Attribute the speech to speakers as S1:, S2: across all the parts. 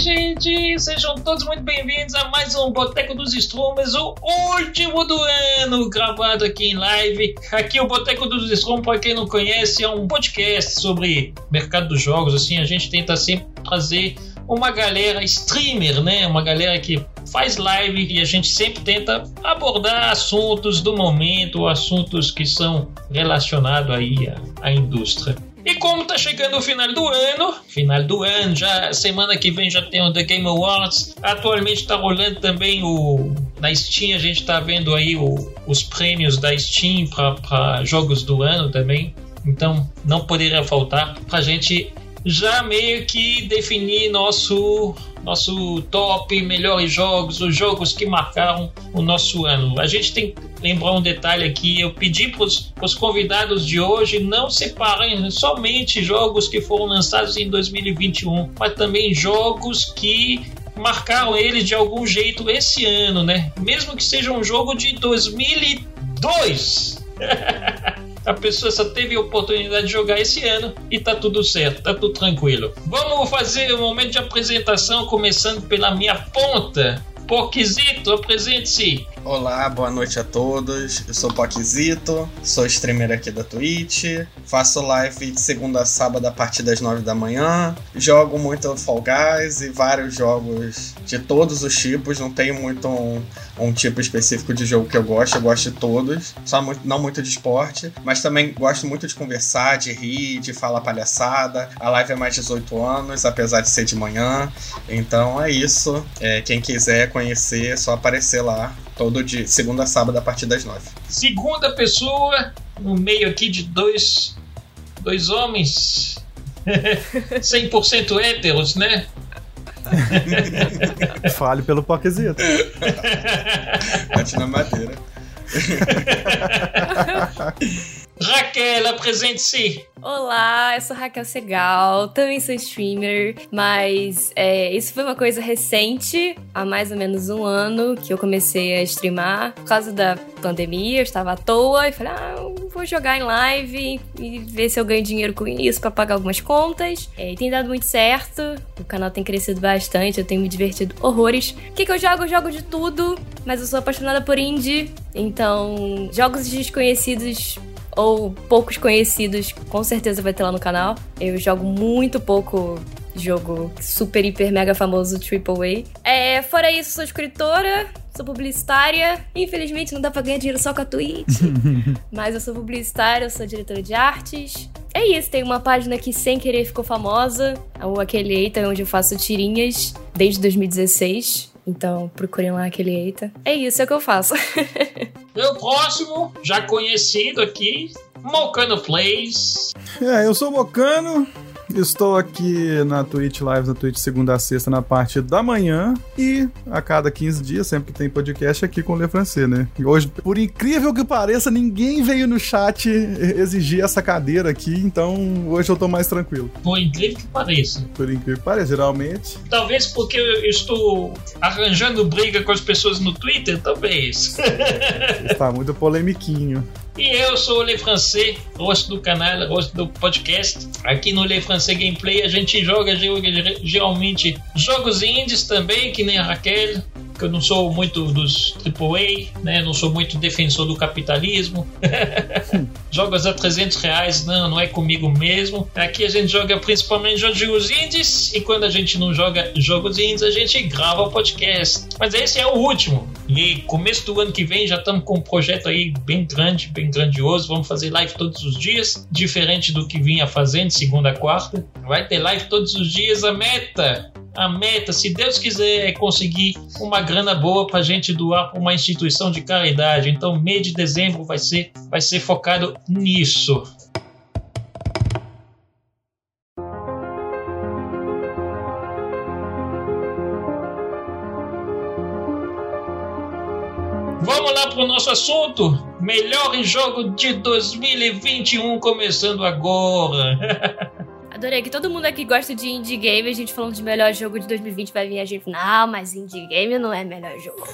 S1: gente! Sejam todos muito bem-vindos a mais um Boteco dos Strummers, o último do ano, gravado aqui em live. Aqui o Boteco dos Strummers, para quem não conhece, é um podcast sobre mercado dos jogos. Assim, a gente tenta sempre trazer uma galera streamer, né? Uma galera que faz live e a gente sempre tenta abordar assuntos do momento, assuntos que são relacionados aí à, à indústria. E como tá chegando o final do ano, final do ano, já semana que vem já tem o The Game Awards. Atualmente tá rolando também o na Steam, a gente tá vendo aí o, os prêmios da Steam para jogos do ano também. Então não poderia faltar pra gente já meio que definir nosso nosso top melhores jogos, os jogos que marcaram o nosso ano. A gente tem que lembrar um detalhe aqui: eu pedi para os convidados de hoje não separem somente jogos que foram lançados em 2021, mas também jogos que marcaram eles de algum jeito esse ano, né? Mesmo que seja um jogo de 2002. A pessoa só teve a oportunidade de jogar esse ano e tá tudo certo, tá tudo tranquilo. Vamos fazer o um momento de apresentação, começando pela minha ponta. Porquisito, apresente-se.
S2: Olá, boa noite a todos. Eu sou Poquizito, sou streamer aqui da Twitch. Faço live de segunda a sábado a partir das 9 da manhã. Jogo muito Fall Guys e vários jogos de todos os tipos. Não tenho muito um, um tipo específico de jogo que eu gosto, eu gosto de todos. Só muito, não muito de esporte, mas também gosto muito de conversar, de rir, de falar palhaçada. A live é mais de 18 anos, apesar de ser de manhã. Então é isso. É, quem quiser conhecer, é só aparecer lá Todo de segunda a sábado a partir das nove.
S1: Segunda pessoa, no meio aqui de dois, dois homens 100% héteros, né?
S3: Fale pelo Poquezito.
S2: Bate na madeira.
S1: Raquel, apresente-se.
S4: Olá, eu sou Raquel Segal, também sou streamer, mas é, isso foi uma coisa recente, há mais ou menos um ano que eu comecei a streamar. Por causa da pandemia, eu estava à toa e falei, ah, vou jogar em live e ver se eu ganho dinheiro com isso para pagar algumas contas. É, e tem dado muito certo, o canal tem crescido bastante, eu tenho me divertido horrores. O que, que eu jogo? Eu jogo de tudo, mas eu sou apaixonada por indie, então jogos desconhecidos ou poucos conhecidos, com certeza vai ter lá no canal. Eu jogo muito pouco jogo super, hiper, mega famoso AAA. É, fora isso, sou escritora, sou publicitária. Infelizmente não dá pra ganhar dinheiro só com a Twitch. mas eu sou publicitária, eu sou diretora de artes. É isso, tem uma página que sem querer ficou famosa, o Aquele Eita, onde eu faço tirinhas desde 2016. Então, procurem lá aquele Eita. É isso, é o que eu faço.
S1: o próximo, já conhecido aqui, Mocano Plays.
S3: É, eu sou o Mocano, Estou aqui na Twitch Live, na Twitch segunda a sexta, na parte da manhã. E a cada 15 dias, sempre que tem podcast, aqui com o Le Francês, né? Hoje, por incrível que pareça, ninguém veio no chat exigir essa cadeira aqui, então hoje eu tô mais tranquilo.
S1: Por incrível que pareça.
S3: Por incrível que pareça, geralmente.
S1: Talvez porque eu estou arranjando briga com as pessoas no Twitter, talvez.
S3: Está muito polemiquinho.
S1: E eu sou o Le Francês, rosto do canal, rosto do podcast. Aqui no Le Francês Gameplay a gente joga geralmente jogos indies também, que nem a Raquel que eu não sou muito dos AAA, né? Não sou muito defensor do capitalismo. Jogos a 300 reais, não, não é comigo mesmo. Aqui a gente joga principalmente jogos indies e quando a gente não joga jogos indies, a gente grava o podcast. Mas esse é o último. E começo do ano que vem já estamos com um projeto aí bem grande, bem grandioso. Vamos fazer live todos os dias, diferente do que vinha fazendo segunda a quarta. Vai ter live todos os dias. A meta a meta, se Deus quiser, é conseguir uma grana boa para a gente doar para uma instituição de caridade. Então, mês de dezembro vai ser, vai ser focado nisso. Vamos lá para o nosso assunto. Melhor jogo de 2021 começando agora.
S4: Adorei que todo mundo aqui gosta de indie game. A gente falando de melhor jogo de 2020 vai vir a gente. Não, mas indie game não é melhor jogo.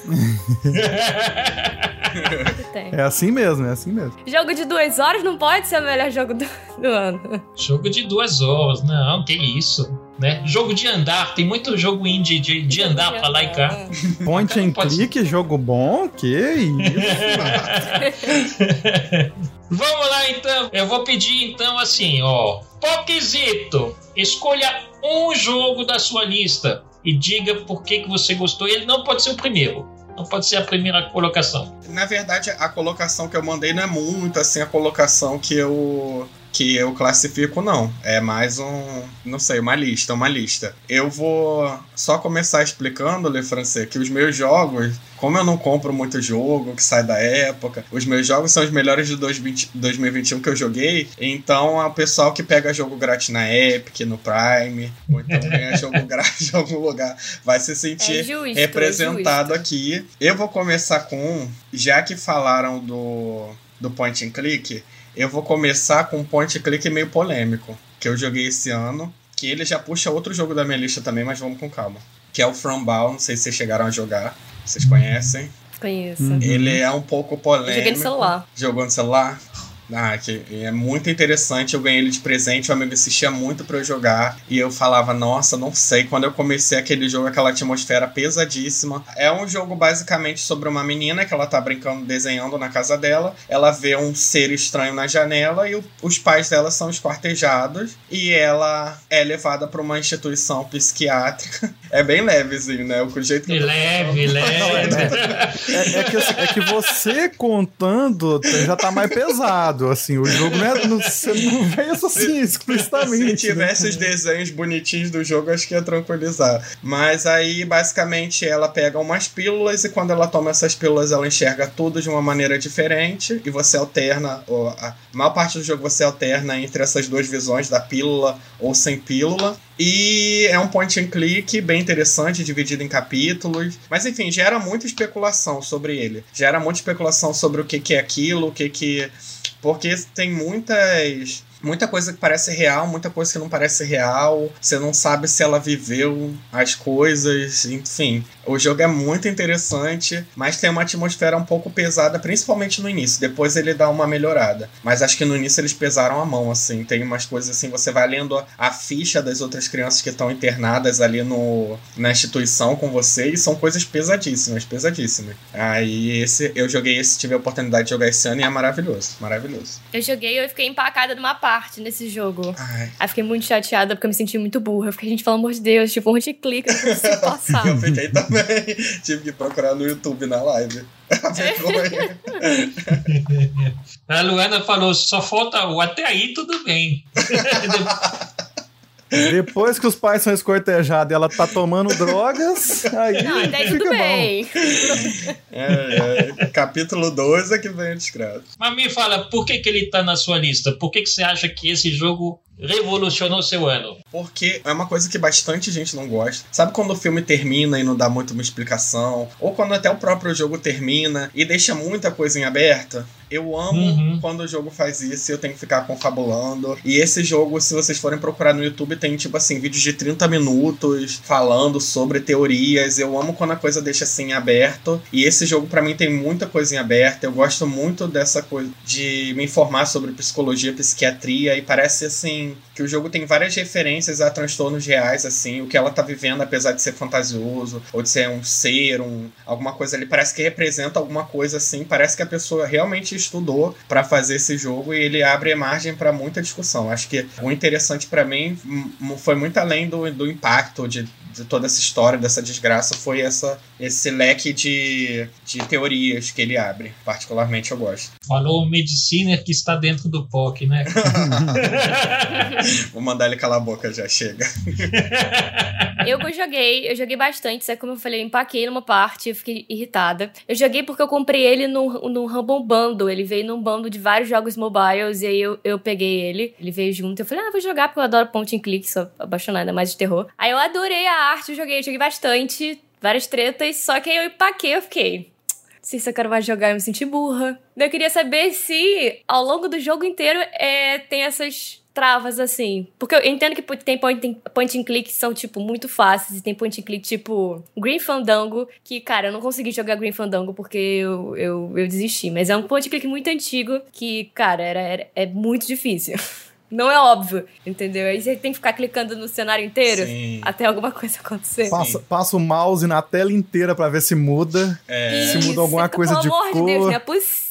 S3: é assim mesmo, é assim mesmo.
S4: Jogo de duas horas não pode ser o melhor jogo do, do ano.
S1: Jogo de duas horas, não, que isso. né? Jogo de andar, tem muito jogo indie de, de andar pra lá e cá.
S3: Point and click, jogo bom? Que isso?
S1: Vamos lá então. Eu vou pedir então assim, ó. Poquezito, escolha um jogo da sua lista e diga por que, que você gostou. Ele não pode ser o primeiro. Não pode ser a primeira colocação.
S2: Na verdade, a colocação que eu mandei não é muito assim a colocação que eu que eu classifico, não. É mais um, não sei, uma lista, uma lista. Eu vou só começar explicando, Le Francês, que os meus jogos, como eu não compro muito jogo que sai da época, os meus jogos são os melhores de 2020, 2021 que eu joguei, então é o pessoal que pega jogo grátis na Epic, no Prime, ou então ganha jogo grátis em algum lugar, vai se sentir
S4: É justo,
S2: representado
S4: é
S2: aqui. Eu vou começar com, já que falaram do, do point and click, eu vou começar com um point click meio polêmico, que eu joguei esse ano, que ele já puxa outro jogo da minha lista também, mas vamos com calma. Que é o From Ball, não sei se vocês chegaram a jogar, vocês conhecem.
S4: Conheço.
S3: Uhum.
S2: Ele é um pouco
S4: Eu
S2: polêmico.
S4: joguei no celular.
S2: Jogou no celular? Ah, que é muito interessante. Eu ganhei ele de presente. O amigo insistia muito pra eu jogar. E eu falava, nossa, não sei. Quando eu comecei aquele jogo, aquela atmosfera pesadíssima. É um jogo basicamente sobre uma menina que ela tá brincando, desenhando na casa dela. Ela vê um ser estranho na janela e o- os pais dela são esquartejados. E ela é levada pra uma instituição psiquiátrica. É bem levezinho, né? O jeito que
S1: Leve, leve.
S3: É, é que, assim, é que você contando já tá mais pesado, assim. O jogo não, é, não, você não vê isso assim explicitamente.
S2: Se tivesse
S3: né?
S2: os desenhos bonitinhos do jogo, acho que ia tranquilizar. Mas aí, basicamente, ela pega umas pílulas e quando ela toma essas pílulas, ela enxerga tudo de uma maneira diferente. E você alterna, ou a maior parte do jogo você alterna entre essas duas visões, da pílula ou sem pílula. E é um point and click bem interessante, dividido em capítulos. Mas enfim, gera muita especulação sobre ele. Gera muita especulação sobre o que, que é aquilo, o que que. Porque tem muitas. Muita coisa que parece real, muita coisa que não parece real. Você não sabe se ela viveu as coisas, enfim. O jogo é muito interessante, mas tem uma atmosfera um pouco pesada, principalmente no início. Depois ele dá uma melhorada. Mas acho que no início eles pesaram a mão, assim. Tem umas coisas assim, você vai lendo a, ficha das outras crianças que estão internadas ali no, na instituição com você, e são coisas pesadíssimas, pesadíssimas. Aí esse, eu joguei esse, tive a oportunidade de jogar esse ano e é maravilhoso, maravilhoso.
S4: Eu joguei e eu fiquei empacada numa parte nesse jogo.
S2: Ai,
S4: Aí fiquei muito chateada porque eu me senti muito burra. Eu fiquei, gente, pelo amor de Deus, tipo, onde clica? Eu consigo passar.
S2: eu fiquei também. Tive que procurar no YouTube na live. A
S1: Luana falou, só falta o até aí, tudo bem.
S3: Depois que os pais são escortejados e ela tá tomando drogas, aí
S4: Não, até aí
S3: fica
S4: tudo
S3: bom.
S4: bem.
S2: É, é. Capítulo 2 é que vem a desgraça.
S1: Mas me fala, por que, que ele tá na sua lista? Por que, que você acha que esse jogo revolucionou seu ano?
S2: Porque é uma coisa que bastante gente não gosta. Sabe quando o filme termina e não dá muito uma explicação? Ou quando até o próprio jogo termina e deixa muita coisa em aberta? Eu amo
S1: Uhum.
S2: quando o jogo faz isso e eu tenho que ficar confabulando. E esse jogo, se vocês forem procurar no YouTube, tem tipo assim, vídeos de 30 minutos falando sobre teorias. Eu amo quando a coisa deixa assim em aberto. E esse jogo, pra mim, tem muita coisa em aberto. Eu gosto muito dessa coisa de me informar sobre psicologia, psiquiatria. E parece assim que o jogo tem várias referências a transtornos reais, assim, o que ela tá vivendo, apesar de ser fantasioso, ou de ser um ser, um, alguma coisa ali, parece que representa alguma coisa assim, parece que a pessoa realmente estudou pra fazer esse jogo e ele abre margem pra muita discussão. Acho que o interessante pra mim m- foi muito além do, do impacto de, de toda essa história, dessa desgraça, foi essa, esse leque de, de teorias que ele abre. Particularmente eu gosto.
S1: Falou o medicina que está dentro do POC, né?
S2: Vou mandar ele calar a boca já, chega.
S4: Eu joguei, eu joguei bastante, sabe como eu falei, eu empaquei numa parte, eu fiquei irritada. Eu joguei porque eu comprei ele no, no Bundle, ele veio num bundle de vários jogos mobiles, e aí eu, eu peguei ele, ele veio junto, eu falei, ah, vou jogar porque eu adoro point and click, sou apaixonada mais de terror. Aí eu adorei a arte, eu joguei, eu joguei bastante, várias tretas, só que aí eu empaquei, eu fiquei... Se eu quero mais jogar, eu me senti burra. Eu queria saber se, ao longo do jogo inteiro, é, tem essas travas, assim. Porque eu entendo que tem point, point and click que são, tipo, muito fáceis. E tem point and click, tipo, Green Fandango. Que, cara, eu não consegui jogar Green Fandango porque eu, eu, eu desisti. Mas é um point and click muito antigo que, cara, era, era, é muito difícil. Não é óbvio, entendeu? Aí você tem que ficar clicando no cenário inteiro
S2: Sim.
S4: até alguma coisa acontecer.
S3: Passa, passa o mouse na tela inteira pra ver se muda.
S2: É,
S3: Se muda alguma coisa
S4: pelo
S3: de
S4: amor de Deus,
S3: cor.
S4: não é possível.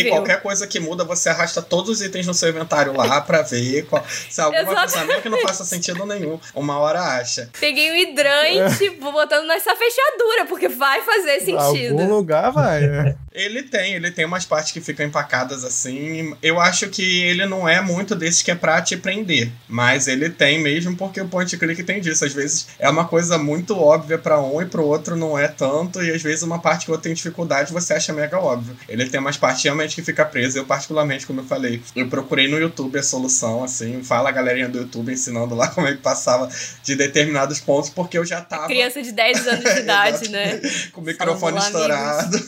S2: E qualquer coisa que muda, você arrasta todos os itens no seu inventário lá pra ver qual- se alguma coisa mesmo que não faça sentido nenhum. Uma hora acha.
S4: Peguei um hidrante, vou botando nessa fechadura, porque vai fazer sentido.
S3: Algum lugar vai. é.
S2: Ele tem, ele tem umas partes que ficam empacadas assim. Eu acho que ele não é muito desse que é pra te prender. Mas ele tem mesmo porque o point click tem disso. Às vezes é uma coisa muito óbvia pra um e pro outro não é tanto. E às vezes uma parte que eu tenho dificuldade você acha mega óbvio. Ele tem umas partes realmente que fica presa. Eu, particularmente, como eu falei, eu procurei no YouTube a solução, assim. Fala a galerinha do YouTube ensinando lá como é que passava de determinados pontos, porque eu já tava
S4: Criança de 10 anos de idade, né?
S2: com o microfone estourado.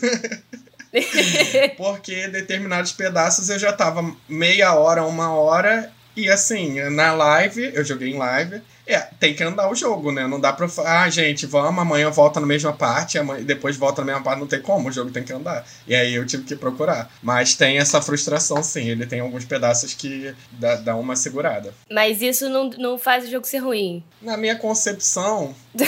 S2: Porque determinados pedaços eu já tava meia hora, uma hora. E assim, na live, eu joguei em live. É, tem que andar o jogo, né? Não dá pra. fa- Ah, gente, vamos, amanhã volta na mesma parte, amanhã, depois volta na mesma parte, não tem como, o jogo tem que andar. E aí eu tive que procurar. Mas tem essa frustração, sim. Ele tem alguns pedaços que dá, dá uma segurada.
S4: Mas isso não, não faz o jogo ser ruim.
S2: Na minha concepção,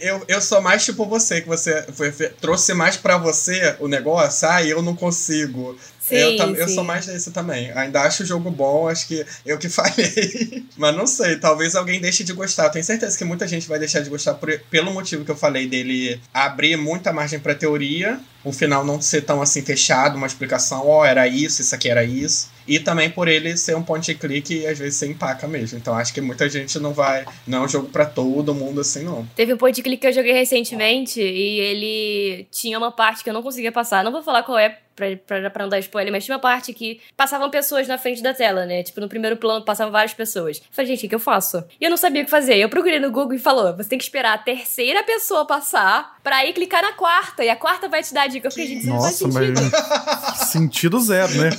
S2: eu, eu sou mais tipo você, que você foi- trouxe mais pra você o negócio, ah, eu não consigo.
S4: Sim,
S2: eu, tam- eu sou mais desse também. Ainda acho o jogo bom, acho que eu que falhei. Mas não sei, talvez alguém deixe de gostar. Eu tenho certeza que muita gente vai deixar de gostar por- pelo motivo que eu falei dele abrir muita margem pra teoria, o final não ser tão assim fechado, uma explicação, ó, era isso, isso aqui era isso. E também por ele ser um and click e às vezes você empaca mesmo. Então acho que muita gente não vai. Não é um jogo pra todo mundo assim, não.
S4: Teve um point click que eu joguei recentemente e ele tinha uma parte que eu não conseguia passar. Não vou falar qual é pra, pra, não dar spoiler, mas tinha uma parte que passavam pessoas na frente da tela, né? Tipo, no primeiro plano passavam várias pessoas. Eu falei, gente, o que, eu faço? E eu não sabia o que fazer. Eu procurei no Google e falou: você tem que esperar a terceira pessoa passar pra aí clicar na quarta. E a quarta vai te dar a dica. Eu falei, gente, isso
S3: Nossa,
S4: não faz sentido.
S3: mas. Sentido zero, né?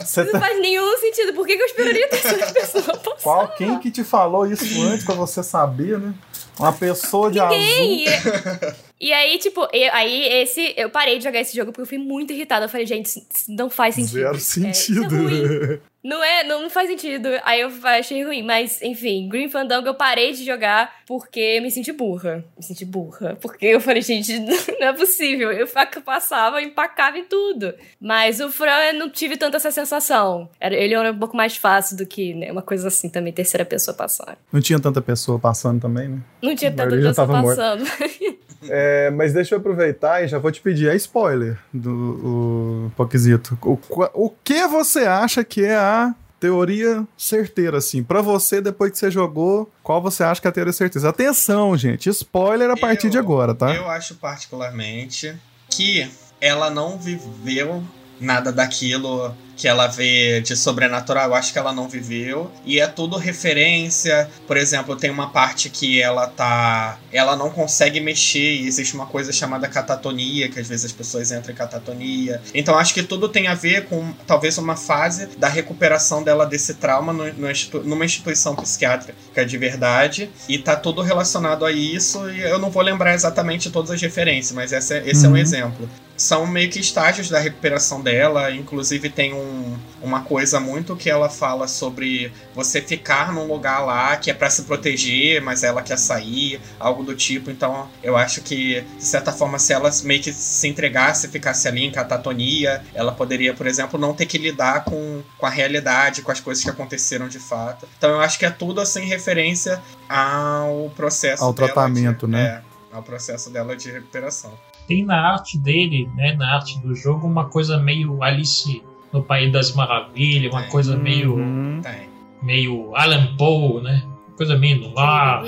S3: Você
S4: Isso
S3: tá-
S4: não faz nenhum sentido. Por que, que eu esperaria a terceira pessoa passar?
S3: Qual, quem que te falou isso antes pra você saber, né? Uma pessoa de azul.
S4: Ninguém! E, e aí, tipo, eu- aí esse. Eu parei de jogar esse jogo porque eu fui muito irritada. Eu falei, gente, isso não faz sentido.
S3: Zero
S4: É, isso é
S3: sentido.
S4: ruim. Não é, não, faz sentido. Aí eu achei ruim. Mas, enfim, Green Fandango eu parei de jogar porque me senti burra. Me senti burra. Porque eu falei, gente, não é possível. Eu passava, empacava em tudo. Mas o Fran, eu não tive tanta essa sensação. Ele era um pouco mais fácil do que né, uma coisa assim também, terceira pessoa passar.
S3: Não tinha tanta pessoa passando também, né?
S4: Não tinha tanta pessoa passando.
S3: É, mas deixa eu aproveitar e já vou te pedir a spoiler do o Poquizito. O, o que você acha que é a teoria certeira, assim? Pra você, depois que você jogou, qual você acha que é a teoria certeira? Atenção, gente. Spoiler a partir
S2: Eu-
S3: de agora, tá?
S2: Eu acho particularmente que ela não viveu nada daquilo que ela vê de sobrenatural. Eu acho que ela não viveu. E é tudo referência. Por exemplo, tem uma parte que ela tá. Ela não consegue mexer. E existe uma coisa chamada catatonia, que às vezes as pessoas entram em catatonia. Então acho que tudo tem a ver com talvez uma fase da recuperação dela desse trauma no- no institu- numa instituição psiquiátrica de verdade. E tá tudo relacionado a isso. E eu não vou lembrar exatamente todas as referências, mas essa é- esse é um
S3: Uhum.
S2: exemplo são meio que estágios da recuperação dela. Inclusive, tem um, uma coisa muito que ela fala sobre você ficar num lugar lá que é pra se proteger, mas ela quer sair, algo do tipo. Então, eu acho que, de certa forma, se ela meio que se entregasse, ficasse ali em catatonia, ela poderia, por exemplo, não ter que lidar com, com a realidade, com as coisas que aconteceram de fato. Então, eu acho que é tudo assim referência ao processo
S3: Ao tratamento,
S2: de,
S3: né?
S2: É, ao processo dela de recuperação.
S1: Tem na arte dele, né, na arte do jogo, uma coisa meio Alice no País das Maravilhas, uma
S2: É.
S1: coisa meio,
S3: Uhum.
S2: Tem.
S1: meio Alan Poe, né? Uma coisa meio no ar.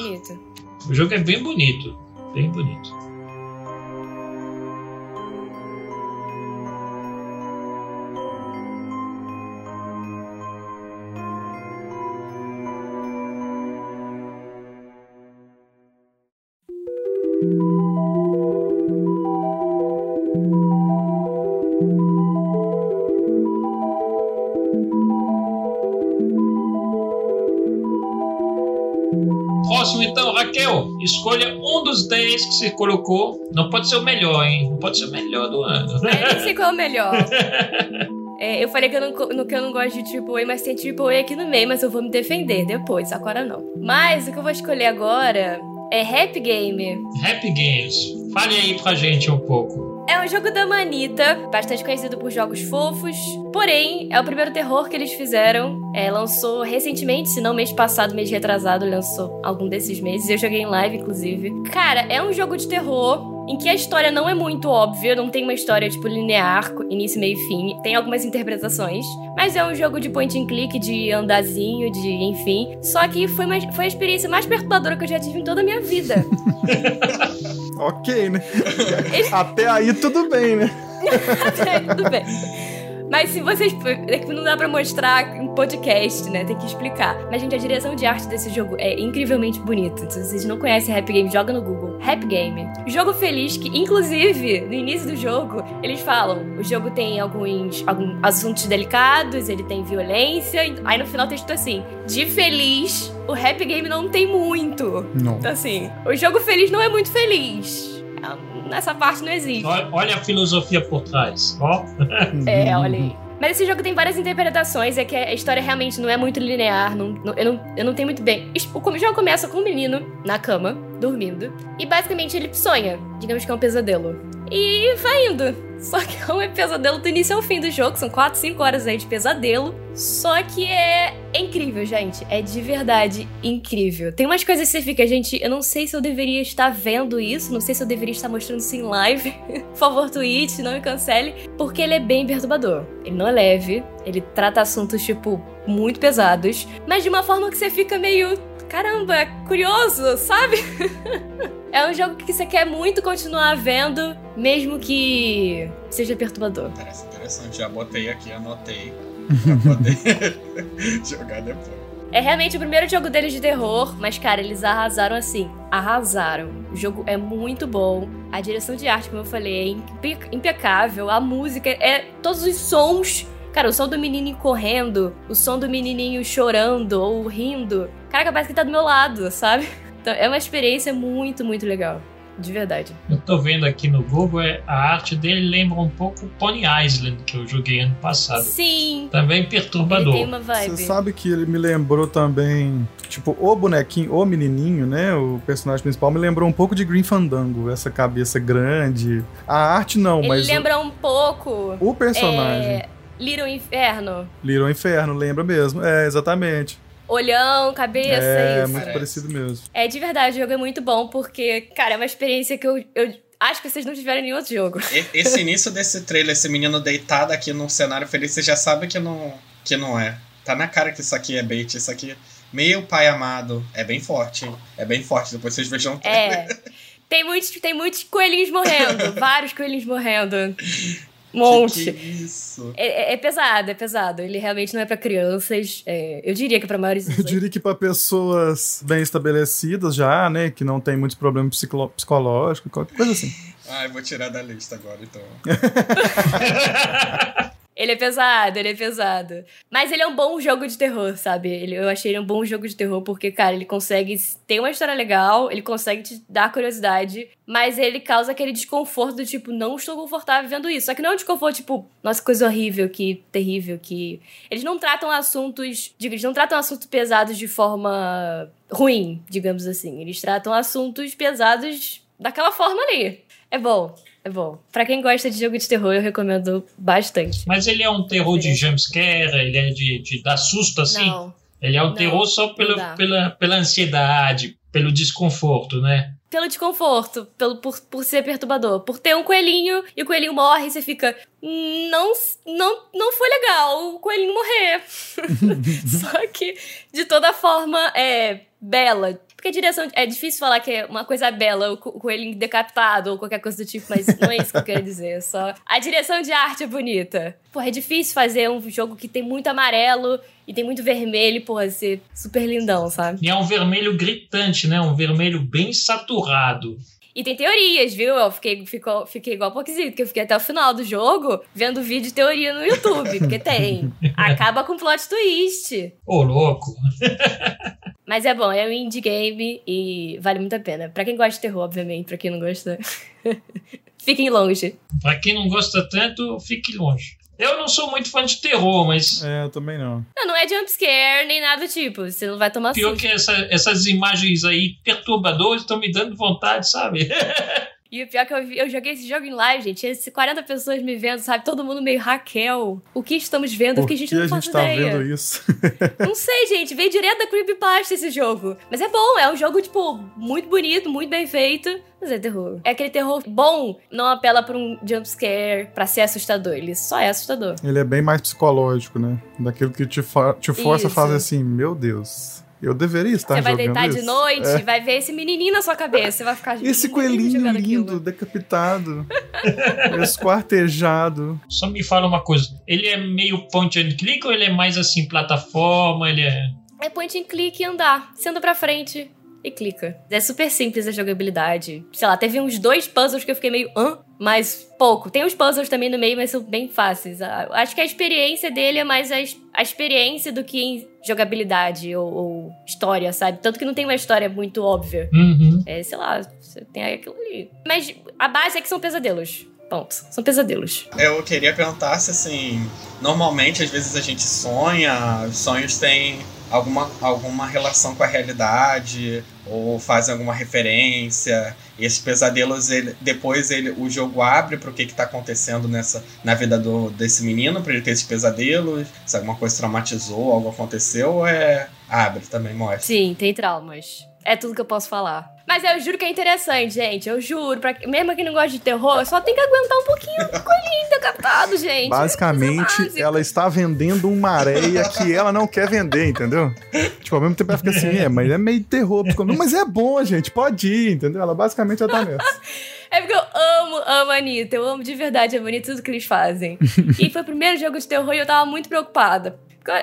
S1: O jogo é bem bonito, bem bonito. Dos 10 que você colocou. Não pode ser o melhor, hein? Não pode ser o melhor do ano.
S4: Eu nem sei qual é o melhor. É, eu falei que eu, não, que eu não gosto de AAA, mas tem AAA aqui no meio, mas eu vou me defender depois, agora não. Mas o que eu vou escolher agora é Rap Game.
S1: Rap Games. Fale aí pra gente um pouco.
S4: É um jogo da Manita, bastante conhecido por jogos fofos. Porém, é o primeiro terror que eles fizeram. É, lançou recentemente, se não mês passado, mês retrasado, lançou algum desses meses. Eu joguei em live, inclusive. Cara, é um jogo de terror em que a história não é muito óbvia, não tem uma história tipo linear, início, meio e fim. Tem algumas interpretações, mas é um jogo de point and click, de andazinho, de enfim. Só que foi, uma, foi a experiência mais perturbadora que eu já tive em toda a minha vida.
S3: ok, né? Até aí tudo bem, né?
S4: Até aí tudo bem. Mas se vocês. É que não dá pra mostrar em podcast, né? Tem que explicar. Mas, gente, a direção de arte desse jogo é incrivelmente bonita. Se vocês não conhecem Rap Game, joga no Google. Rap Game. Jogo feliz que, inclusive, no início do jogo, eles falam: o jogo tem alguns, alguns assuntos delicados, ele tem violência. Aí no final tem escrito assim: de feliz, o Rap Game não tem muito.
S3: Não.
S4: Então, assim, o jogo feliz não é muito feliz nessa parte não existe.
S1: Olha a filosofia por trás, ó.
S4: é, olha aí. Mas esse jogo tem várias interpretações, é que a história realmente não é muito linear, não, não, eu, não, eu não tenho muito bem. O jogo começa com um menino na cama, dormindo, e basicamente ele sonha, digamos que é um pesadelo. E vai indo. Só que é um pesadelo do início ao fim do jogo. São 4, 5 horas aí de pesadelo. Só que é, é incrível, gente. É de verdade incrível. Tem umas coisas que você fica, gente, eu não sei se eu deveria estar vendo isso. Não sei se eu deveria estar mostrando isso em live. Por favor, Twitch, não me cancele. Porque ele é bem perturbador. Ele não é leve. Ele trata assuntos, tipo, muito pesados. Mas de uma forma que você fica meio caramba, é curioso, sabe? é um jogo que você quer muito continuar vendo, mesmo que seja perturbador.
S2: Parece interessante, já botei aqui, anotei pra poder jogar depois.
S4: É realmente o primeiro jogo deles de terror, mas cara, eles arrasaram assim. Arrasaram. O jogo é muito bom. A direção de arte, como eu falei, é impecável. A música é todos os sons Cara, o som do menininho correndo, o som do menininho chorando ou rindo. Caraca, parece que tá do meu lado, sabe? Então é uma experiência muito, muito legal. De verdade.
S1: Eu tô vendo aqui no Google, é, a arte dele lembra um pouco Pony Island, que eu joguei ano passado.
S4: Sim.
S1: Também perturbador.
S4: Ele tem uma vibe.
S3: Você sabe que ele me lembrou também, tipo, o bonequinho, o menininho, né? O personagem principal me lembrou um pouco de Green Fandango, essa cabeça grande. A arte não,
S4: ele
S3: mas.
S4: Ele lembra um pouco.
S3: O personagem.
S4: É... Little Inferno.
S3: Little Inferno, lembra mesmo. É, exatamente.
S4: Olhão, cabeça,
S3: é,
S4: isso.
S3: É, muito parecido mesmo.
S4: É, de verdade, o jogo é muito bom, porque, cara, é uma experiência que eu, eu acho que vocês não tiveram em nenhum outro jogo.
S2: Esse início desse trailer, esse menino deitado aqui num cenário feliz, você já sabe que não, que não é. Tá na cara que isso aqui é bait, isso aqui... Meio pai amado. É bem forte, hein? É bem forte, depois vocês vejam o
S4: trailer. É. Tem muitos, tem muitos coelhinhos morrendo, vários coelhinhos morrendo. Monte.
S2: Que, que isso?
S4: É, é, é, pesado, é pesado. Ele realmente não é para crianças. É, eu diria que é para maiores.
S3: Eu diria que para pessoas bem estabelecidas já, né? Que não tem muitos problemas psicológicos, qualquer coisa assim.
S2: Ah, eu vou tirar da lista agora, então.
S4: Ele é pesado, ele é pesado. Mas ele é um bom jogo de terror, sabe? Ele, eu achei ele um bom jogo de terror porque, cara, ele consegue ter uma história legal, ele consegue te dar curiosidade, mas ele causa aquele desconforto do tipo, não estou confortável vendo isso. Só que não é um desconforto tipo, nossa, coisa horrível, que terrível, que. Eles não tratam assuntos. Digo, eles não tratam assuntos pesados de forma ruim, digamos assim. Eles tratam assuntos pesados daquela forma ali. É bom. É bom. Pra quem gosta de jogo de terror, eu recomendo bastante.
S1: Mas ele é um terror de jumpscare? Ele é de, de dar susto assim?
S4: Não.
S1: Ele é um
S4: não,
S1: terror só pelo, pela, pela ansiedade, pelo desconforto, né?
S4: Pelo desconforto, pelo, por, por ser perturbador. Por ter um coelhinho e o coelhinho morre e você fica. Não, não, não foi legal o coelhinho morrer. Só que, de toda forma, é bela porque direção. É difícil falar que é uma coisa bela, o coelhinho decapitado ou qualquer coisa do tipo, mas não é isso que eu quero dizer. É só. A direção de arte é bonita. Porra, é difícil fazer um jogo que tem muito amarelo e tem muito vermelho, porra, ser super lindão, sabe?
S1: E é um vermelho gritante, né? Um vermelho bem saturado.
S4: E tem teorias, viu? Eu fiquei, ficou, fiquei igual pouquinho, que eu fiquei até o final do jogo vendo vídeo de teoria no YouTube, porque tem. Acaba com plot twist.
S1: Ô, louco.
S4: Mas é bom, é um indie game e vale muito a pena. Pra quem gosta de terror, obviamente, pra quem não gosta, fiquem longe.
S1: Pra quem não gosta tanto, fique longe. Eu não sou muito fã de terror, mas.
S3: É, eu também não.
S4: Não, não é jumpscare nem nada do tipo. Você não vai tomar
S1: Pior
S4: susto.
S1: que essa, essas imagens aí perturbadoras estão me dando vontade, sabe?
S4: E o pior é que eu, vi- eu joguei esse jogo em live, gente. Esse 40 pessoas me vendo, sabe? Todo mundo meio Raquel. O que estamos vendo?
S3: Por
S4: Porque a gente
S3: que
S4: não
S3: a
S4: faz
S3: gente tá
S4: ideia.
S3: vendo isso?
S4: Não sei, gente. Veio direto da Creepypasta esse jogo. Mas é bom, é um jogo, tipo, muito bonito, muito bem feito. Mas é terror. É aquele terror bom, não apela pra um jumpscare, pra ser assustador. Ele só é assustador.
S3: Ele é bem mais psicológico, né? Daquilo que te, te força a
S4: Isso.
S3: fazer assim, meu Deus, eu deveria estar
S4: Você vai deitar de noite,
S3: É.
S4: vai ver esse menininho na sua cabeça. Você vai ficar
S3: Esse coelhinho
S4: jogando
S3: lindo,
S4: aquilo.
S3: decapitado, esquartejado.
S1: Só me fala uma coisa. Ele é meio point and click ou ele é mais assim, plataforma? Ele é.
S4: É point and click e andar. Anda pra frente e clica. É super simples a jogabilidade. Sei lá, teve uns dois puzzles que eu fiquei meio hã? Mas pouco. Tem uns puzzles também no meio, mas são bem fáceis. Acho que a experiência dele é mais a, a experiência do que em jogabilidade ou, ou história, sabe? Tanto que não tem uma história muito óbvia.
S1: Uhum.
S4: É, sei lá, você tem aquilo ali. Mas a base é que são pesadelos. Ponto. São pesadelos.
S2: Eu queria perguntar se, assim, normalmente, às vezes a gente sonha, os sonhos têm alguma, alguma relação com a realidade, ou fazem alguma referência. Esses pesadelos, ele, depois ele, o jogo abre para o que está acontecendo nessa, na vida do, desse menino, para ele ter esses pesadelos, se alguma coisa traumatizou, algo aconteceu, é. Abre também, mostra.
S4: Sim, tem traumas. É tudo que eu posso falar. Mas eu juro que é interessante, gente. Eu juro. Pra... Mesmo quem não gosta de terror, só tem que aguentar um pouquinho o coelhinho decapitado, gente.
S3: Basicamente,
S4: básica.
S3: ela está vendendo uma areia que ela não quer vender, entendeu? Tipo, ao mesmo tempo ela fica assim, é, mas é meio terror. Mas é bom, gente, pode ir, entendeu? Ela basicamente já tá nessa.
S4: É porque eu amo, amo a Anitta. Eu amo de verdade a Anitta tudo que eles fazem. e foi o primeiro jogo de terror e eu tava muito preocupada.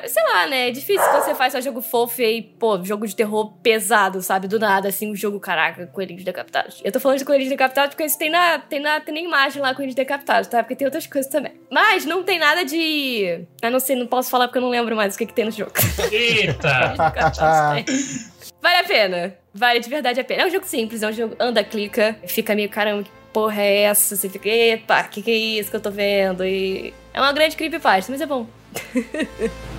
S4: Sei lá, né? É difícil quando você faz só jogo fofo e aí, pô, jogo de terror pesado, sabe? Do nada, assim, um jogo, caraca, coelhinhos decapitados. Eu tô falando de coelhinhos decapitados porque isso tem na, tem na, tem na imagem lá, coelhinhos decapitados, tá? Porque tem outras coisas também. Mas não tem nada de... Eu não sei, não posso falar porque eu não lembro mais o que, que tem no jogo.
S1: Eita!
S4: Vale a pena. Vale de verdade a pena. É um jogo simples, é um jogo anda, clica, fica meio caramba, que porra é essa? Você fica, epa, que que é isso que eu tô vendo? E é uma grande creepypasta, mas é bom.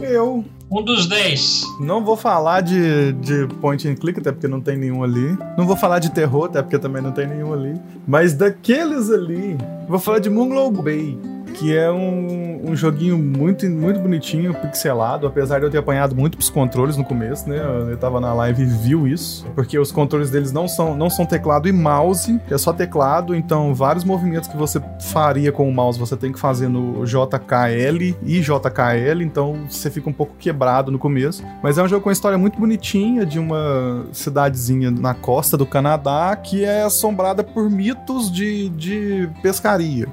S3: Eu
S1: um dos dez.
S3: não vou falar de, de point and click, até porque não tem nenhum ali. Não vou falar de terror, até porque também não tem nenhum ali. Mas daqueles ali, vou falar de Moonglow Bay. Que é um, um joguinho muito, muito bonitinho, pixelado, apesar de eu ter apanhado muito pros controles no começo, né? Eu, tava na live e viu isso. Porque os controles deles não são, não são teclado e mouse, é só teclado, então vários movimentos que você faria com o mouse você tem que fazer no JKL e JKL, então você fica um pouco quebrado no começo. Mas é um jogo com uma história muito bonitinha de uma cidadezinha na costa do Canadá que é assombrada por mitos de, de pescaria.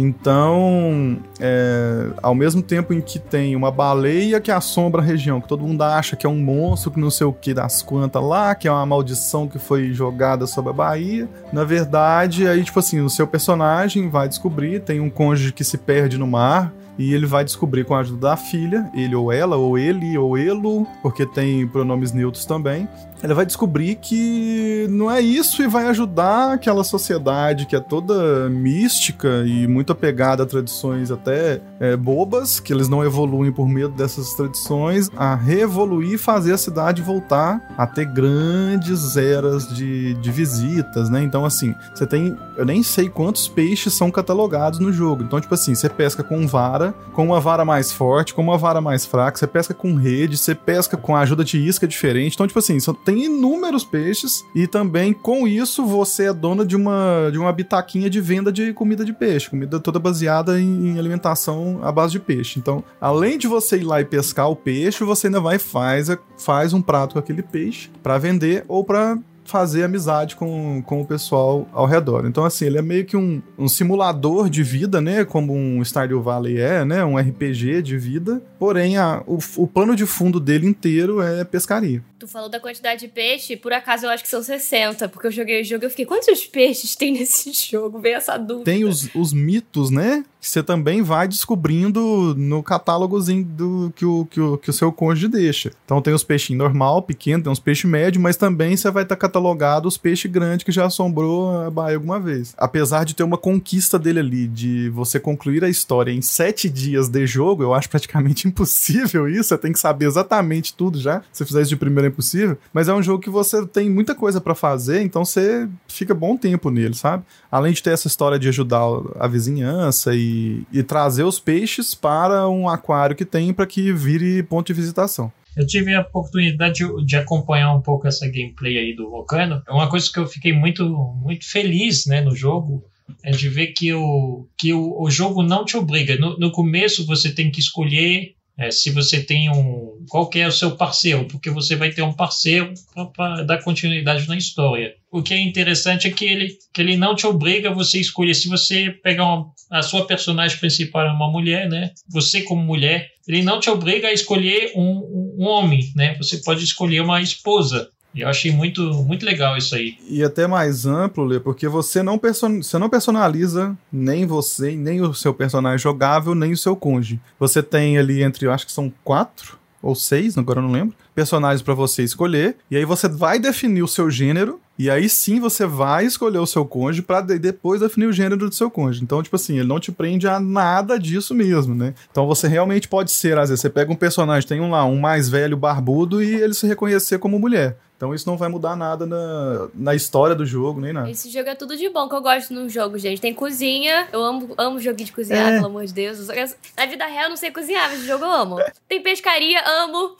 S3: Então, é, ao mesmo tempo em que tem uma baleia que assombra a região, que todo mundo acha que é um monstro, que não sei o que das quantas lá, que é uma maldição que foi jogada sobre a Bahia. Na verdade, aí, tipo assim, o seu personagem vai descobrir, tem um cônjuge que se perde no mar. E ele vai descobrir com a ajuda da filha, ele ou ela, ou ele ou elo, porque tem pronomes neutros também. Ele vai descobrir que não é isso e vai ajudar aquela sociedade que é toda mística e muito apegada a tradições até é, bobas, que eles não evoluem por medo dessas tradições, a reevoluir e fazer a cidade voltar a ter grandes eras de, de visitas, né? Então, assim, você tem. Eu nem sei quantos peixes são catalogados no jogo. Então, tipo assim, você pesca com vara, com uma vara mais forte, com uma vara mais fraca, você pesca com rede, você pesca com a ajuda de isca diferente. Então, tipo assim, só tem inúmeros peixes e também com isso você é dona de uma, de uma bitaquinha de venda de comida de peixe, comida toda baseada em, em alimentação à base de peixe. Então, além de você ir lá e pescar o peixe, você ainda vai e faz, faz um prato com aquele peixe para vender ou para fazer amizade com, com o pessoal ao redor. Então, assim, ele é meio que um, um simulador de vida, né? Como um Stardew Valley é, né? Um RPG de vida. Porém, a, o, o plano de fundo dele inteiro é pescaria.
S4: Tu falou da quantidade de peixe, por acaso eu acho que são 60, porque eu joguei o jogo e eu fiquei, quantos peixes tem nesse jogo? Veio essa dúvida.
S3: Tem os, os mitos, né? Que você também vai descobrindo no catálogozinho do, que, o, que, o, que o seu cônjuge deixa. Então tem os peixinhos normal, pequeno, tem os peixes médios, mas também você vai estar tá catalogado os peixes grandes que já assombrou a Bahia alguma vez. Apesar de ter uma conquista dele ali, de você concluir a história em sete dias de jogo, eu acho praticamente impossível isso. Você tem que saber exatamente tudo já. Se fizer isso de primeiro é impossível. Mas é um jogo que você tem muita coisa para fazer, então você fica bom tempo nele, sabe? Além de ter essa história de ajudar a vizinhança e e, trazer os peixes para um aquário que tem para que vire ponto de visitação.
S1: Eu tive a oportunidade de, de, acompanhar um pouco essa gameplay aí do Volcano. É uma coisa que eu fiquei muito, muito feliz né, no jogo é de ver que, o, que o, o jogo não te obriga. No, no começo você tem que escolher é, se você tem um. Qual é o seu parceiro? Porque você vai ter um parceiro para dar continuidade na história. O que é interessante é que ele, que ele não te obriga a você escolher. Se você pegar uma, a sua personagem principal é uma mulher, né? Você como mulher, ele não te obriga a escolher um, um homem, né? Você pode escolher uma esposa. E eu achei muito, muito legal isso aí.
S3: E até mais amplo, Lê, porque você não, person... você não personaliza nem você, nem o seu personagem jogável, nem o seu cônjuge. Você tem ali entre, eu acho que são quatro ou seis, agora eu não lembro, personagens para você escolher. E aí você vai definir o seu gênero. E aí sim você vai escolher o seu cônjuge para depois definir o gênero do seu cônjuge. Então, tipo assim, ele não te prende a nada disso mesmo, né? Então você realmente pode ser, às vezes, você pega um personagem, tem um lá, um mais velho barbudo e ele se reconhecer como mulher. Então isso não vai mudar nada na, na história do jogo, nem nada.
S4: Esse jogo é tudo de bom que eu gosto no jogo, gente. Tem cozinha, eu amo, amo joguinho de cozinhar, é. pelo amor de Deus. Na vida real eu não sei cozinhar, mas no jogo eu amo. Tem pescaria, amo.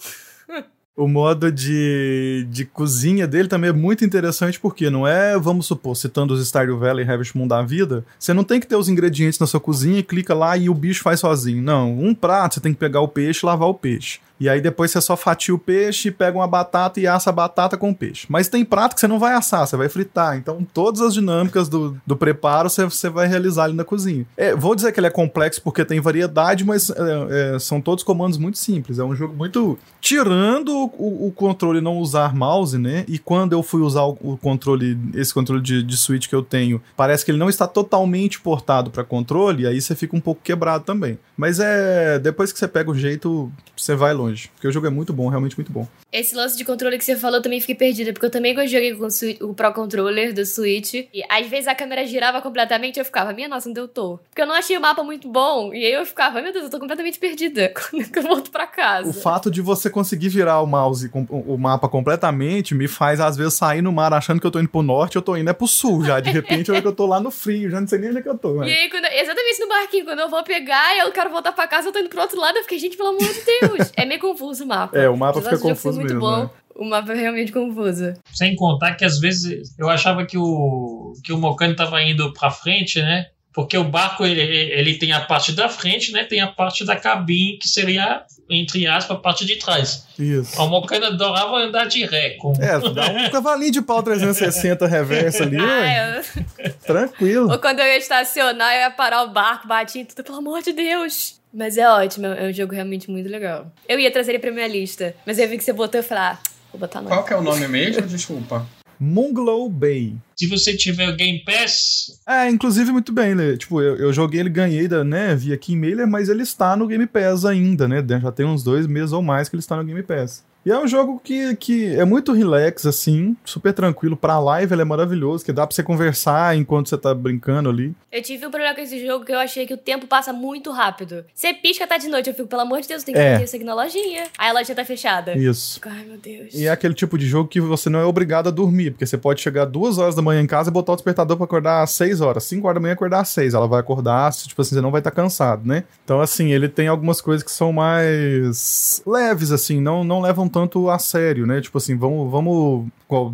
S3: O modo de, de cozinha dele também é muito interessante, porque não é, vamos supor, citando os Stardew Valley e Harvest Moon da vida, você não tem que ter os ingredientes na sua cozinha, clica lá e o bicho faz sozinho. Não, um prato você tem que pegar o peixe e lavar o peixe. E aí depois você só fatia o peixe, pega uma batata e assa a batata com o peixe. Mas tem prato que você não vai assar, você vai fritar. Então todas as dinâmicas do, do preparo você, você vai realizar ali na cozinha. É, vou dizer que ele é complexo porque tem variedade, mas é, é, são todos comandos muito simples. É um jogo muito. Tirando o, o, controle não usar mouse, né? E quando eu fui usar o, o controle, esse controle de, de Switch que eu tenho, parece que ele não está totalmente portado para controle, aí você fica um pouco quebrado também. Mas é. Depois que você pega o jeito, você vai longe longe. Porque o jogo é muito bom, realmente muito bom.
S4: Esse lance de controle que você falou, eu também fiquei perdida, porque eu também joguei com o Pro Controller do Switch. E às vezes a câmera girava completamente e eu ficava, minha nossa, onde eu tô? Porque eu não achei o mapa muito bom. E aí eu ficava, meu Deus, eu tô completamente perdida quando eu volto pra casa.
S3: O fato de você conseguir virar o mouse, o mapa completamente, me faz às vezes sair no mar achando que eu tô indo pro norte, eu tô indo é pro sul já. De repente eu vejo que eu tô lá no frio, já não sei nem onde é que eu tô.
S4: Mas... E aí, quando, exatamente no barquinho, quando eu vou pegar e eu quero voltar pra casa, eu tô indo pro outro lado, eu fiquei, gente, pelo amor de Deus. é meio confuso o mapa.
S3: É, o mapa fica confuso
S4: muito
S3: mesmo.
S4: Bom.
S3: Né?
S4: O mapa é realmente confuso.
S1: Sem contar que às vezes eu achava que o, que o Mocano tava indo pra frente, né? Porque o barco ele, ele tem a parte da frente, né? Tem a parte da cabine que seria, entre aspas, a parte de trás.
S3: Isso.
S1: O Mocano adorava andar de ré. Com...
S3: É, dá um cavalinho de pau 360 reverso ali. Ah, eu... Tranquilo.
S4: Ou quando eu ia estacionar, eu ia parar o barco, batia tudo, pelo amor de Deus. Mas é ótimo, é um jogo realmente muito legal. Eu ia trazer ele pra minha lista, mas eu vi que você botou e falei, ah, vou botar
S2: no. Qual que é o nome mesmo? Desculpa.
S3: Munglow Bay.
S1: Se você tiver o Game Pass.
S3: É, inclusive muito bem, né? Tipo, eu, eu joguei ele, ganhei, da, né? Via aqui e-mail, mas ele está no Game Pass ainda, né? Já tem uns dois meses ou mais que ele está no Game Pass. E é um jogo que, que é muito relax, assim, super tranquilo. Pra live ele é maravilhoso, que dá pra você conversar enquanto você tá brincando ali.
S4: Eu tive um problema com esse jogo que eu achei que o tempo passa muito rápido. Você pisca, tá de noite, eu fico, pelo amor de Deus, tem que
S3: é.
S4: fazer isso aqui na lojinha. Aí a loja tá fechada.
S3: Isso.
S4: Ai, meu Deus.
S3: E é aquele tipo de jogo que você não é obrigado a dormir, porque você pode chegar duas horas da manhã em casa e botar o despertador pra acordar às seis horas. Cinco horas da manhã acordar às seis. Ela vai acordar, tipo assim, você não vai estar tá cansado, né? Então, assim, ele tem algumas coisas que são mais leves, assim, não, não levam tanto a sério sério, né? Tipo assim, vamos, vamos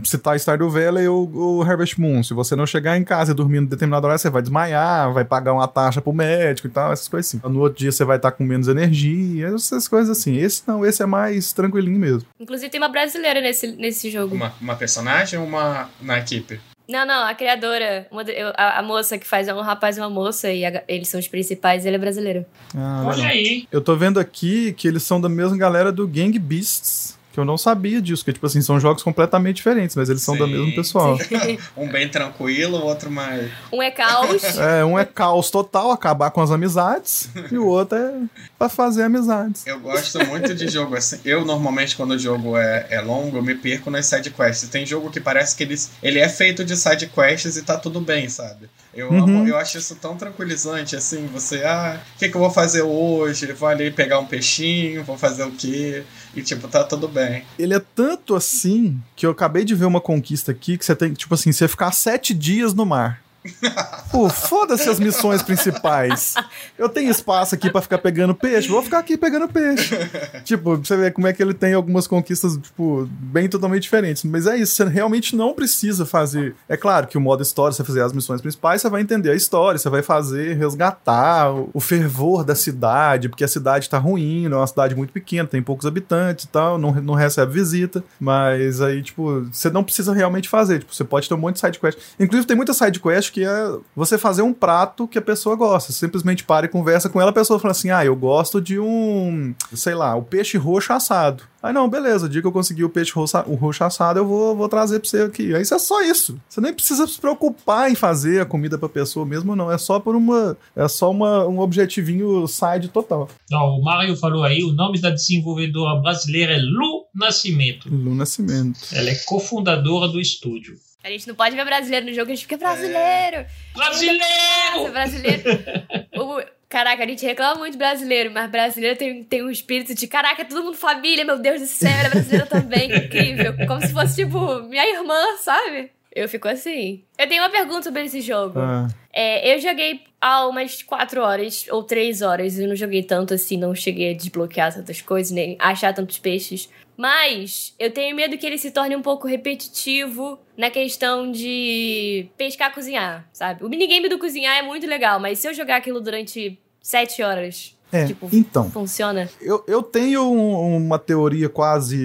S3: citar Stardew Valley ou, ou Harvest Moon. Se você não chegar em casa e dormir em determinada hora, você vai desmaiar, vai pagar uma taxa pro médico e tal, essas coisas assim. No outro dia você vai estar com menos energia, essas coisas assim. Esse não, esse é mais tranquilinho mesmo.
S4: Inclusive tem uma brasileira nesse, nesse jogo.
S2: Uma, uma personagem ou uma na equipe?
S4: Não, não, a criadora, a, a, moça que faz é um rapaz e uma moça, e a, eles são os principais, ele é brasileiro.
S3: Ah,
S1: Olha aí.
S3: Eu tô vendo aqui que eles são da mesma galera do Gang Beasts Que eu não sabia disso, que tipo assim, são jogos completamente diferentes, mas eles são do
S2: Sim.
S3: mesmo pessoal.
S2: Um bem tranquilo, o outro mais.
S4: Um é caos.
S3: É, um é caos total, acabar com as amizades, e o outro é pra fazer amizades.
S2: Eu gosto muito de jogo assim. Eu, normalmente, quando o jogo é, é longo, eu me perco nas sidequests. Tem jogo que parece que ele, ele é feito de sidequests e tá tudo bem, sabe? Eu,
S3: Uhum.
S2: amo, eu acho isso tão tranquilizante, assim, você, ah, o que, que eu vou fazer hoje? Vou ali pegar um peixinho, vou fazer o quê? E tipo, tá tudo bem.
S3: Ele é tanto assim que eu acabei de ver uma conquista aqui que você tem que, tipo assim, você ficar sete dias no mar. Pô, foda-se as missões principais. Eu tenho espaço aqui pra ficar pegando peixe, vou ficar aqui pegando peixe. tipo, você ver como é que ele tem algumas conquistas, tipo, bem totalmente diferentes. Mas é isso, você realmente não precisa fazer. É claro que o modo história, você fazer as missões principais, você vai entender a história, você vai fazer, resgatar o, fervor da cidade, porque a cidade tá ruim, é uma cidade muito pequena, tem poucos habitantes e tal, não, não recebe visita. Mas aí, tipo, você não precisa realmente fazer. Tipo, você pode ter um monte de sidequest. Inclusive, tem muita sidequest que é você fazer um prato que a pessoa gosta. Você simplesmente para e conversa com ela, a pessoa fala assim: ah, eu gosto de um, sei lá, o peixe roxo assado. Aí não, beleza, o dia que eu conseguir o peixe roxo, o roxo assado, eu vou, vou trazer pra você aqui. Aí isso é só isso. Você nem precisa se preocupar em fazer a comida pra pessoa mesmo, não. É só por uma. É só uma, um objetivinho side total.
S1: Ó, o Mário falou aí, o nome da desenvolvedora brasileira é Lu Nascimento.
S3: Lu Nascimento.
S1: Ela é cofundadora do estúdio.
S4: A gente não pode ver brasileiro no jogo, a gente fica brasileiro. Nossa,
S1: Brasileiro!
S4: brasileiro. O- Caraca, a gente reclama muito de brasileiro, mas brasileiro tem, tem um espírito de caraca, é todo mundo família, meu Deus do céu, ela é brasileira também, incrível. Como se fosse, tipo, minha irmã, sabe? Eu fico assim. Eu tenho uma pergunta sobre esse jogo.
S3: Ah,
S4: É, eu joguei há umas 4 horas ou 3 horas. Eu não joguei tanto assim, não cheguei a desbloquear tantas coisas, nem achar tantos peixes. Mas eu tenho medo que ele se torne um pouco repetitivo na questão de pescar cozinhar, sabe? O minigame do cozinhar é muito legal, mas se eu jogar aquilo durante 7 horas,
S3: é,
S4: Tipo,
S3: então.
S4: funciona?
S3: Eu, eu tenho um- uma teoria quase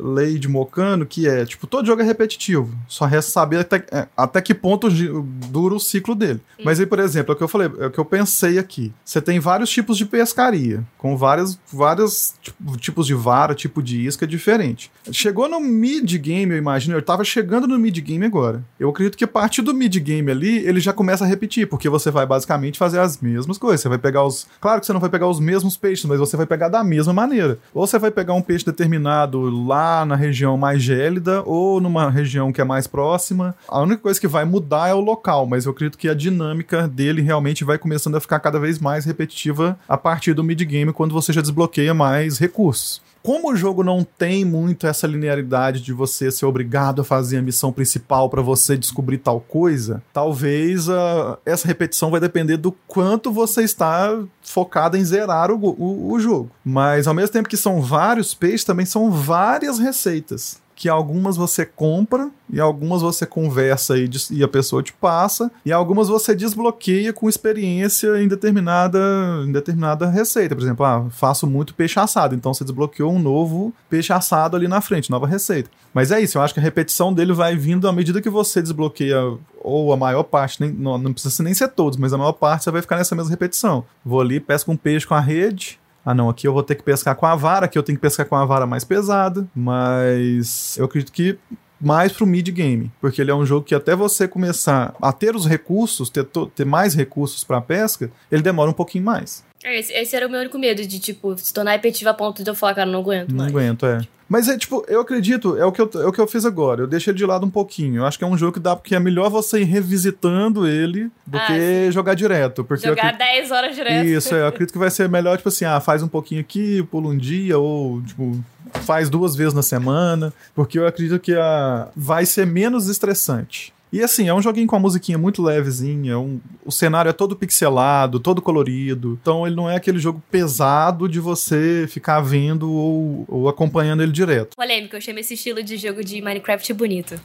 S3: lei de Mocano que é, tipo, todo jogo é repetitivo. Só resta saber até, é, até que ponto dura o ciclo dele. Mas aí, por exemplo, é o que eu falei, é o que eu pensei aqui. Você tem vários tipos de pescaria, com vários, vários tipo- tipos de vara, tipo de isca diferente. Chegou no mid-game, eu imagino, eu tava chegando no mid-game agora. Eu acredito que a partir do mid-game ali, ele já começa a repetir, porque você vai basicamente fazer as mesmas coisas. Você vai pegar os. Claro que você não vai pegar os mesmos peixes, mas você vai pegar da mesma maneira. Ou você vai pegar um peixe determinado lá na região mais gélida, ou numa região que é mais próxima. A única coisa que vai mudar é o local, mas eu acredito que a dinâmica dele realmente vai começando a ficar cada vez mais repetitiva a partir do mid-game, quando você já desbloqueia mais recursos. Como o jogo não tem muito essa linearidade de você ser obrigado a fazer a missão principal pra você descobrir tal coisa, talvez ah, essa repetição vai depender do quanto você está focado em zerar o, o- o jogo. Mas ao mesmo tempo que são vários peixes, também são várias receitas. Que algumas você compra, e algumas você conversa e, e a pessoa te passa, e algumas você desbloqueia com experiência em determinada, em determinada receita. Por exemplo, ah, faço muito peixe assado, então você desbloqueou um novo peixe assado ali na frente, nova receita. Mas é isso, eu acho que a repetição dele vai vindo à medida que você desbloqueia, ou a maior parte, nem, não, não precisa nem ser todos, mas a maior parte você vai ficar nessa mesma repetição. Vou ali, pesco um peixe com a rede, ah, não, aqui eu vou ter que pescar com a vara, aqui eu tenho que pescar com a vara mais pesada, mas eu acredito que mais pro mid-game, porque ele é um jogo que até você começar a ter os recursos, ter, ter mais recursos pra pesca, ele demora um pouquinho mais.
S4: É, Esse, esse era o meu único medo, de, tipo, se tornar repetitivo a ponto de eu falar, cara, não aguento
S3: Não
S4: mais.
S3: aguento, é. Mas é tipo, eu acredito, é o, que eu, é o que eu fiz agora. Eu deixei ele de lado um pouquinho. Eu acho que é um jogo que dá porque é melhor você ir revisitando ele do
S4: Ah,
S3: que jogar direto. Porque
S4: Jogar
S3: acredito-
S4: 10 horas direto.
S3: Isso, é, eu acredito que vai ser melhor, tipo assim, ah, faz um pouquinho aqui, pula um dia, ou, tipo, faz duas vezes na semana, porque eu acredito que a, vai ser menos estressante. E assim, é um joguinho com a musiquinha muito levezinha, um- o cenário é todo pixelado, todo colorido, então ele não é aquele jogo pesado de você ficar vendo ou, ou acompanhando ele direto.
S4: Polêmico, eu chamo esse estilo de jogo de Minecraft bonito.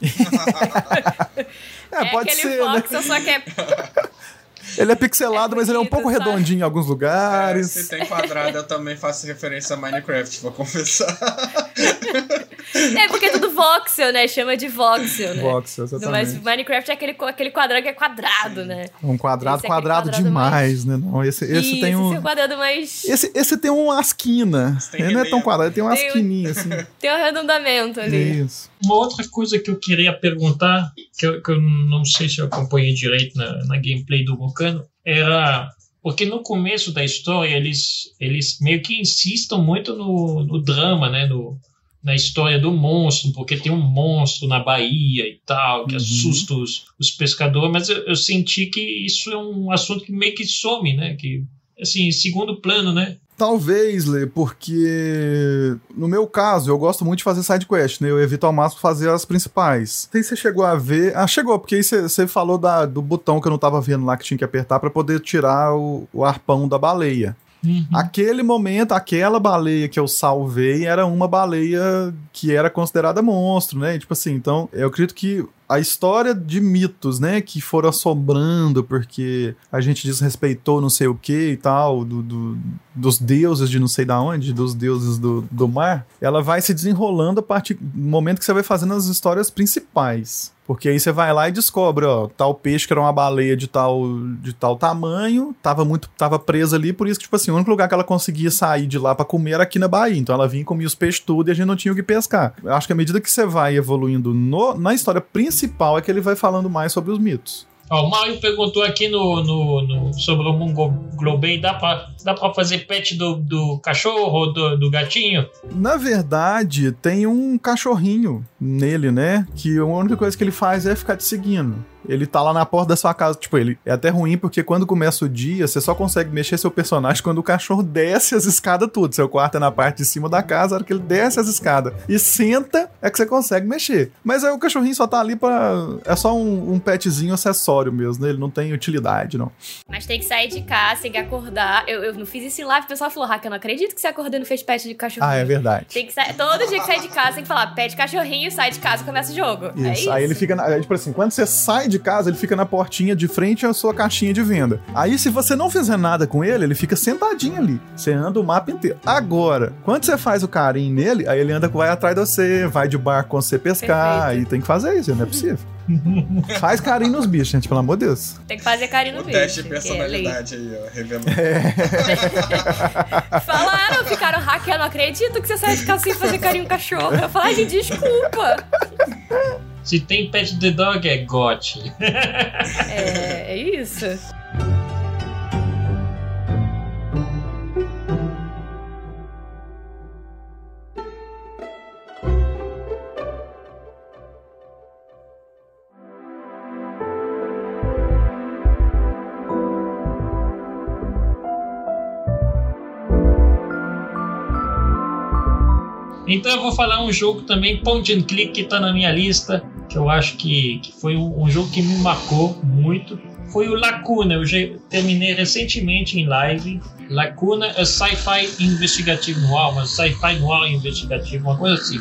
S3: É, pode
S4: aquele
S3: ser, né?
S4: voxel, só que é
S3: Ele é pixelado,
S4: É
S3: mas ele é um
S4: bonito,
S3: pouco
S4: sabe?
S3: redondinho em alguns
S2: É,
S3: lugares.
S2: se tem quadrado, eu também faço referência a Minecraft, vou confessar.
S4: É porque é tudo voxel, né? Chama de voxel, né?
S3: Voxel, exatamente.
S4: Mas Minecraft é aquele, aquele quadrado que é quadrado, né?
S3: Um quadrado,
S4: Esse é
S3: quadrado,
S4: quadrado
S3: demais, né? Não, esse, esse
S4: Isso,
S3: tem um.
S4: esse é o quadrado mais...
S3: Esse, esse tem uma asquina.
S2: tem
S3: Ele não é tão quadrado, ele tem uma
S4: Tem um-
S3: assim.
S4: Tem um arredondamento ali.
S3: Isso.
S1: Uma outra coisa que eu queria perguntar, que eu, que eu não sei se eu acompanhei direito na, na gameplay do Vulcano, era. Porque no começo da história eles, eles meio que insistem muito no, no drama, né? No, na história do monstro, porque tem um monstro na Bahia e tal, que
S3: Uhum.
S1: assusta os, os pescadores, mas eu, eu senti que isso é um assunto que meio que some, né? Que, assim, segundo plano, né?
S3: Talvez, Lê, porque no meu caso, eu gosto muito de fazer side quest, né? Eu evito ao máximo fazer as principais. Não sei se você chegou a ver. Ah, chegou, porque aí você, você falou da, do botão que eu não tava vendo lá que tinha que apertar pra poder tirar o, o arpão da baleia. Aquele momento, aquela baleia que eu salvei era uma baleia que era considerada monstro, né? Tipo assim, então eu acredito que a história de mitos, né, que foram assombrando porque a gente desrespeitou não sei o que e tal, do, do- dos deuses de não sei da onde, dos deuses do, do mar, ela vai se desenrolando a partir do momento que você vai fazendo as histórias principais. Porque aí você vai lá e descobre, ó, tal peixe que era uma baleia de tal, de tal tamanho, tava muito, tava presa ali, por isso que, tipo assim, o único lugar que ela conseguia sair de lá pra comer era aqui na Bahia. Então ela vinha e comia os peixes tudo e a gente não tinha o que pescar. Eu acho que à medida que você vai evoluindo no- na história principal é que ele vai falando mais sobre os mitos.
S1: Ó, o Mário perguntou aqui no, no, no- sobre o Mungo Globem, dá pra, dá pra fazer pet do, do cachorro, do, do gatinho?
S3: Na verdade, tem um cachorrinho nele, né? Que a única coisa que ele faz é ficar te seguindo. Ele tá lá na porta da sua casa. Tipo, ele é até ruim porque quando começa o dia, você só consegue mexer seu personagem quando o cachorro desce as escadas tudo. Seu quarto é na parte de cima da casa, a hora que ele desce as escadas e senta, é que você consegue mexer. Mas aí o cachorrinho só tá ali pra. É só um, um petzinho acessório mesmo, né? Ele não tem utilidade, não.
S4: Mas tem que sair de casa, tem que acordar. Eu, eu não fiz isso em live, o pessoal falou, Raquel, eu não acredito que você acordou e não fez pet de cachorrinho.
S3: Ah, é verdade.
S4: Tem que sair, todo dia que sair de casa, tem que falar, pet cachorrinho, sai de casa, começa o jogo. É
S3: Isso.
S4: isso.
S3: Aí ele fica, na, é, tipo assim, quando você sai de casa, ele fica na portinha de frente à sua caixinha de venda. Aí, se você não fizer nada com ele, ele fica sentadinho ali. Você anda o mapa inteiro. Agora, quando você faz o carinho nele, aí ele anda, vai atrás de você, vai de barco com você pescar.
S4: Perfeito.
S3: E tem que fazer isso, não é possível. Faz carinho nos bichos, gente, pelo amor de Deus.
S4: Tem que fazer carinho no
S2: O
S4: bicho.
S2: teste de
S4: que é
S2: personalidade aí, ó, revelando.
S4: Falaram, ficaram, Raquel, não acredito que você sai de casa sem fazer carinho no cachorro. Eu falei, ai, gente, desculpa.
S1: Se tem pet the dog, é got.
S4: É, é isso.
S1: Então eu vou falar um jogo também, Point and Click, que tá na minha lista, que eu acho que, que foi um, jogo que me marcou muito. Foi o Lacuna, eu terminei recentemente em live. Lacuna é sci-fi investigativo noir, mas sci-fi noir investigativo, uma coisa assim.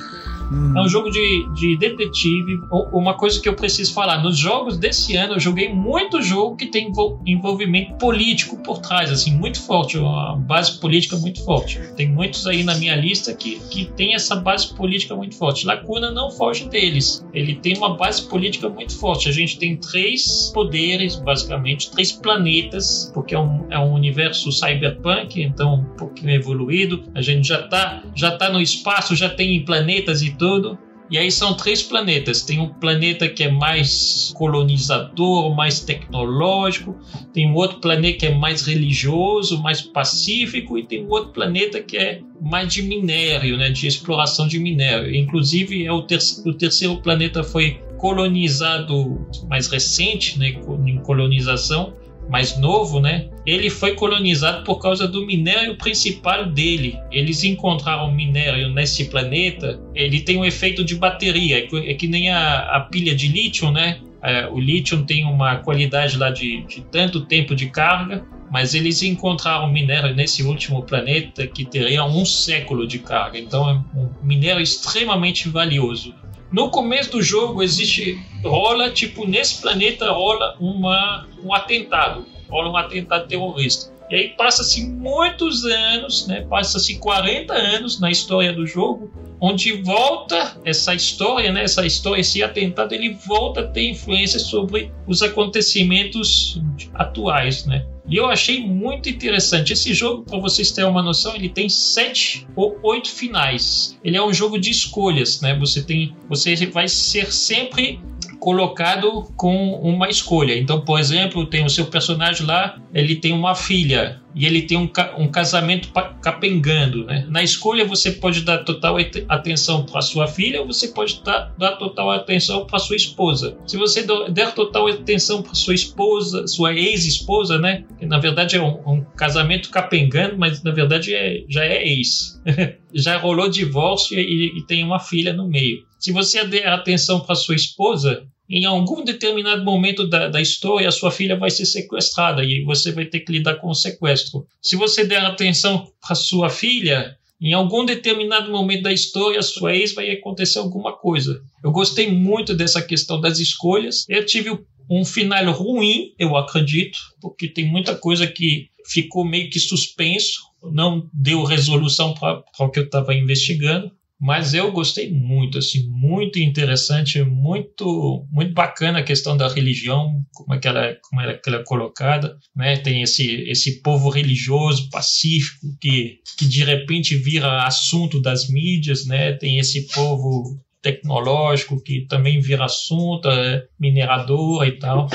S3: Hum.
S1: É um jogo de, de detetive. Uma coisa que eu preciso falar: nos jogos desse ano, eu joguei muito jogo que tem envol- envolvimento político por trás, assim, muito forte, uma base política muito forte. Tem muitos aí na minha lista que, que tem essa base política muito forte. Lacuna não foge deles. Ele tem uma base política muito forte. A gente tem três poderes, basicamente, três planetas, porque é um, é um universo cyberpunk, então um pouquinho evoluído. A gente já tá, já tá no espaço, já tem planetas e tudo. E aí são três planetas. Tem um planeta que é mais colonizador, mais tecnológico. Tem um outro planeta que é mais religioso, mais pacífico. E tem um outro planeta que é mais de minério, né? De exploração de minério. Inclusive, é o, ter o terceiro planeta foi colonizado mais recente, né? Em colonização mais novo, né? Ele foi colonizado por causa do minério principal dele. Eles encontraram minério nesse planeta. Ele tem um efeito de bateria, é que, é nem a, a pilha de lítio, né? É, o lítio tem uma qualidade lá de, de tanto tempo de carga, mas eles encontraram minério nesse último planeta que teria um século de carga. Então é um minério extremamente valioso. No começo do jogo existe rola tipo nesse planeta rola uma um atentado, rola um atentado terrorista. E aí passa-se muitos anos, né? Passa-se 40 anos na história do jogo, onde volta essa história, né? Essa história, esse atentado, ele volta a ter influência sobre os acontecimentos atuais, né? E eu achei muito interessante. Esse jogo, para vocês terem uma noção, ele tem sete ou oito finais. Ele é um jogo de escolhas, né? Você tem, você vai ser sempre colocado com uma escolha. Então, por exemplo, tem o seu personagem lá, ele tem uma filha e ele tem um, um casamento capengando. Né? Na escolha, você pode dar total atenção para sua filha ou você pode dar, dar total atenção para sua esposa. Se você der total atenção para sua esposa, sua ex-esposa, né? que na verdade é um, um, casamento capengando, mas na verdade é, já é ex. já rolou divórcio e, e tem uma filha no meio. Se você der atenção para sua esposa, em algum determinado momento da, da, história, a sua filha vai ser sequestrada e você vai ter que lidar com o sequestro. Se você der atenção para sua filha, em algum determinado momento da história, a sua ex vai acontecer alguma coisa. Eu gostei muito dessa questão das escolhas. Eu tive um final ruim, eu acredito, porque tem muita coisa que ficou meio que suspenso, não deu resolução para o que eu estava investigando. Mas eu gostei muito, assim, muito interessante, muito, muito bacana a questão da religião, como é que ela, como é que ela é colocada, né? Tem esse, esse povo religioso, pacífico, que, que de repente vira assunto das mídias, né? Tem esse povo tecnológico que também vira assunto, é minerador e tal.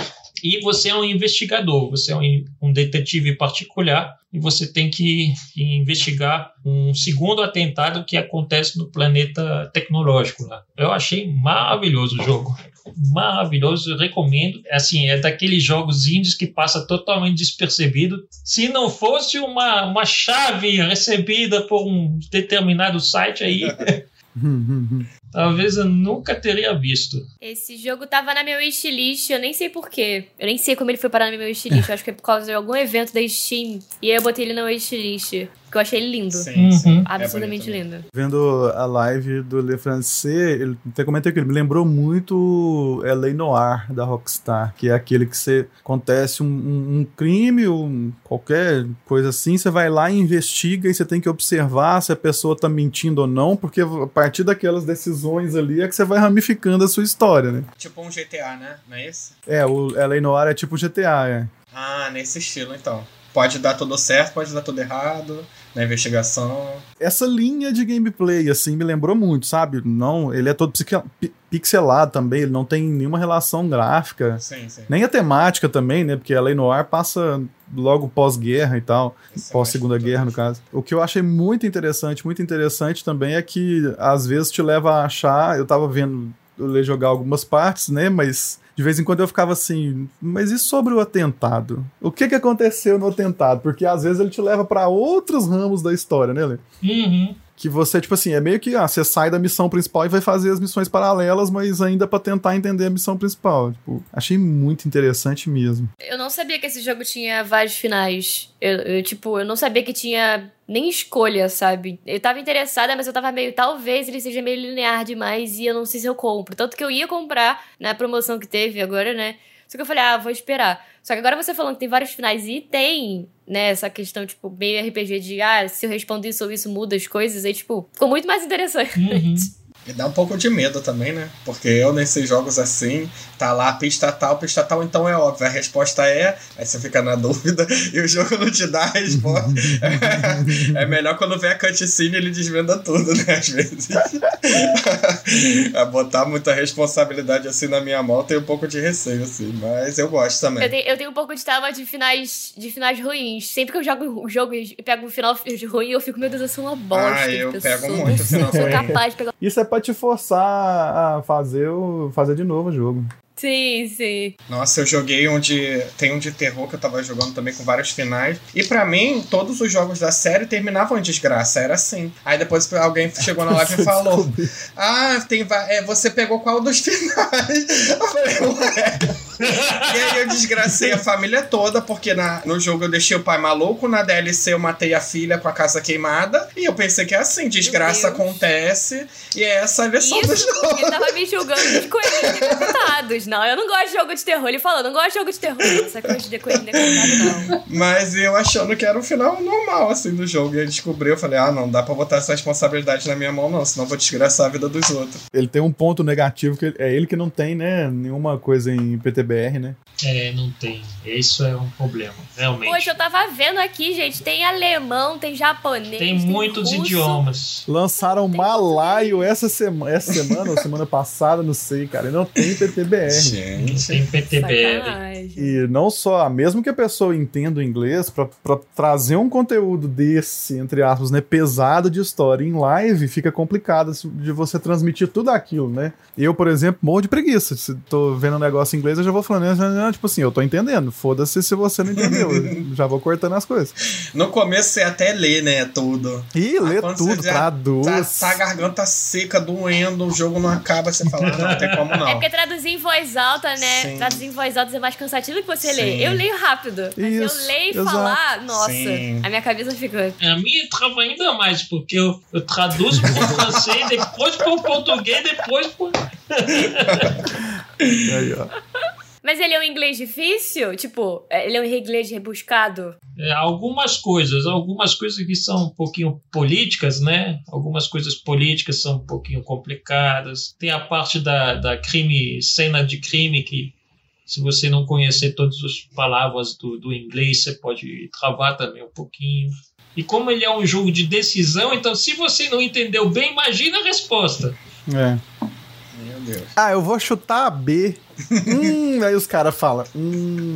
S1: E você é um investigador, você é um, um detetive particular e você tem que, que, investigar um segundo atentado que acontece no planeta tecnológico lá. Eu achei maravilhoso o jogo. Maravilhoso, eu recomendo. Assim, é daqueles jogos índios que passa totalmente despercebido. Se não fosse uma, uma chave recebida por um determinado site aí, Talvez eu nunca teria visto.
S4: Esse jogo tava na minha wishlist, eu nem sei porquê. Eu nem sei como ele foi parar na minha wishlist. eu acho que é por causa de algum evento da Steam. E aí eu botei ele na wishlist que eu achei ele lindo.
S2: Sim, sim. Uhum.
S4: Absolutamente é lindo.
S3: Vendo a live do Le Francais, ele até comentei que ele me lembrou muito L.A. Noir da Rockstar, que é aquele que você acontece um, um, um crime ou um, qualquer coisa assim, você vai lá e investiga e você tem que observar se a pessoa tá mentindo ou não, porque a partir daquelas decisões ali é que você vai ramificando a sua história, né?
S2: Tipo um GTA, né? Não é isso?
S3: É, o L.A. Noir é tipo GTA, é.
S2: Ah, nesse estilo então. Pode dar tudo certo, pode dar tudo errado na investigação.
S3: Essa linha de gameplay, assim, me lembrou muito, sabe? Não, ele é todo pixelado também, ele não tem nenhuma relação gráfica.
S2: Sim, sim.
S3: Nem a temática também, né? Porque a Lei Noir passa logo pós-guerra e tal, pós-segunda guerra, no caso. O que eu achei muito interessante, muito interessante também é que às vezes te leva a achar, eu tava vendo eu jogar algumas partes, né? Mas de vez em quando eu ficava assim, mas e sobre o atentado? O que que aconteceu no atentado? Porque às vezes ele te leva para outros ramos da história, né, Lê?
S1: Uhum
S3: que você, tipo assim, é meio que, ah, você sai da missão principal e vai fazer as missões paralelas, mas ainda para tentar entender a missão principal. Tipo, achei muito interessante mesmo.
S4: Eu não sabia que esse jogo tinha vários finais. Eu, eu, tipo, eu não sabia que tinha nem escolha, sabe? Eu tava interessada, mas eu tava meio, talvez ele seja meio linear demais e eu não sei se eu compro. Tanto que eu ia comprar na promoção que teve agora, né? Só que eu falei, ah, vou esperar. Só que agora você falando que tem vários finais e tem, né, essa questão, tipo, meio RPG de, ah, se eu respondo isso ou isso muda as coisas, aí, tipo, ficou muito mais interessante.
S1: Uhum.
S2: E dá um pouco de medo também, né? Porque eu, nesses jogos assim, tá lá pista tal, pista tal, então é óbvio. A resposta é, aí você fica na dúvida e o jogo não te dá a resposta. é melhor quando vem a cutscene ele desvenda tudo, né? Às vezes. a botar muita responsabilidade assim na minha mão tem um pouco de receio, assim. Mas eu gosto também.
S4: Eu tenho, eu tenho um pouco de trauma de finais, de finais ruins. Sempre que eu jogo o jogo e pego um final ruim, eu fico, meu Deus, eu sou uma bosta.
S2: Ah, eu pego muito final.
S4: Sou capaz de pegar.
S3: Isso é pra te forçar a fazer, o, fazer de novo o jogo.
S4: Sim, sim.
S2: Nossa, eu joguei onde tem um de terror que eu tava jogando também com vários finais. E para mim, todos os jogos da série terminavam em desgraça. Era assim. Aí depois alguém chegou na live e falou: Ah, tem é, você pegou qual dos finais? Eu falei, ué. e aí eu desgracei a família toda, porque na, no jogo eu deixei o pai maluco, na DLC eu matei a filha com a casa queimada. E eu pensei que é assim, desgraça acontece. E é essa a versão
S4: Isso,
S2: do jogo.
S4: Ele tava me julgando de coelhinhos decapitados. Não, eu não gosto de jogo de terror. Ele falou, não gosto de jogo de terror. Essa coisa de decapitado, não.
S2: Mas eu achando que era o final normal, assim, do jogo. E aí descobri, eu falei, ah, não, dá pra botar essa responsabilidade na minha mão, não, senão eu vou desgraçar a vida dos outros.
S3: Ele tem um ponto negativo que é ele que não tem, né, nenhuma coisa em PTBR, né?
S1: É, não tem. Isso é um problema, realmente.
S4: Poxa, eu tava vendo aqui, gente. Tem alemão, tem japonês.
S1: tem muitos
S4: russo.
S1: idiomas.
S3: Lançaram Malaio essa semana, essa semana ou semana passada, não sei, cara. E não tem PTBR.
S2: Gente.
S1: tem PTBR.
S3: É. E não só, mesmo que a pessoa entenda o inglês, pra, pra trazer um conteúdo desse, entre aspas, né, pesado de história em live, fica complicado de você transmitir tudo aquilo, né? Eu, por exemplo, morro de preguiça. Se tô vendo um negócio em inglês, eu já vou falando, "Ah, tipo assim, eu tô entendendo. Foda-se se você não entendeu. Eu já vou cortando as coisas.
S2: No começo você até lê, né, tudo.
S3: E lê tudo,
S2: já
S3: traduz.
S2: Tá, tá a garganta seca, doendo, o jogo não acaba, você fala, "Ah, não, não tem como
S4: É
S2: não.
S4: porque traduzir em voz alta, né?
S2: Sim.
S4: Traduzir em voz alta é mais cansativo que você
S2: Sim.
S4: ler. Eu leio rápido. Mas
S3: Isso,
S4: eu leio e falar, nossa,
S2: Sim.
S4: a minha cabeça fica.
S1: A minha trava ainda mais, porque eu, eu traduzo pro francês, depois pro português, depois pro.
S3: Aí, ó.
S4: Mas ele é um inglês difícil? Tipo, ele é um inglês rebuscado?
S1: É, algumas coisas, algumas coisas que são um pouquinho políticas, né? Algumas coisas políticas são um pouquinho complicadas. Tem a parte da, da crime, cena de crime que se você não conhecer todas as palavras do, do inglês, você pode travar também um pouquinho. E como ele é um jogo de decisão, então se você não entendeu bem, imagina a resposta.
S3: É.
S2: Deus.
S3: Ah, eu vou chutar a B. hum, aí os caras falam. Hum,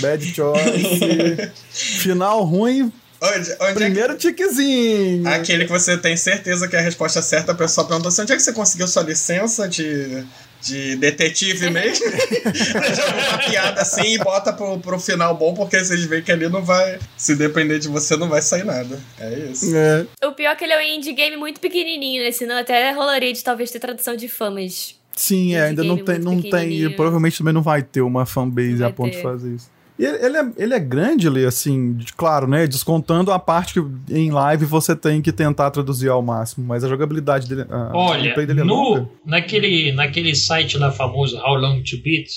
S3: bad choice. Final ruim,
S2: Onde, onde é que-
S3: primeiro tiquezinho.
S2: Aquele que você tem certeza que é a resposta certa, a pessoa pergunta assim: onde é que você conseguiu sua licença de, de detetive mesmo? Joga uma piada assim e bota pro, pro final bom, porque vocês veem que ali não vai. Se depender de você, não vai sair nada. É isso.
S3: É.
S4: O pior é que ele é um indie game muito pequenininho, né? Senão até rolaria de talvez ter tradução de famas.
S3: Sim, é, ainda não
S4: Game
S3: tem, não tem. E provavelmente também não vai ter uma fanbase a ponto
S4: ter.
S3: de fazer isso. E ele, ele é, ele é grande, Lê, assim, de- claro, né? Descontando a parte que em live você tem que tentar traduzir ao máximo, mas a jogabilidade dele. A
S1: Olha,
S3: gameplay dele é
S1: no, naquele, naquele site lá famoso, How Long to Beat,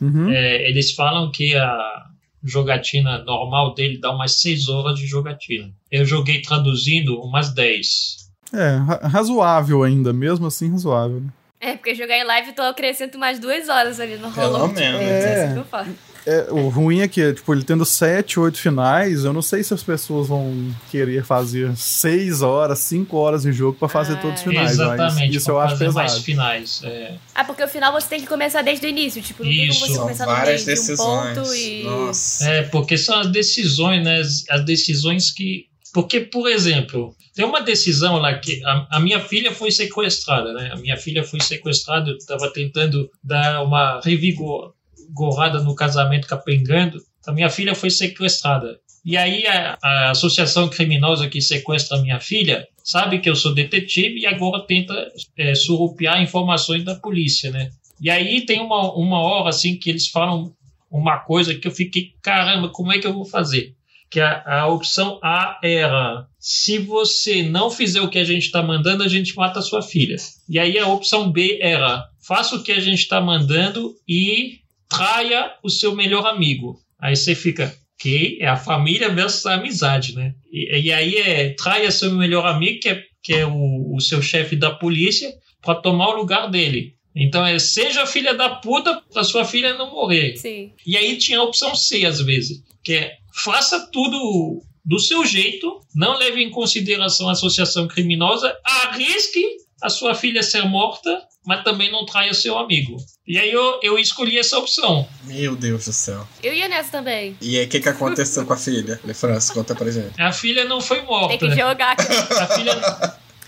S3: Uhum.
S1: É, eles falam que a jogatina normal dele dá umas 6 horas de jogatina. Eu joguei traduzindo umas 10.
S3: É, ra- razoável ainda, mesmo assim razoável. né?
S4: É, porque jogar em live eu acrescento mais duas horas ali no
S2: Pelo menos.
S3: É.
S4: faço.
S3: É, o ruim é que, tipo, ele tendo sete, oito finais, eu não sei se as pessoas vão querer fazer seis horas, cinco horas de jogo pra fazer
S4: Ah,
S3: todos os finais. mas
S1: Exatamente,
S3: isso eu acho
S1: fazer mais
S3: pesado.
S1: finais. é.
S4: Ah, porque o final você tem que começar desde o início. Tipo, não tem como
S1: Isso.
S4: você começar no meio
S2: várias
S4: de um
S2: decisões.
S4: ponto e...
S2: Nossa.
S1: É, porque são as decisões, né? As decisões que. Porque, por exemplo, tem uma decisão lá que a, a minha filha foi sequestrada, né? A minha filha foi sequestrada, eu estava tentando dar uma revigorada no casamento capengando. A minha filha foi sequestrada. E aí a, a associação criminosa que sequestra a minha filha sabe que eu sou detetive e agora tenta é, surrupiar informações da polícia, né? E aí tem uma, uma hora assim que eles falam uma coisa que eu fiquei, caramba, como é que eu vou fazer? Que a, a opção A era: se você não fizer o que a gente está mandando, a gente mata a sua filha. E aí a opção B era: faça o que a gente está mandando e traia o seu melhor amigo. Aí você fica, que é a família versus a amizade, né? E, e aí é traia seu melhor amigo, que é, que é o, o seu chefe da polícia, para tomar o lugar dele. Então é seja filha da puta pra sua filha não morrer.
S4: Sim.
S1: E aí tinha a opção C às vezes, que é faça tudo do seu jeito, não leve em consideração a associação criminosa, arrisque a sua filha ser morta, mas também não traia seu amigo. E aí eu, eu escolhi essa opção.
S2: Meu Deus do céu.
S4: Eu ia nessa também.
S2: E aí, o que, que aconteceu com a filha? Le France, conta pra gente.
S1: A filha não foi morta.
S4: Tem que jogar.
S1: A filha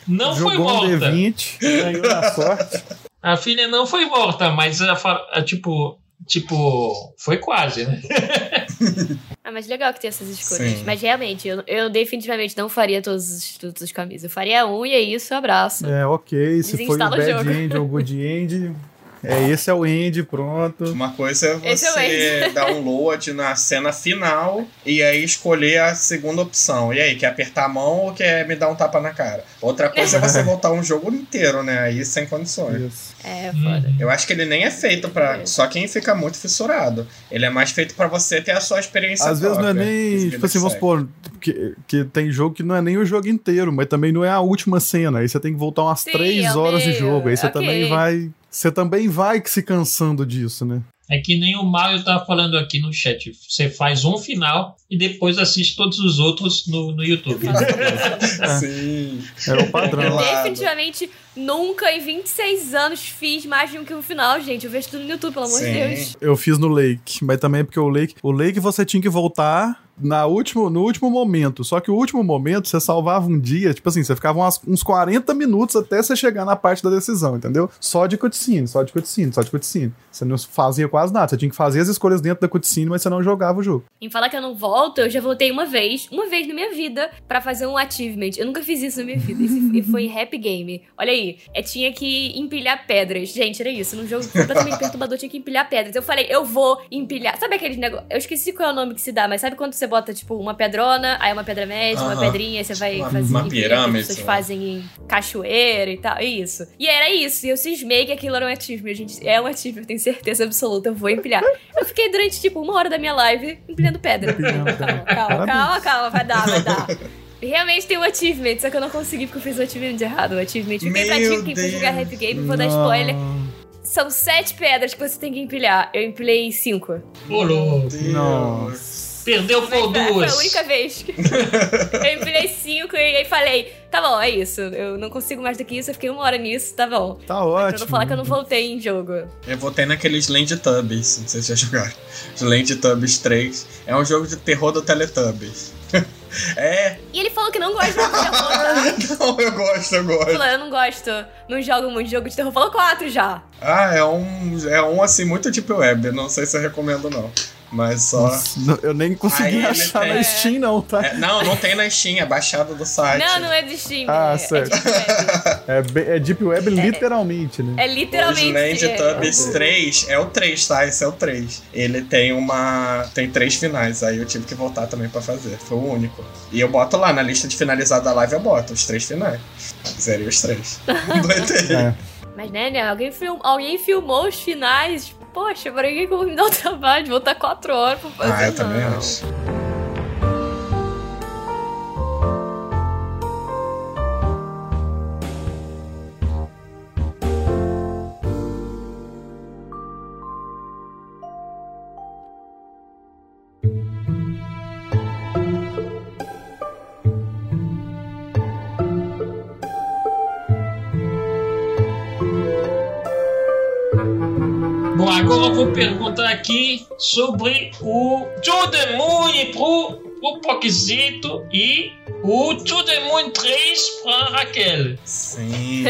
S1: não foi
S3: Jogou um
S1: morta.
S3: D20, ganhou na sorte.
S1: A filha não foi morta, mas a, a, tipo, tipo, foi quase, né?
S4: Ah, mas legal que tem essas escolhas.
S2: Sim.
S4: Mas realmente, eu, eu definitivamente não faria todos os, todos os caminhos. Eu faria um e é isso, abraço.
S3: É, ok. Se foi o bad
S4: jogo.
S3: end ou good end, É, esse é o end, pronto.
S2: Uma coisa é
S4: é o
S2: você
S4: end.
S2: dar um load na cena final e aí escolher a segunda opção. E aí, quer apertar a mão ou quer me dar um tapa na cara? Outra coisa é você voltar um jogo inteiro, né? Aí sem condições.
S3: Isso.
S4: É, foda.
S1: Uhum.
S2: Eu acho que ele nem é feito pra
S4: É.
S2: só quem fica muito fissurado. Ele é mais feito pra você ter a sua experiência
S3: Às vezes não é
S2: própria.
S3: nem. Tipo assim, vamos supor, que, que tem jogo que não é nem o jogo inteiro, mas também não é a última cena. Aí você tem que voltar umas
S4: Sim,
S3: três
S4: é
S3: horas de jogo. Aí você
S4: Ok.
S3: também vai. Você também vai se cansando disso, né?
S1: É que nem o Mario tá falando aqui no chat. Você faz um final e depois assiste todos os outros no, no YouTube.
S2: Sim.
S3: É o padrão.
S2: Eu-
S4: Definitivamente nunca em 26 anos fiz mais de um que um final, gente. Eu vejo tudo no YouTube, pelo amor de
S2: Sim.
S4: Deus.
S3: Eu fiz no Lake, mas também é porque o Lake, o Lake você tinha que voltar na último, no último momento. Só que o último momento você salvava um dia, tipo assim, você ficava umas- uns 40 minutos até você chegar na parte da decisão, entendeu? Só de cutscene, só de cutscene, só de cutscene. Você não fazia quase nada, você tinha que fazer as escolhas dentro da cutscene, mas você não jogava o jogo.
S4: Em falar que eu não volto, eu já voltei uma vez, uma vez na minha vida, pra fazer um achievement. Eu nunca fiz isso na minha vida. E foi em Happy Game. Olha aí, é, tinha que empilhar pedras. Gente, era isso. Num jogo completamente perturbador, tinha que empilhar pedras. Eu falei, eu vou empilhar. Sabe aqueles negócios? Eu esqueci qual é o nome que se dá, mas sabe quando você bota, tipo, uma pedrona, aí uma pedra média, uma pedrinha, aí você vai
S2: Uma-
S4: fazer.
S2: uma pirâmide,
S4: as pessoas
S2: né?
S4: fazem em cachoeira e tal. É isso. E era isso. E eu cismei que aquilo era um achievement. Gente, é um achievement, eu tenho certeza absoluta. Eu vou empilhar. Eu fiquei durante, tipo, uma hora da minha live empilhando pedra. Calma, calma, calma, calma, vai dar, vai dar. Realmente tem um achievement, só que eu não consegui porque eu fiz o achievement de errado. O achievement. Fiquei pra dica quem for
S2: Deus.
S4: jogar Happy Game, vou dar spoiler. São sete pedras que você tem que empilhar. Eu empilhei cinco.
S1: Ô, louco.
S3: Nossa.
S1: Perdeu por
S4: Foi foi
S1: duas.
S4: a única vez que eu empilhei cinco e aí falei, tá bom, é isso. Eu não consigo mais do que isso, eu fiquei uma hora nisso, tá bom.
S3: Tá
S4: Pra
S3: ótimo.
S4: não falar que eu não voltei em jogo.
S2: Eu votei naqueles Land Tubbies, não sei se já jogaram. Os Land Tubbies 3. É um jogo de terror do Teletubbies. é,
S4: E ele falou que não gosta de jogo de terror.
S2: não, eu gosto, eu gosto.
S4: Falou, eu não gosto, não jogo muito jogo de terror. Falou quatro já.
S2: Ah, é um, é um assim, muito tipo web. Não sei se eu recomendo, não. Mas só.
S3: Nossa, não- eu nem consegui
S2: Aí
S3: achar
S2: tem-
S3: na Steam, não, tá?
S2: É, não, não tem na Steam, é baixado do site.
S4: Não, não é do Steam.
S3: Ah,
S4: é,
S3: certo.
S4: É, Deep Web.
S3: É, é Deep Web literalmente, né?
S4: é
S2: Os
S4: literalmente.
S2: Land
S4: é.
S2: Tubbies 3 é o 3, tá? Esse é o 3. Ele tem uma. tem três finais, aí eu tive que voltar também pra fazer. Foi o único. E eu boto lá na lista de finalizada da live, eu boto os três finais. Zerei os três. Doidei.
S3: É.
S4: Mas, né, né, alguém, film, alguém filmou os finais. Poxa, pra que eu vou me dar o trabalho de voltar quatro horas pra fazer?
S2: Ah, eu também acho.
S1: Perguntar aqui sobre o To The Moon pro, pro Poquezito e o To The Moon 3 pra Raquel.
S2: Sim.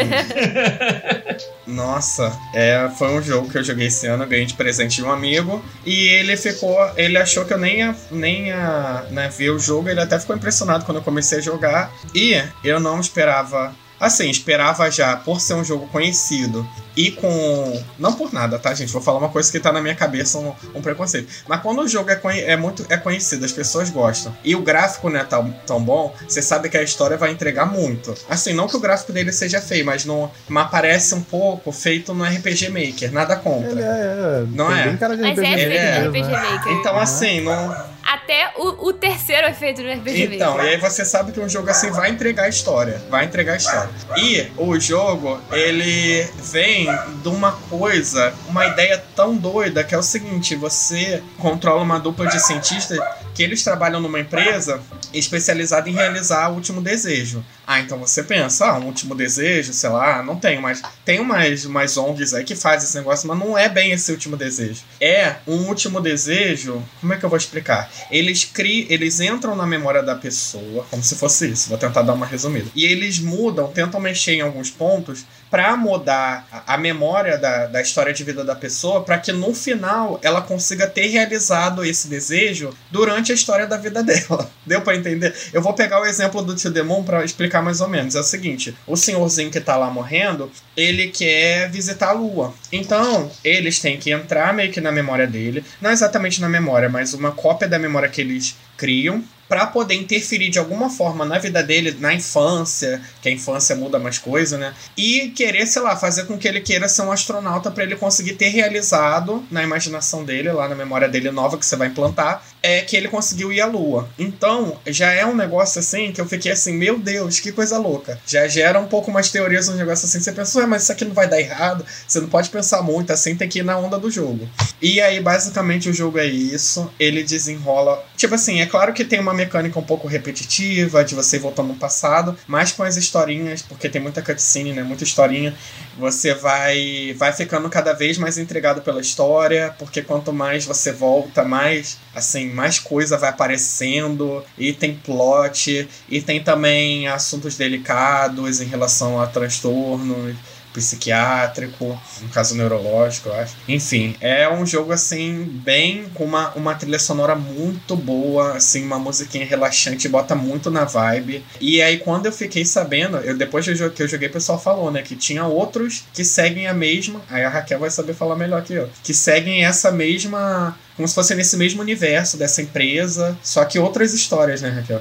S2: Nossa, é, foi um jogo que eu joguei esse ano, ganhei de presente de um amigo. E ele ficou. Ele achou que eu nem ia, nem ia né, ver o jogo. Ele até ficou impressionado quando eu comecei a jogar. E eu não esperava. Assim, esperava já, por ser um jogo conhecido e com. Não por nada, tá, gente? Vou falar uma coisa que tá na minha cabeça, um, um preconceito. Mas quando o jogo é, conhe- é muito é conhecido, as pessoas gostam. E o gráfico não é tão, tão bom, você sabe que a história vai entregar muito. Assim, não que o gráfico dele seja feio, mas, não, mas parece um pouco feito no RPG Maker, nada contra.
S3: Ele é, é,
S2: Não é?
S3: bem cara de
S4: Mas
S3: RPG
S4: é
S2: é,
S4: no
S3: mesmo,
S4: RPG
S3: né?
S4: Maker.
S2: Então, assim, não.
S4: Até o, o terceiro é feito no RPG
S2: Então,
S4: Maker.
S2: e aí você sabe que um jogo assim vai entregar a história. Vai entregar a história. E o jogo, ele vem de uma coisa, uma ideia tão doida que é o seguinte: você controla uma dupla de cientistas que eles trabalham numa empresa especializada em realizar o último desejo. Ah, então você pensa, ah, um último desejo, sei lá, não tem, mas tem umas, umas ONGs aí que fazem esse negócio, mas não é bem esse último desejo. É um último desejo, como é que eu vou explicar? Eles criam, eles entram na memória da pessoa, como se fosse isso, vou tentar dar uma resumida. E eles mudam, tentam mexer em alguns pontos para mudar a, memória da, da história de vida da pessoa, para que no final ela consiga ter realizado esse desejo durante durante a história da vida dela. Deu para entender? Eu vou pegar o exemplo do Tio Demon para explicar mais ou menos. É o seguinte: o senhorzinho que tá lá morrendo, ele quer visitar a lua. Então, eles têm que entrar meio que na memória dele, não exatamente na memória, mas uma cópia da memória que eles criam para poder interferir de alguma forma na vida dele, na infância, que a infância muda mais coisa, né? E querer, sei lá, fazer com que ele queira ser um astronauta para ele conseguir ter realizado na imaginação dele, lá na memória dele nova que você vai implantar, é que ele conseguiu ir à lua. Então, já é um negócio assim que eu fiquei assim, meu Deus, que coisa louca. Já gera um pouco mais teorias um negócio assim, você pensa, mas isso aqui não vai dar errado. Você não pode pensar muito assim, tem que ir na onda do jogo. E aí, basicamente, o jogo é isso. Ele desenrola. Tipo assim, é claro que tem uma mecânica um pouco repetitiva, de você voltando no passado, mas com as historinhas, porque tem muita cutscene, né? Muita historinha, você vai, vai ficando cada vez mais intrigado pela história, porque quanto mais você volta, mais assim, mais coisa vai aparecendo, e tem plot, e tem também assuntos delicados em relação a transtornos psiquiátrico, no caso neurológico, eu acho. Enfim, é um jogo assim, bem com uma, uma trilha sonora muito boa, assim, uma musiquinha relaxante, bota muito na vibe. E aí, quando eu fiquei sabendo, eu depois que eu joguei, o pessoal falou, né, que tinha outros que seguem a mesma. Aí a Raquel vai saber falar melhor aqui, ó. Que seguem essa mesma. Como se fosse nesse mesmo universo dessa empresa, só que outras histórias, né, Raquel?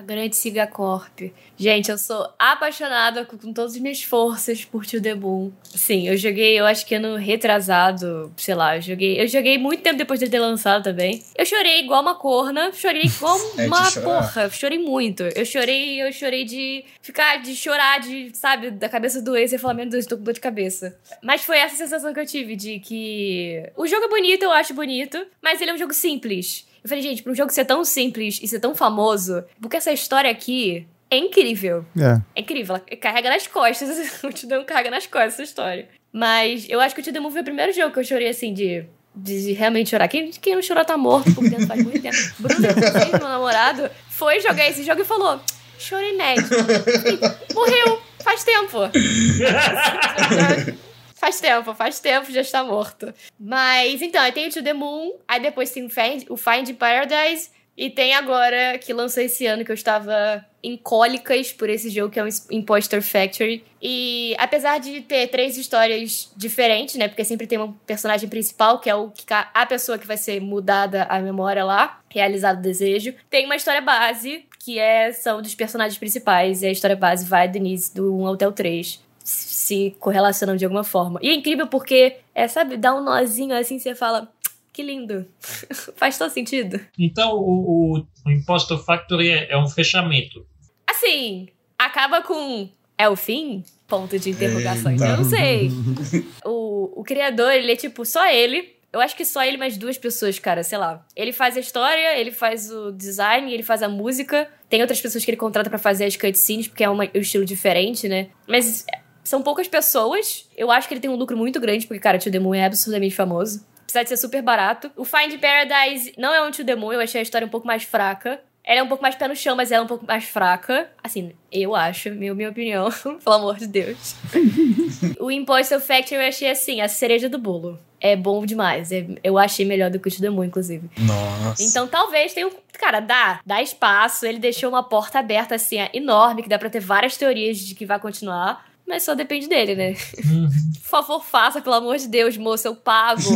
S4: A grande Siga Corp. Gente, eu sou apaixonada com todas as minhas forças por Tio The Moon. Sim, eu joguei, eu acho que ano retrasado, sei lá, eu joguei. Eu joguei muito tempo depois de ter lançado também. Eu chorei igual uma corna, chorei igual
S2: É
S4: uma
S2: chorar.
S4: porra. Chorei muito. Eu chorei, eu chorei de ficar, de chorar, de, sabe, da cabeça do ex e falar, meu Deus, tô com dor de cabeça. Mas foi essa sensação que eu tive, de que. O jogo é bonito, eu acho bonito, mas ele é um jogo simples. Eu falei, gente, pra um jogo ser tão simples e ser tão famoso, porque essa história aqui é incrível.
S3: É.
S4: É incrível, ela carrega nas costas, o Tidemo carrega nas costas essa história. Mas eu acho que o Tidemo foi o primeiro jogo que eu chorei assim de. De realmente chorar. Quem, quem não chorou tá morto por dentro faz muito tempo. Bruno, inclusive, meu namorado, foi jogar esse jogo e falou: chorei médio. Morreu, faz tempo. Faz tempo, faz tempo, já está morto. Mas então, aí tem o To The Moon, aí depois tem o Find, o Find Paradise, e tem agora, que lançou esse ano, que eu estava em cólicas por esse jogo, que é o Imposter Factory. E apesar de ter três histórias diferentes, né? Porque sempre tem um personagem principal, que é o que a pessoa que vai ser mudada a memória lá, realizado o desejo. Tem uma história base, que é, são dos personagens principais, e a história base vai do início do 1 até o 3 se correlacionam de alguma forma. E é incrível porque, é, sabe, dá um nozinho assim, você fala, que lindo. Faz todo sentido.
S1: Então o, o, o Impostor Factory é, é um fechamento.
S4: Assim, acaba com. É o fim? Ponto de interrogação.
S2: Eita.
S4: Eu não sei. o, o criador, ele é tipo, só ele. Eu acho que só ele mais duas pessoas, cara, sei lá. Ele faz a história, ele faz o design, ele faz a música. Tem outras pessoas que ele contrata pra fazer as cutscenes, porque é uma- um estilo diferente, né? Mas são poucas pessoas. Eu acho que ele tem um lucro muito grande, porque, cara, Tio The Moon é absurdamente famoso. Apesar de ser super barato. O Find Paradise não é um Tio The Moon, eu achei a história um pouco mais fraca. Ela é um pouco mais pé no chão, mas ela é um pouco mais fraca. Assim, eu acho, minha, minha opinião, pelo amor de Deus. o Imposter Factory eu achei assim, a cereja do bolo. É bom demais. é- eu achei melhor do que o Moon, inclusive.
S2: Nossa.
S4: Então talvez tenha um. Cara, dá. Dá espaço. Ele deixou uma porta aberta, assim, enorme, que dá pra ter várias teorias de que vai continuar. Mas só depende dele, né? Por favor, faça, pelo amor de Deus, moça, eu pago.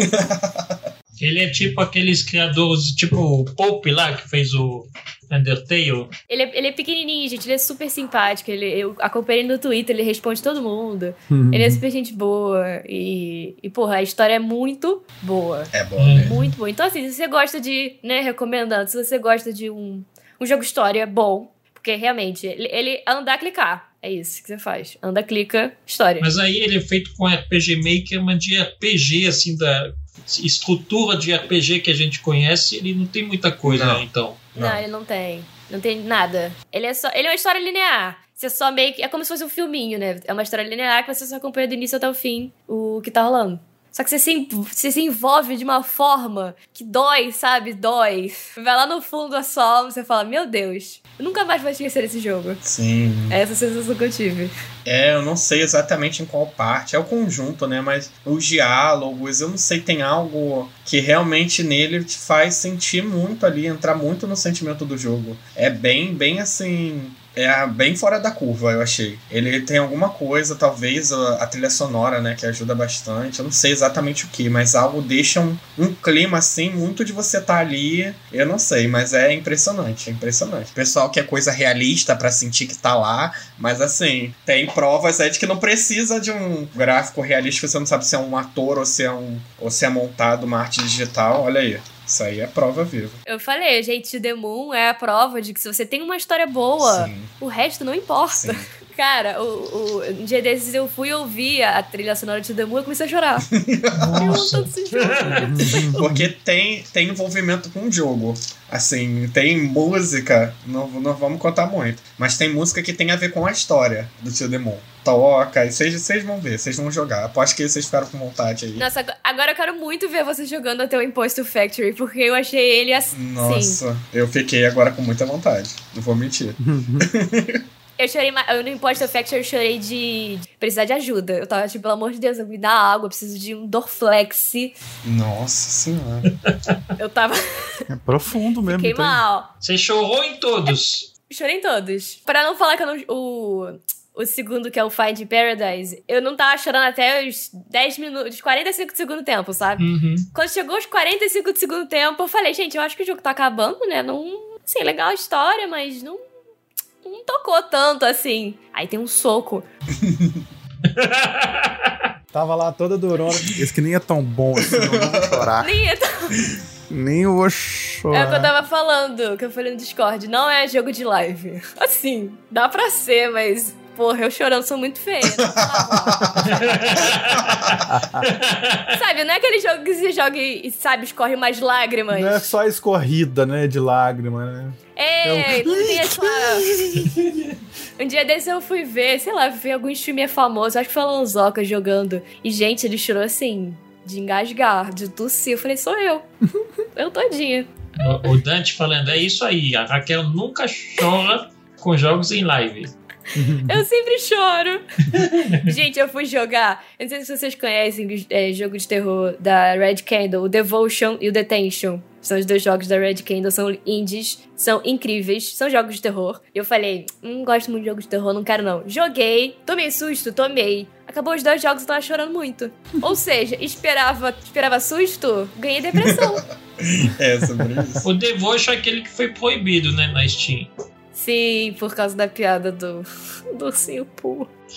S1: Ele é tipo aqueles criadores, tipo o Pope lá, que fez o Undertale.
S4: ele, é, ele é pequenininho, gente. Ele é super simpático. Ele, eu acompanhei ele no Twitter, ele responde todo mundo. Ele é super gente boa. E, e, porra, a história é muito boa.
S2: É bom, né?
S4: Muito boa. Então, assim, se você gosta de, né, recomendando, se você gosta de um, um jogo história bom, porque realmente, ele, ele andar, clicar. É isso que você faz. Anda, clica, história.
S1: Mas aí ele é feito com RPG Maker, mas de RPG, assim, da estrutura de RPG que a gente conhece, ele não tem muita coisa,
S2: Não.
S1: né, então.
S4: Não,
S2: Não.
S4: ele não tem. Não tem nada. Ele é só. Ele é uma história linear. Você só meio que. É como se fosse um filminho, né? É uma história linear que você só acompanha do início até o fim o que tá rolando. Só que você se, você se envolve de uma forma que dói, sabe? Dói. Vai lá no fundo da sua alma e você fala, meu Deus, eu nunca mais vou esquecer esse jogo.
S2: Sim.
S4: É essa sensação que eu tive.
S2: É, eu não sei exatamente em qual parte. É o conjunto, né? Mas os diálogos, eu não sei, tem algo que realmente nele te faz sentir muito ali, entrar muito no sentimento do jogo. É bem, bem assim é bem fora da curva, eu achei. Ele tem alguma coisa, talvez a, a trilha sonora, né, que ajuda bastante. Eu não sei exatamente o que, mas algo deixa um, um clima assim, muito de você estar tá ali. Eu não sei, mas é impressionante, é impressionante. Pessoal quer coisa realista para sentir que tá lá, mas assim, tem provas aí de que não precisa de um gráfico realista, você não sabe se é um ator ou se é um ou se é montado uma arte digital. Olha aí. Isso aí é prova viva.
S4: Eu falei, gente, The Moon é a prova de que se você tem uma história boa, Sim. o resto não importa. Sim. Cara, o, o, um dia desses eu fui ouvir a trilha sonora de Moon e comecei a chorar.
S2: Nossa. Porque tem, tem envolvimento com o jogo. Assim, tem música, não, não vamos contar muito, mas tem música que tem a ver com a história do Tio Demon. Toca, e vocês vão ver, vocês vão jogar. Aposto que vocês ficaram com vontade aí.
S4: Nossa, agora eu quero muito ver você jogando até o Imposto Factory, porque eu achei ele assim.
S2: Nossa, eu fiquei agora com muita vontade, não vou mentir.
S4: Eu chorei, eu no Imposter Factor eu chorei de precisar de ajuda. Eu tava tipo, pelo amor de Deus, me dá água, eu preciso de um Dorflex.
S2: Nossa senhora.
S4: eu tava.
S3: É profundo mesmo.
S4: Fiquei
S3: então.
S4: mal.
S1: Você chorou em todos.
S4: É, chorei em todos. Pra não falar que eu não. O, o segundo, que é o Find Paradise, eu não tava chorando até os 10 minutos, 45 do segundo tempo, sabe?
S1: Uhum.
S4: Quando chegou os 45 do segundo tempo, eu falei, gente, eu acho que o jogo tá acabando, né? Não. Assim, legal a história, mas não não tocou tanto assim. Aí tem um soco.
S3: Tava lá toda durona. Esse que nem é tão bom assim, não vou chorar.
S4: Nem é tão...
S3: Nem eu vou chorar.
S4: É o que eu tava falando, que eu falei no Discord. Não é jogo de live. Assim, dá pra ser, mas Porra, eu chorando sou muito feia. sabe, não é aquele jogo que você joga e, sabe, escorre mais lágrimas.
S3: Não é só escorrida, né, de lágrima, né?
S4: É, é um... não tem um dia desse eu fui ver, sei lá, ver algum streamer famoso, acho que foi o Lanzoca jogando. E, gente, ele chorou assim, de engasgar, de tossir. Eu falei, sou eu. eu todinha.
S1: O Dante falando, é isso aí, a Raquel nunca chora com jogos em live
S4: eu sempre choro. Gente, eu fui jogar. Eu não sei se vocês conhecem é, jogo de terror da Red Candle, o Devotion e o Detention. São os dois jogos da Red Candle, são indies, são incríveis, são jogos de terror. E eu falei, não hum, gosto muito de jogos de terror, não quero não. Joguei, tomei susto, tomei. Acabou os dois jogos e tava chorando muito. Ou seja, esperava, esperava susto, ganhei depressão.
S2: é, sobre isso.
S1: O Devotion é aquele que foi proibido, né, na Steam.
S4: Sim, por causa da piada do, do ursinho.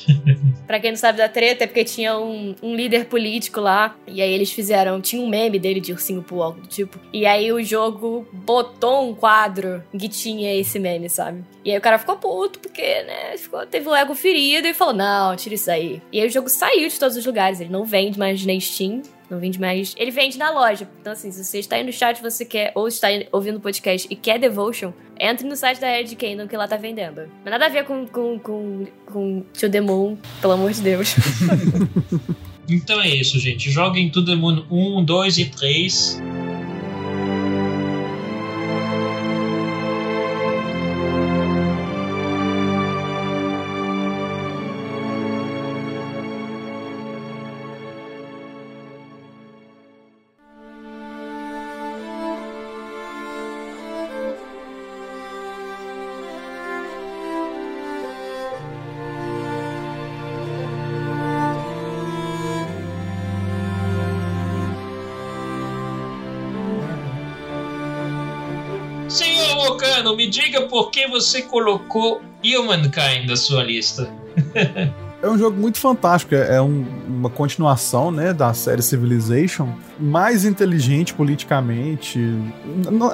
S4: pra quem não sabe da treta, é porque tinha um, um, líder político lá, e aí eles fizeram. Tinha um meme dele de ursinho Poo, algo do tipo. E aí o jogo botou um quadro que tinha esse meme, sabe? E aí o cara ficou puto, porque, né, ficou, teve o ego ferido e falou: não, tira isso aí. E aí o jogo saiu de todos os lugares, ele não vende mais na Steam. Não vende mais. Ele vende na loja. Então, assim, se você está aí no chat você quer, ou está ouvindo o podcast e quer Devotion, entre no site da Red Kingdom que lá tá vendendo. Mas nada a ver com, com, com, com To The Moon, pelo amor de Deus.
S1: então é isso, gente. Joguem To The Moon 1, 2 e 3. Me diga por que você colocou Humankind na sua lista.
S3: É um jogo muito fantástico, é, é um, uma continuação, né, da série Civilization, mais inteligente politicamente.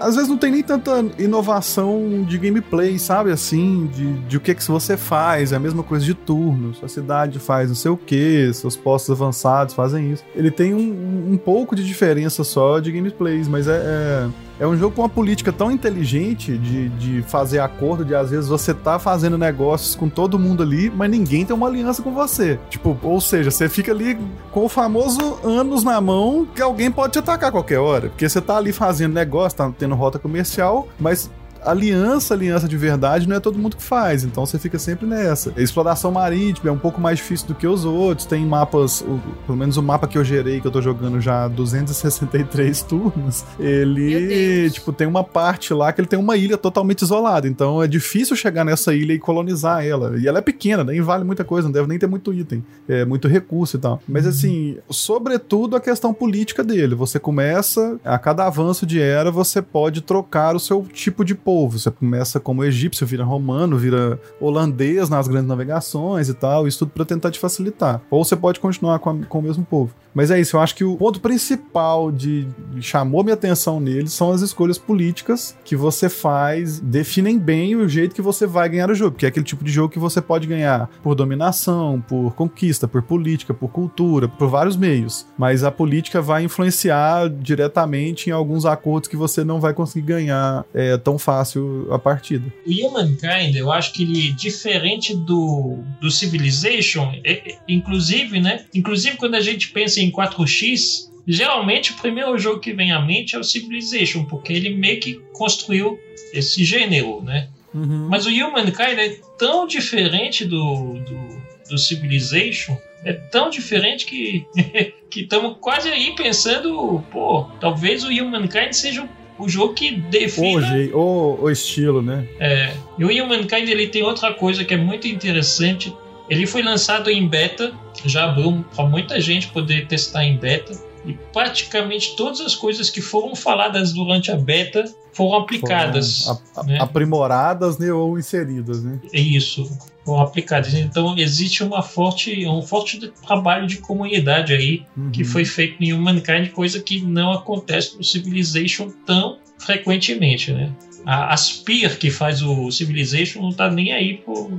S3: Às vezes não tem nem tanta inovação de gameplay, sabe, assim, de, de o que que você faz, é a mesma coisa de turnos, sua cidade faz não sei o que, seus postos avançados fazem isso. Ele tem um, um pouco de diferença só de gameplays, mas é, é é um jogo com uma política tão inteligente de, de fazer acordo, de às vezes você tá fazendo negócios com todo mundo ali, mas ninguém tem uma aliança com você. Tipo, ou seja, você fica ali com o famoso anos na mão que alguém pode te atacar a qualquer hora. Porque você tá ali fazendo negócio, tá tendo rota comercial, mas aliança, aliança de verdade, não é todo mundo que faz, então você fica sempre nessa. Exploração marítima é um pouco mais difícil do que os outros, tem mapas, o, pelo menos o mapa que eu gerei, que eu tô jogando já 263 turnos, ele, tipo, tem uma parte lá que ele tem uma ilha totalmente isolada, então é difícil chegar nessa ilha e colonizar ela. E ela é pequena, nem vale muita coisa, não deve nem ter muito item, é muito recurso e tal. Mas assim, sobretudo a questão política dele, você começa, a cada avanço de era, você pode trocar o seu tipo de povo povo. Você começa como egípcio, vira romano, vira holandês nas grandes navegações e tal, isso tudo para tentar te facilitar. Ou você pode continuar com, a, com o mesmo povo. Mas é isso, eu acho que o ponto principal de chamou minha atenção nele são as escolhas políticas que você faz, definem bem o jeito que você vai ganhar o jogo, que é aquele tipo de jogo que você pode ganhar por dominação, por conquista, por política, por cultura, por vários meios. Mas a política vai influenciar diretamente em alguns acordos que você não vai conseguir ganhar é, tão fácil a partida.
S1: O Humankind, eu acho que ele diferente do, do Civilization, é, é, inclusive, né? Inclusive quando a gente pensa em 4X, geralmente o primeiro jogo que vem à mente é o Civilization, porque ele meio que construiu esse gênero, né? Uhum. Mas o Humankind é tão diferente do, do, do Civilization, é tão diferente que que estamos quase aí pensando, pô, talvez o Humankind seja o jogo que define
S3: o, o, o, estilo, né?
S1: É. E o Humankind ele tem outra coisa que é muito interessante. Ele foi lançado em beta, já abriu para muita gente poder testar em beta. E praticamente todas as coisas que foram faladas durante a beta foram aplicadas.
S3: Foram né? Aprimoradas né, ou inseridas, né?
S1: É isso, foram aplicadas. Então existe uma forte, um forte trabalho de comunidade aí uhum. que foi feito em Humankind, coisa que não acontece no Civilization tão frequentemente, né? A Aspir, que faz o Civilization, não tá nem aí por.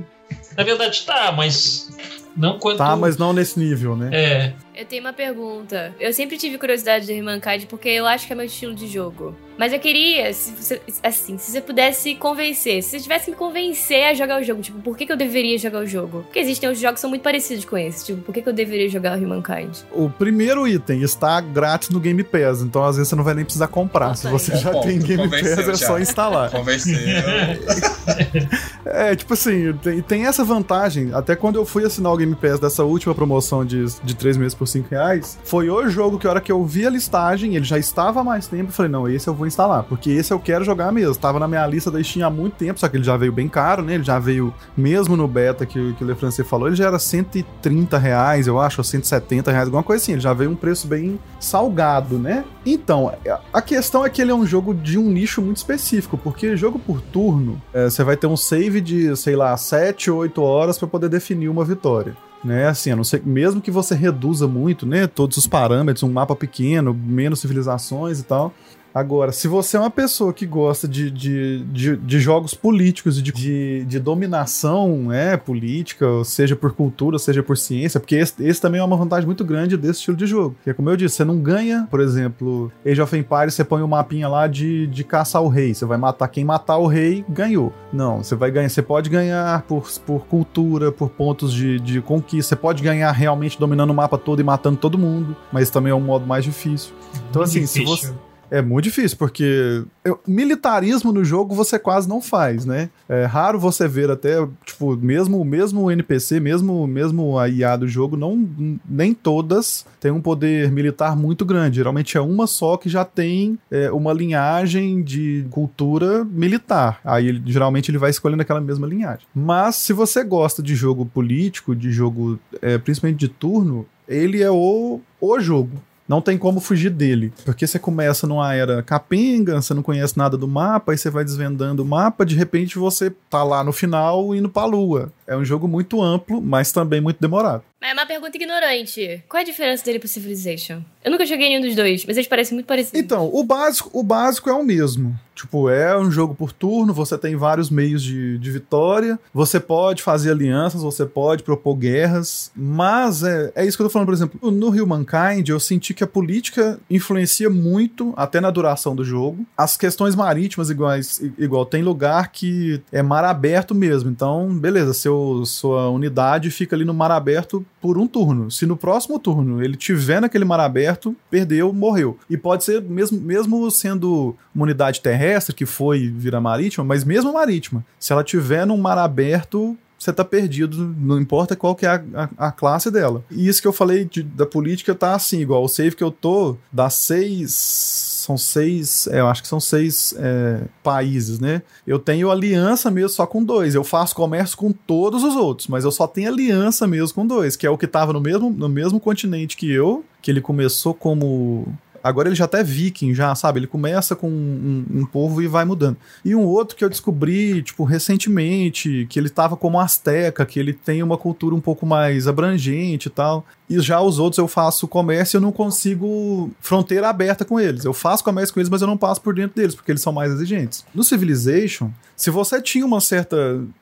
S1: Na verdade tá, mas não quanto.
S3: Tá, mas não nesse nível, né?
S1: É.
S4: Eu tenho uma pergunta. Eu sempre tive curiosidade de Humankind porque eu acho que é meu estilo de jogo. Mas eu queria, se você, assim, se você pudesse convencer, se você tivesse que me convencer a jogar o jogo, tipo, por que, que eu deveria jogar o jogo? Porque existem outros jogos que são muito parecidos com esse, tipo, por que, que eu deveria jogar o Humankind?
S3: O primeiro item está grátis no Game Pass, então às vezes você não vai nem precisar comprar. Nossa, se você é. já ponto, tem Game Pass, é já. só instalar.
S2: Convenceu.
S3: é, tipo assim, tem, tem, essa vantagem. Até quando eu fui assinar o Game Pass dessa última promoção de, de 3 meses por 5 reais, foi o jogo que a hora que eu vi a listagem, ele já estava há mais tempo, eu falei, não, esse eu vou vou instalar, porque esse eu quero jogar mesmo. Tava na minha lista da Steam há muito tempo, só que ele já veio bem caro, né? Ele já veio, mesmo no beta que, que o Lefrançais falou, ele já era 130 reais, eu acho, ou 170 reais, alguma coisa assim. Ele já veio um preço bem salgado, né? Então, a questão é que ele é um jogo de um nicho muito específico, porque jogo por turno, é, você vai ter um save de, sei lá, 7, 8 horas para poder definir uma vitória né? Assim, a não ser, mesmo que você reduza muito, né? Todos os parâmetros, um mapa pequeno, menos civilizações e tal, Agora, se você é uma pessoa que gosta de, de, de, de jogos políticos e de, de, de, dominação é, política, seja por cultura, seja por ciência, porque esse, esse, também é uma vantagem muito grande desse estilo de jogo. Porque, como eu disse, você não ganha, por exemplo, Age of Empires, você põe um mapinha lá de, de caçar o rei. Você vai matar quem matar o rei, ganhou. Não, você vai ganhar, você pode ganhar por, por cultura, por pontos de, de conquista. Você pode ganhar realmente dominando o mapa todo e matando todo mundo, mas também é um modo mais difícil. Então, assim, difícil. se você. É muito difícil, porque militarismo no jogo você quase não faz, né? É raro você ver até, tipo, mesmo mesmo NPC, mesmo mesmo a IA do jogo, não nem todas têm um poder militar muito grande. Geralmente é uma só que já tem é, uma linhagem de cultura militar. Aí ele, geralmente ele vai escolhendo aquela mesma linhagem. Mas se você gosta de jogo político, de jogo é, principalmente de turno, ele é o, o jogo não tem como fugir dele. Porque você começa numa era capenga, você não conhece nada do mapa, aí você vai desvendando o mapa, de repente você tá lá no final indo pra lua. É um jogo muito amplo, mas também muito demorado.
S4: É uma pergunta ignorante. Qual é a diferença dele pro Civilization? Eu nunca joguei nenhum dos dois, mas eles parecem muito parecidos.
S3: Então, o básico, o básico é o mesmo. Tipo, é um jogo por turno, você tem vários meios de, de vitória, você pode fazer alianças, você pode propor guerras, mas é, é isso que eu tô falando, por exemplo, no Humankind eu senti que a política influencia muito, até na duração do jogo. As questões marítimas, iguais, igual, tem lugar que é mar aberto mesmo, então, beleza, seu, sua unidade fica ali no mar aberto por um turno. Se no próximo turno ele tiver naquele mar aberto, perdeu, morreu. E pode ser, mesmo, mesmo sendo uma unidade terrestre, terrestre que foi vira marítima, mas mesmo marítima, se ela tiver num mar aberto, você tá perdido, não importa qual que é a, a, a classe dela. E isso que eu falei de, da política tá assim, igual o save que eu tô, dá seis. São seis, é, eu acho que são seis é, países, né? Eu tenho aliança mesmo só com dois. Eu faço comércio com todos os outros, mas eu só tenho aliança mesmo com dois, que é o que tava no mesmo, no mesmo continente que eu, que ele começou como Agora ele já até é viking, já, sabe? Ele começa com um, um, povo e vai mudando. E um outro que eu descobri, tipo, recentemente, que ele tava como asteca, que ele tem uma cultura um pouco mais abrangente e tal. E já os outros eu faço comércio e eu não consigo fronteira aberta com eles. Eu faço comércio com eles, mas eu não passo por dentro deles, porque eles são mais exigentes. No Civilization, se você tinha uma certa,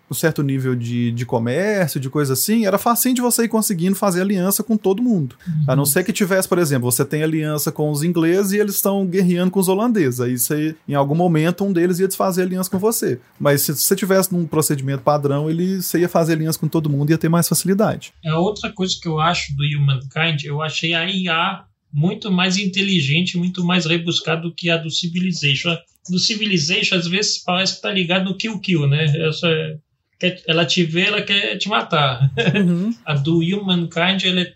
S3: um certo nível de, de comércio, de coisa assim, era facinho de você ir conseguindo fazer aliança com todo mundo. Uhum. A não ser que tivesse, por exemplo, você tem aliança com os ingleses e eles estão guerreando com os holandeses. Aí você, em algum momento, um deles ia desfazer aliança com você. Mas se você tivesse num procedimento padrão, ele você ia fazer aliança com todo mundo e ia ter mais facilidade.
S1: É outra coisa que eu acho do Humankind, eu achei a IA muito mais inteligente, muito mais rebuscada do que a do Civilization. Do Civilization, às vezes, parece que tá ligado no Kill Kill, né? Essa, ela te vê, ela quer te matar. Uhum. a do Humankind, ela é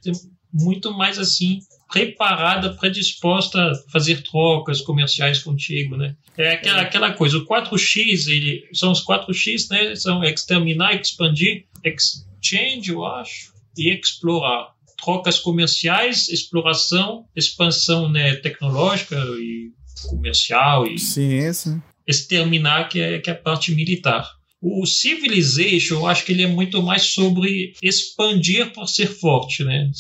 S1: muito mais assim, preparada, predisposta a fazer trocas comerciais contigo, né? É aquela, aquela coisa, o 4x, ele, são os 4x, né? São exterminar, expandir, exchange, eu acho, e explorar trocas comerciais, exploração, expansão né, tecnológica e comercial e
S3: ciência,
S1: exterminar que é, que é a parte militar. O Civilization, eu acho que ele é muito mais sobre expandir por ser forte, né?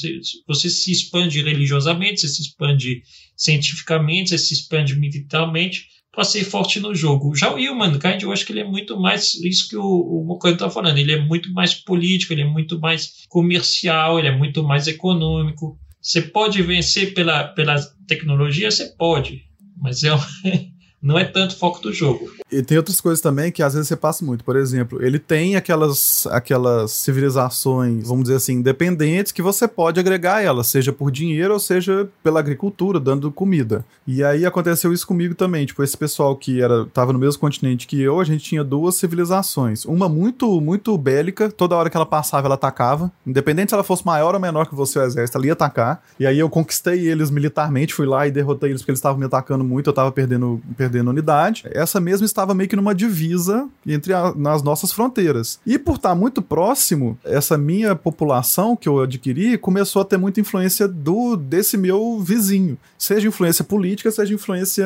S1: Você se expande religiosamente, você se expande cientificamente, você se expande militarmente, para ser forte no jogo. Já o Humankind, eu acho que ele é muito mais isso que o, o Mokano está falando. Ele é muito mais político, ele é muito mais comercial, ele é muito mais econômico. Você pode vencer pela, pela tecnologia? Você pode, mas é, não é tanto foco do jogo.
S3: E tem outras coisas também que às vezes você passa muito. Por exemplo, ele tem aquelas, aquelas civilizações, vamos dizer assim, independentes que você pode agregar elas, seja por dinheiro ou seja pela agricultura, dando comida. E aí aconteceu isso comigo também. Tipo, esse pessoal que era tava no mesmo continente que eu, a gente tinha duas civilizações. Uma muito, muito bélica, toda hora que ela passava, ela atacava. Independente se ela fosse maior ou menor que você, o exército, ela ia atacar. E aí eu conquistei eles militarmente, fui lá e derrotei eles porque eles estavam me atacando muito, eu tava perdendo, perdendo unidade. Essa mesma estava meio que numa divisa entre a, nas nossas fronteiras. E por estar muito próximo, essa minha população que eu adquiri começou a ter muita influência do desse meu vizinho, seja influência política, seja influência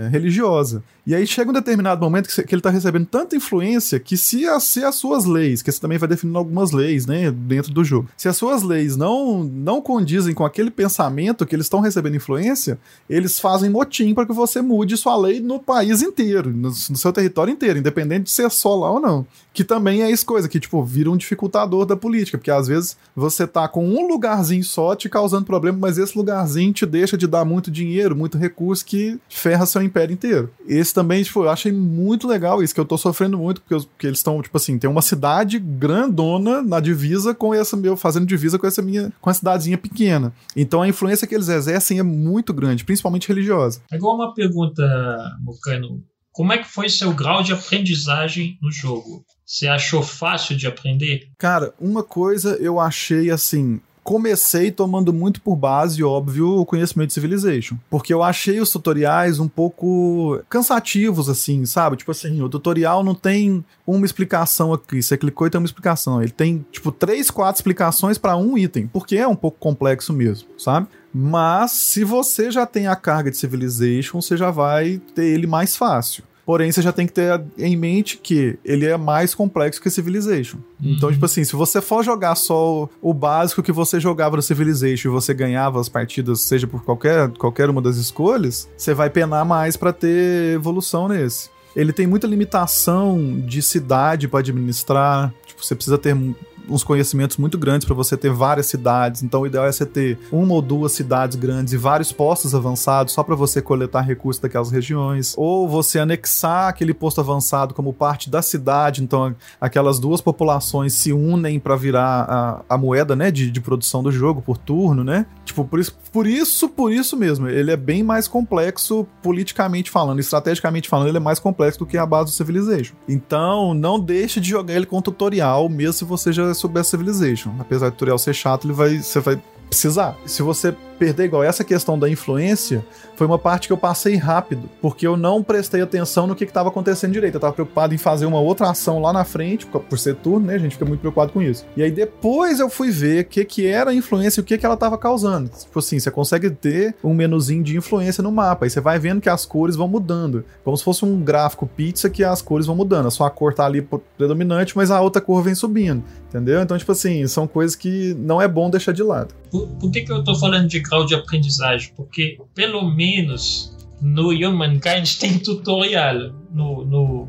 S3: eh, religiosa. E aí chega um determinado momento que, que ele está recebendo tanta influência que se, a, se as suas leis, que você também vai definindo algumas leis, né, dentro do jogo, se as suas leis não, não condizem com aquele pensamento que eles estão recebendo influência, eles fazem motim para que você mude sua lei no país inteiro, no, no, seu território inteiro, independente de ser só lá ou não. Que também é isso coisa, que tipo, vira um dificultador da política, porque às vezes você tá com um lugarzinho só te causando problema, mas esse lugarzinho te deixa de dar muito dinheiro, muito recurso que ferra seu império inteiro. Esse também, tipo, eu achei muito legal isso, que eu tô sofrendo muito, porque, eu, porque eles estão, tipo assim, tem uma cidade grandona na divisa com essa meu, fazendo divisa com essa minha, com a cidadezinha pequena. Então a influência que eles exercem é muito grande, principalmente religiosa.
S1: Agora uma pergunta, Mocano. Como é que foi seu grau de aprendizagem no jogo? Você achou fácil de aprender?
S3: Cara, uma coisa eu achei assim, comecei tomando muito por base, óbvio, o conhecimento de Civilization. Porque eu achei os tutoriais um pouco cansativos, assim, sabe? Tipo assim, o tutorial não tem uma explicação aqui. Você clicou e tem uma explicação. Ele tem, tipo, três, quatro explicações para um item. Porque é um pouco complexo mesmo, sabe? Mas se você já tem a carga de Civilization, você já vai ter ele mais fácil. Porém, você já tem que ter em mente que ele é mais complexo que Civilization. Uhum. Então, tipo assim, se você for jogar só o, o, básico que você jogava no Civilization e você ganhava as partidas, seja por qualquer, qualquer uma das escolhas, você vai penar mais para ter evolução nesse. Ele tem muita limitação de cidade para administrar. Tipo, você precisa ter uns conhecimentos muito grandes para você ter várias cidades. Então, o ideal é você ter uma ou duas cidades grandes e vários postos avançados só para você coletar recursos daquelas regiões. Ou você anexar aquele posto avançado como parte da cidade. Então, aquelas duas populações se unem para virar a, a moeda, né, de, de produção do jogo por turno, né? Tipo, por isso, por isso, por isso mesmo, ele é bem mais complexo politicamente falando, estrategicamente falando, ele é mais complexo do que a base do Civilization. Então, não deixe de jogar ele com tutorial, mesmo se você já souber Civilization. Apesar do tutorial ser chato, ele vai, você vai precisar. Se você perder igual essa questão da influência, foi uma parte que eu passei rápido, porque eu não prestei atenção no que estava acontecendo direito. Eu estava preocupado em fazer uma outra ação lá na frente, por ser turno, né? A gente fica muito preocupado com isso. E aí depois eu fui ver o que, que era a influência e o que, que ela estava causando. Tipo assim, você consegue ter um menuzinho de influência no mapa, aí você vai vendo que as cores vão mudando. Como se fosse um gráfico pizza que as cores vão mudando. A sua cor tá ali predominante, mas a outra cor vem subindo. Entendeu? Então, tipo assim, são coisas que não é bom deixar de lado.
S1: Por, por que, que eu tô falando de grau de aprendizagem? Porque, pelo menos, no Humankind tem tutorial. No, no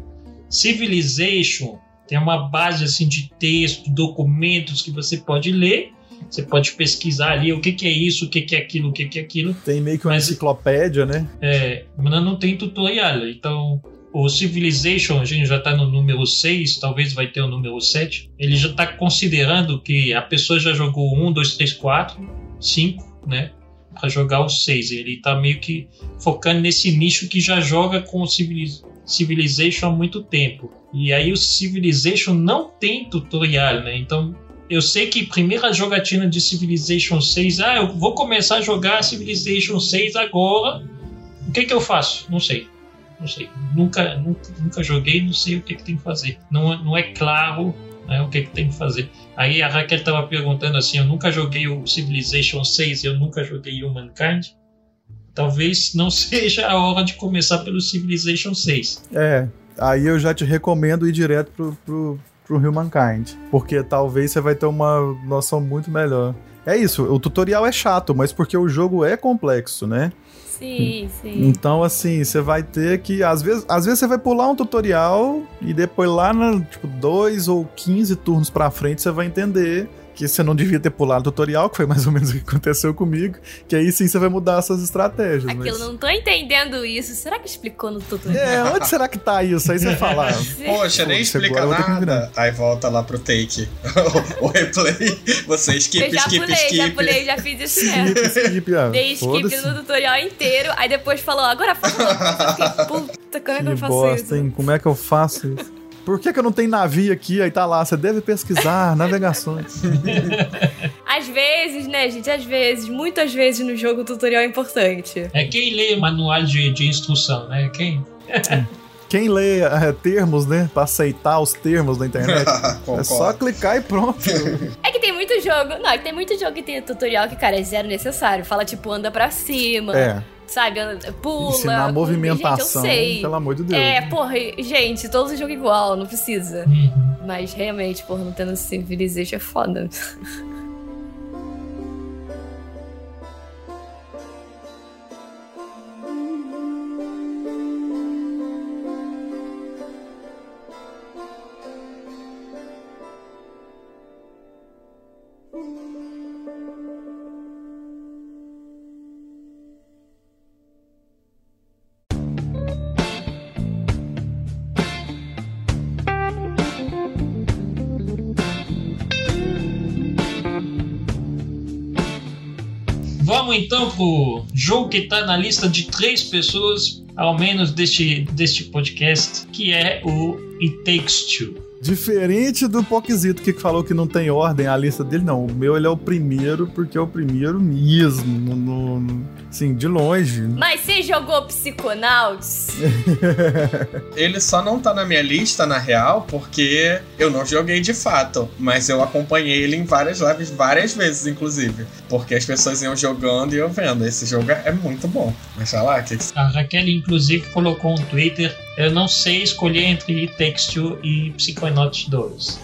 S1: Civilization tem uma base assim de texto, documentos que você pode ler. Você pode pesquisar ali o que, que é isso, o que, que é aquilo, o que, que é aquilo.
S3: Tem meio que uma mas, enciclopédia, né?
S1: É, mas não tem tutorial. Então, o Civilization, a gente já está no número 6, talvez vai ter o número 7. Ele já está considerando que a pessoa já jogou 1, 2, 3, 4, 5, né? Para jogar o 6. Ele está meio que focando nesse nicho que já joga com o Civilization há muito tempo. E aí o Civilization não tem tutorial, né? Então eu sei que primeira jogatina de Civilization 6, ah, eu vou começar a jogar Civilization 6 agora. O que que eu faço? Não sei não sei. Nunca, nunca, nunca joguei, não sei o que, que tem que fazer. Não, não é claro né, o que, que tem que fazer. Aí a Raquel estava perguntando assim: eu nunca joguei o Civilization 6, eu nunca joguei Humankind. Talvez não seja a hora de começar pelo Civilization 6.
S3: É, aí eu já te recomendo ir direto pro, pro, pro Humankind. Porque talvez você vai ter uma noção muito melhor. É isso, o tutorial é chato, mas porque o jogo é complexo, né?
S4: Sim, sim.
S3: Então, assim, você vai ter que. Às vezes, às vezes você vai pular um tutorial e depois lá, na, tipo, dois ou quinze turnos pra frente, você vai entender que você não devia ter pulado o tutorial, que foi mais ou menos o que aconteceu comigo, que aí sim você vai mudar suas estratégias.
S4: Aquilo,
S3: mas...
S4: não tô entendendo isso. Será que explicou no tutorial?
S3: É, onde será que tá isso? Aí você fala.
S2: Poxa, nem explica nada. Aí volta lá pro take. o, replay. Você skip,
S4: eu já
S2: skip,
S4: pulei,
S2: skip.
S4: Já pulei, já fiz isso mesmo.
S3: skip, ah,
S4: Dei skip no tutorial inteiro, aí depois falou, agora faz. Puta, como é que, que eu faço bosta, isso? Hein?
S3: Como é que eu faço isso? Por que, que eu não tenho navio aqui? Aí tá lá, você deve pesquisar navegações.
S4: Às vezes, né, gente? Às vezes, muitas vezes no jogo o tutorial é importante.
S1: É quem lê manual de, de instrução, né? Quem?
S3: quem lê é, termos, né? Pra aceitar os termos da internet. é só clicar e pronto.
S4: É que tem muito jogo. Não, é que tem muito jogo que tem tutorial que, cara, é zero necessário. Fala, tipo, anda pra cima.
S3: É
S4: sabe, pula.
S3: Ensinar movimentação, gente, eu sei. pelo amor de Deus.
S4: É, porra, gente, todos os jogos igual, não precisa. Uhum. Mas realmente, porra, não tendo Civilization é foda.
S1: Vamos então pro jogo que tá na lista de três pessoas, ao menos deste, deste podcast, que é o It Takes Two.
S3: Diferente do Poquisito que falou que não tem ordem a lista dele, não. O meu ele é o primeiro porque é o primeiro mesmo. No, no, assim, de longe.
S4: Mas você jogou Psychonauts?
S2: ele só não tá na minha lista, na real, porque eu não joguei de fato. Mas eu acompanhei ele em várias lives, várias vezes, inclusive. Porque as pessoas iam jogando e eu vendo. Esse jogo é muito bom. Mas sei lá, que.
S1: A Raquel, inclusive, colocou um Twitter eu não sei escolher entre Two e Psychonauts 2.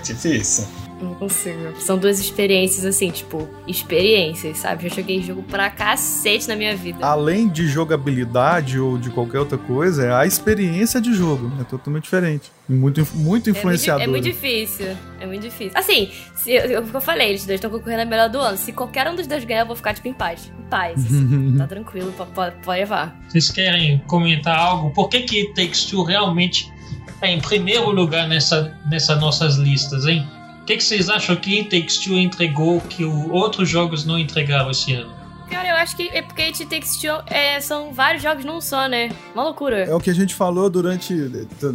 S2: Difícil.
S4: Não consigo. São duas experiências, assim, tipo, experiências, sabe? Já joguei jogo pra cacete na minha vida.
S3: Além de jogabilidade ou de qualquer outra coisa, é a experiência de jogo. É totalmente diferente. Muito, muito influenciador.
S4: É muito, é muito difícil. É muito difícil. Assim, se, eu, eu falei, eles dois estão concorrendo a melhor do ano. Se qualquer um dos dois ganhar, eu vou ficar, tipo, em paz. Em paz. Assim. tá tranquilo, pode, pode levar.
S1: Vocês querem comentar algo? Por que que Takes Two realmente é em primeiro lugar nessa, nessas nossas listas, hein? O que, que, vocês acham que Takes entregou que outros jogos não entregaram esse ano?
S4: Cara, eu acho que é porque It Takes Two é, são vários jogos num só, né? Uma loucura.
S3: É o que a gente falou durante.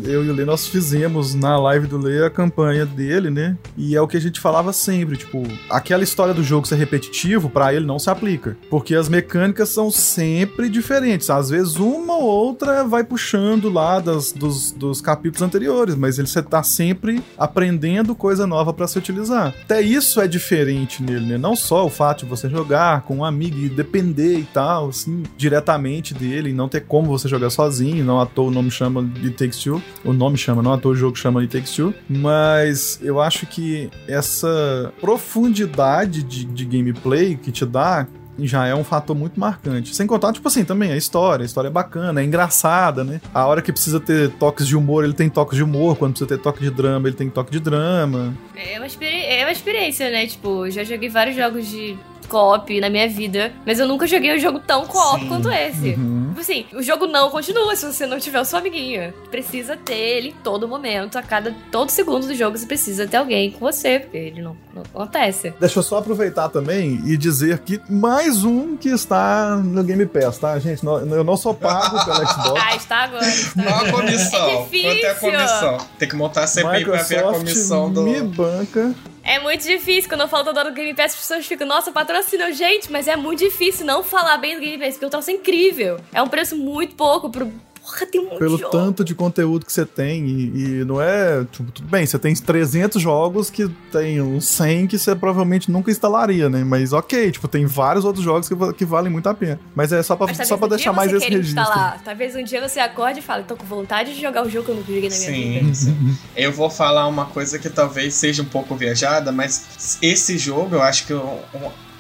S3: Eu e o Lê, nós fizemos na live do Lê a campanha dele, né? E é o que a gente falava sempre, tipo, aquela história do jogo ser repetitivo, para ele não se aplica. Porque as mecânicas são sempre diferentes. Às vezes uma ou outra vai puxando lá das, dos, dos capítulos anteriores, mas ele você tá sempre aprendendo coisa nova para se utilizar. Até isso é diferente nele, né? Não só o fato de você jogar com um amigo depender e tal, assim, diretamente dele, não ter como você jogar sozinho, não à toa o nome chama de Takes Two, o nome chama, não à toa o jogo chama de Takes Two, mas eu acho que essa profundidade de, de gameplay que te dá já é um fator muito marcante. Sem contar, tipo assim, também a história. A história é bacana, é engraçada, né? A hora que precisa ter toques de humor, ele tem toques de humor. Quando precisa ter toque de drama, ele tem toque de drama.
S4: É uma, é uma experiência, né? Tipo, já joguei vários jogos de co-op na minha vida, mas eu nunca joguei um jogo tão co-op quanto esse. Uhum. Tipo assim, o jogo não continua se você não tiver o seu amiguinho. Precisa ter ele em todo momento, a cada todo segundo do jogo você precisa ter alguém com você, porque ele não, não acontece.
S3: Deixa eu só aproveitar também e dizer que mais um que está no Game Pass, tá, gente? Eu não sou pago pelo Xbox.
S4: Ah, está agora. Está
S2: não a comissão. É difícil. a comissão. Tem que montar a CPI pra ver a comissão do.
S3: Me banca
S4: é muito difícil. Quando eu falo toda hora do Game Pass, as pessoas ficam, nossa, patrocina. Gente, mas é muito difícil não falar bem do Game Pass, porque o troço é incrível. É um preço muito pouco pro, Porra, tem muito
S3: Pelo
S4: jogo.
S3: tanto de conteúdo que você tem. E, e, não é. Tipo, tudo bem, você tem 300 jogos que tem uns 100 que você provavelmente nunca instalaria, né? Mas ok, tipo, tem vários outros jogos que, que valem muito a pena. Mas é só pra, só pra deixar mais esse registro. Instalar.
S4: Talvez um dia você acorde e fale, tô com vontade de jogar o jogo que eu não joguei na minha sim, vida.
S2: Sim. eu vou falar uma coisa que talvez seja um pouco viajada, mas esse jogo eu acho que. Eu,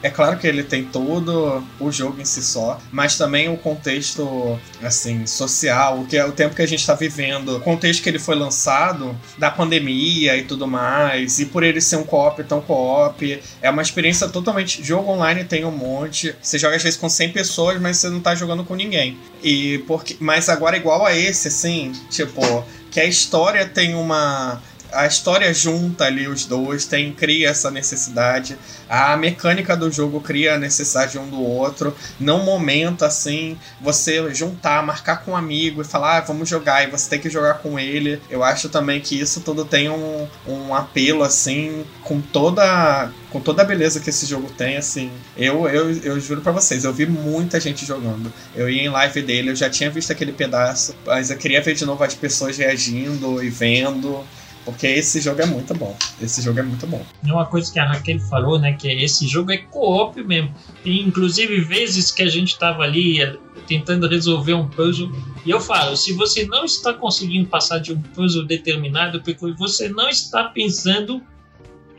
S2: é claro que ele tem todo o jogo em si só, mas também o contexto, assim, social, o que é o tempo que a gente está vivendo, o contexto que ele foi lançado, da pandemia e tudo mais, e por ele ser um co-op tão co-op, é uma experiência totalmente. Jogo online tem um monte, você joga às vezes com 100 pessoas, mas você não tá jogando com ninguém. E porque, mas agora igual a esse, assim, tipo, que a história tem uma a história junta ali os dois, tem cria essa necessidade. A mecânica do jogo cria a necessidade um do outro. Num momento assim, você juntar, marcar com um amigo e falar, ah, vamos jogar, e você tem que jogar com ele. Eu acho também que isso tudo tem um, um apelo assim, com toda com toda a beleza que esse jogo tem, assim. Eu, eu, eu juro para vocês, eu vi muita gente jogando. Eu ia em live dele, eu já tinha visto aquele pedaço, mas eu queria ver de novo as pessoas reagindo e vendo. Porque esse jogo é muito bom. Esse jogo é muito bom.
S1: É uma coisa que a Raquel falou, né? Que esse jogo é co-op mesmo. E, inclusive, vezes que a gente tava ali eh, tentando resolver um puzzle. E eu falo, se você não está conseguindo passar de um puzzle determinado, porque você não está pensando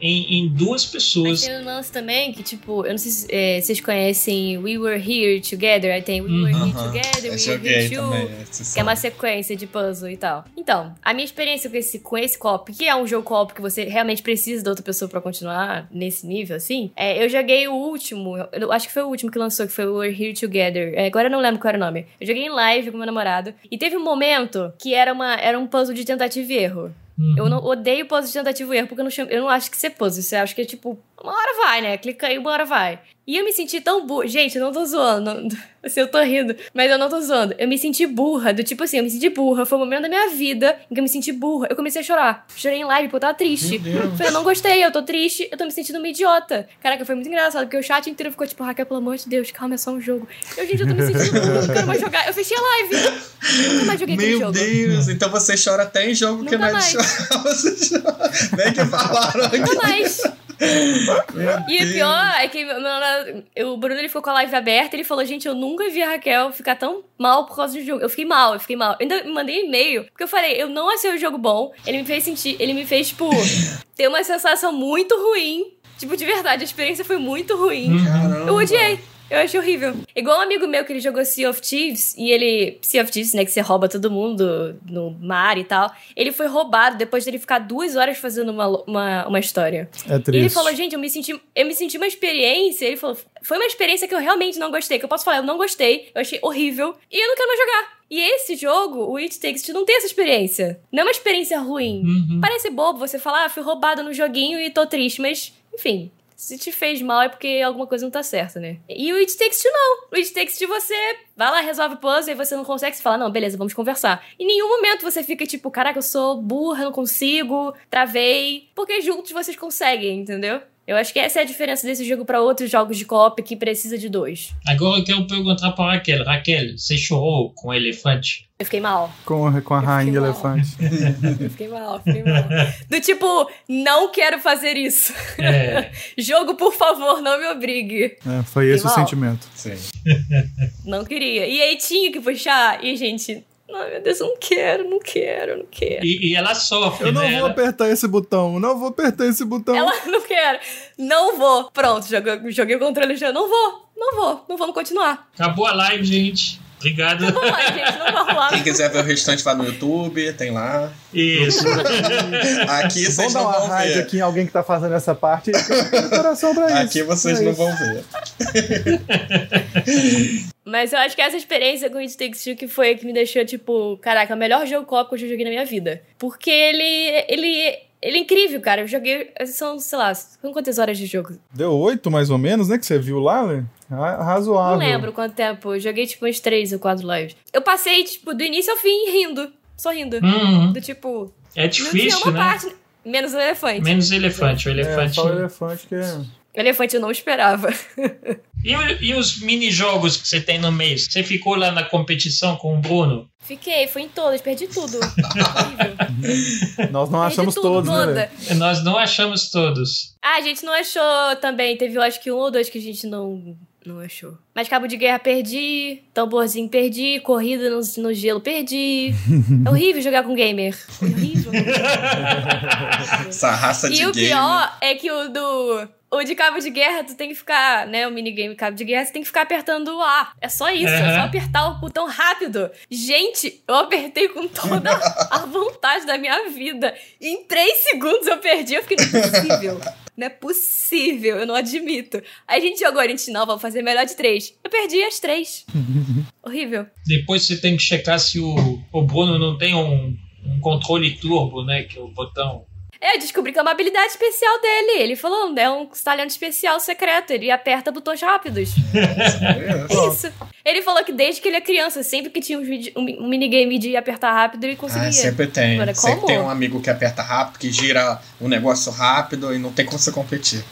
S1: em, em duas pessoas.
S4: Mas tem um lance também que, tipo, eu não sei se é, vocês conhecem We Were Here Together. Aí tem We Were Here Together, We Were Here Too. Também, que é uma sequência de puzzle e tal. Então, a minha experiência com esse, com esse co-op, que é um jogo co-op que você realmente precisa da outra pessoa para continuar nesse nível, assim, é, eu joguei o último, eu acho que foi o último que lançou, que foi We Were Here Together. É, agora eu não lembro qual era o nome. Eu joguei em live com meu namorado. E teve um momento que era, uma, era um puzzle de tentativa e erro. Uhum. Eu não odeio pose de tentativa e erro, porque eu não, chamo, eu não acho que isso é pose. Você acha que é tipo, uma hora vai, né? Clica aí, uma hora vai. E eu me senti tão burra. Gente, eu não tô zoando. Não... Assim, eu tô rindo, mas eu não tô zoando. Eu me senti burra, do tipo assim, eu me senti burra. Foi o momento da minha vida em que eu me senti burra. Eu comecei a chorar. Chorei em live porque eu tava triste. Falei, eu não gostei, eu tô triste, eu tô me sentindo uma idiota. Caraca, foi muito engraçado, porque o chat inteiro ficou tipo, Raquel, pelo amor de Deus, calma, é só um jogo. Eu, gente, eu tô me sentindo burra, eu não quero mais jogar. Eu fechei a live. Eu nunca mais joguei
S2: Meu
S4: jogo.
S2: Deus, então você chora até em jogo
S4: nunca
S2: que não é de chorar. Você chora. Bem que falaram aqui.
S4: Nunca mais. E o pior é que meu, o Bruno ele ficou com a live aberta ele falou: Gente, eu nunca vi a Raquel ficar tão mal por causa do jogo. Eu fiquei mal, eu fiquei mal. Eu ainda mandei e-mail, porque eu falei: Eu não achei o jogo bom. Ele me fez sentir, ele me fez, tipo, ter uma sensação muito ruim. Tipo, de verdade, a experiência foi muito ruim.
S2: Caramba.
S4: Eu odiei. Eu achei horrível. Igual um amigo meu que ele jogou Sea of Thieves e ele. Sea of Thieves, né? Que você rouba todo mundo no mar e tal. Ele foi roubado depois dele ficar duas horas fazendo uma, uma, uma história.
S3: É triste.
S4: E ele falou, gente, eu me senti. Eu me senti uma experiência. Ele falou, foi uma experiência que eu realmente não gostei. Que eu posso falar, eu não gostei, eu achei horrível. E eu não quero mais jogar. E esse jogo, o It Takes Two, não tem essa experiência. Não é uma experiência ruim.
S1: Uhum.
S4: Parece bobo você falar, ah, fui roubado no joguinho e tô triste, mas, enfim, se te fez mal é porque alguma coisa não tá certa, né? E o It Takes Two não. O It Takes Two você vai lá, resolve o puzzle e você não consegue se falar, não, beleza, vamos conversar. Em nenhum momento você fica tipo, caraca, eu sou burra, não consigo, travei. Porque juntos vocês conseguem, entendeu? Eu acho que essa é a diferença desse jogo para outros jogos de co-op que precisa de dois.
S1: Agora eu quero perguntar para Raquel. Raquel, você chorou com o elefante?
S4: Eu fiquei mal.
S3: Com, a- com a rainha
S4: mal.
S3: elefante.
S4: Eu fiquei mal, fiquei mal. Do tipo, não quero fazer isso.
S1: É.
S4: Jogo, por favor, não me obrigue.
S3: É, foi esse o
S4: mal.
S3: sentimento.
S2: Sim.
S4: Não queria. E aí tinha que puxar. E, gente, ai meu Deus, eu não quero, não quero, não quero.
S1: E, e ela sofre,
S3: Eu não
S1: né?
S3: vou apertar esse botão, não vou apertar esse botão.
S4: Ela não quero. Não vou. Pronto, joguei, joguei o controle já. Não vou, não vou, não vamos continuar.
S1: Acabou a live, gente. Obrigado.
S4: Vamos lá, gente, não vai rolar.
S2: Quem quiser ver o restante vai no YouTube, tem lá.
S1: Isso.
S2: Aqui
S3: Vamos
S2: vocês
S3: dar
S2: não vão ver.
S3: aqui em alguém que tá fazendo essa parte. Coração pra isso.
S2: Aqui vocês
S3: É
S2: não
S3: isso.
S2: vão ver.
S4: Mas eu acho que essa experiência com o It Takes Two que foi a que me deixou, tipo, caraca, o melhor jogo co-op que eu já joguei na minha vida. Porque ele. ele. Ele é incrível, cara. Eu joguei. São, sei lá, são quantas horas de jogo?
S3: Deu oito, mais ou menos, né? Que você viu lá, né? Ra- Razoável.
S4: Não lembro quanto tempo. Eu joguei, tipo, uns três ou quatro lives. Eu passei, tipo, do início ao fim rindo. Só rindo.
S1: Uhum.
S4: Do tipo.
S1: É difícil, né?
S4: parte. Menos o elefante.
S1: Menos elefante. O
S3: É,
S1: elefante.
S3: só o elefante que é...
S4: O elefante eu não esperava.
S1: E, e os mini-jogos que você tem no mês? Você ficou lá na competição com o Bruno?
S4: Fiquei, fui em todas, perdi tudo. Horrível.
S3: Nós não
S4: Perdi
S3: achamos
S4: tudo,
S3: todos, né?
S4: toda.
S1: Nós não achamos todos.
S4: Ah, a gente não achou também. Teve, eu acho que um ou dois que a gente não, não achou. Mas cabo de guerra perdi, tamborzinho perdi, corrida no, no gelo perdi. É horrível jogar com gamer. Horrível.
S2: Essa raça de
S4: e o pior é que o do. O de cabo de guerra, tu tem que ficar, né? O minigame cabo de guerra, você tem que ficar apertando o A. É só isso, é
S1: Aham.
S4: só apertar o botão rápido. Gente, eu apertei com toda a vontade da minha vida. Em três segundos eu perdi, eu fiquei, não é possível. Não é possível, eu não admito. Aí a gente jogou, a gente, não, vamos fazer melhor de três. Eu perdi as três. Horrível.
S1: Depois você tem que checar se o, o Bruno não tem um, um controle turbo, né? Que é o botão.
S4: É, eu descobri que é uma habilidade especial dele. Ele falou, é um talento especial secreto. Ele aperta botões rápidos.
S2: É.
S4: Isso. Ele falou que desde que ele é criança, sempre que tinha um, um- um minigame de apertar rápido, ele conseguia.
S2: Ah, sempre tem.
S4: Agora,
S2: sempre tem um amigo que aperta rápido, que gira o negócio rápido e não tem como você competir.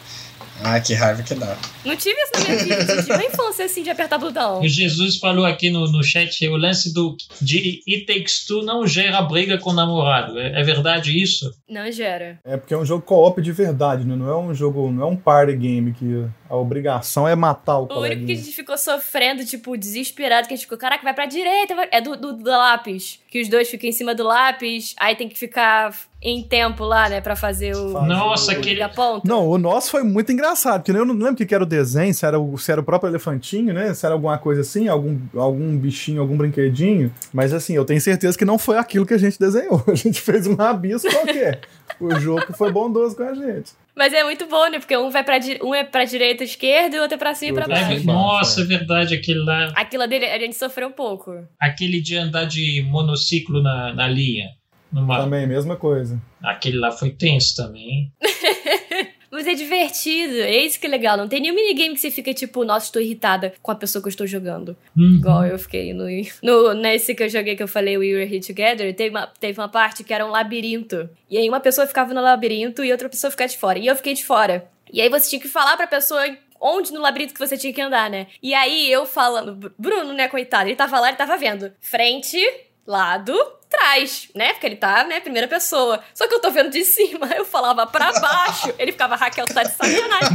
S2: Ah, que raiva que dá.
S4: Não tive isso na minha vida. Eu tive uma infância assim de apertar botão.
S1: O Jesus falou aqui no, no chat o lance do de It Takes Two não gera briga com o namorado. É, é verdade isso?
S4: Não gera.
S3: É porque é um jogo co-op de verdade, né? Não é um jogo, não é um party game que a obrigação é matar o
S4: O único que a
S3: coleguinha.
S4: gente ficou sofrendo, tipo, desesperado, que a gente ficou, caraca, vai pra direita, vai... é do, do, do lápis. Que os dois ficam em cima do lápis, aí tem que ficar em tempo lá, né, pra fazer o.
S1: Nossa,
S3: o-
S1: aquele-
S4: a ponta.
S3: Não, o nosso foi muito engraçado, porque eu não lembro o que era o desenho, se era o, se era o próprio elefantinho, né? Se era alguma coisa assim, algum, algum bichinho, algum brinquedinho. Mas assim, eu tenho certeza que não foi aquilo que a gente desenhou. A gente fez um rabisco qualquer. o jogo foi bondoso com a gente.
S4: Mas é muito bom, né? Porque um, vai pra, di- um é pra direita, esquerda, e o outro é pra cima e pra
S1: É,
S4: baixo.
S1: nossa, é
S3: baixo,
S1: verdade, aquele lá.
S4: Aquilo dele, a gente sofreu um pouco.
S1: Aquele de andar de monociclo na, na linha. Numa,
S3: Também, mesma coisa.
S1: aquele lá foi tenso também. hein?
S4: Mas é divertido, é isso que é legal. Não tem nenhum minigame que você fica tipo, nossa, estou irritada com a pessoa que eu estou jogando.
S1: Uhum.
S4: Igual eu fiquei no, no. Nesse que eu joguei que eu falei, We Were Here Together, teve uma, teve uma parte que era um labirinto. E aí uma pessoa ficava no labirinto e outra pessoa ficava de fora. E eu fiquei de fora. E aí você tinha que falar pra pessoa onde no labirinto que você tinha que andar, né? E aí eu falando, Bruno, né, coitado, ele tava lá, ele tava vendo frente, lado, trás. né? Porque ele tá, né, primeira pessoa. Só que eu tô vendo de cima, eu falava pra baixo. Ele ficava, Raquel, tá de sacanagem.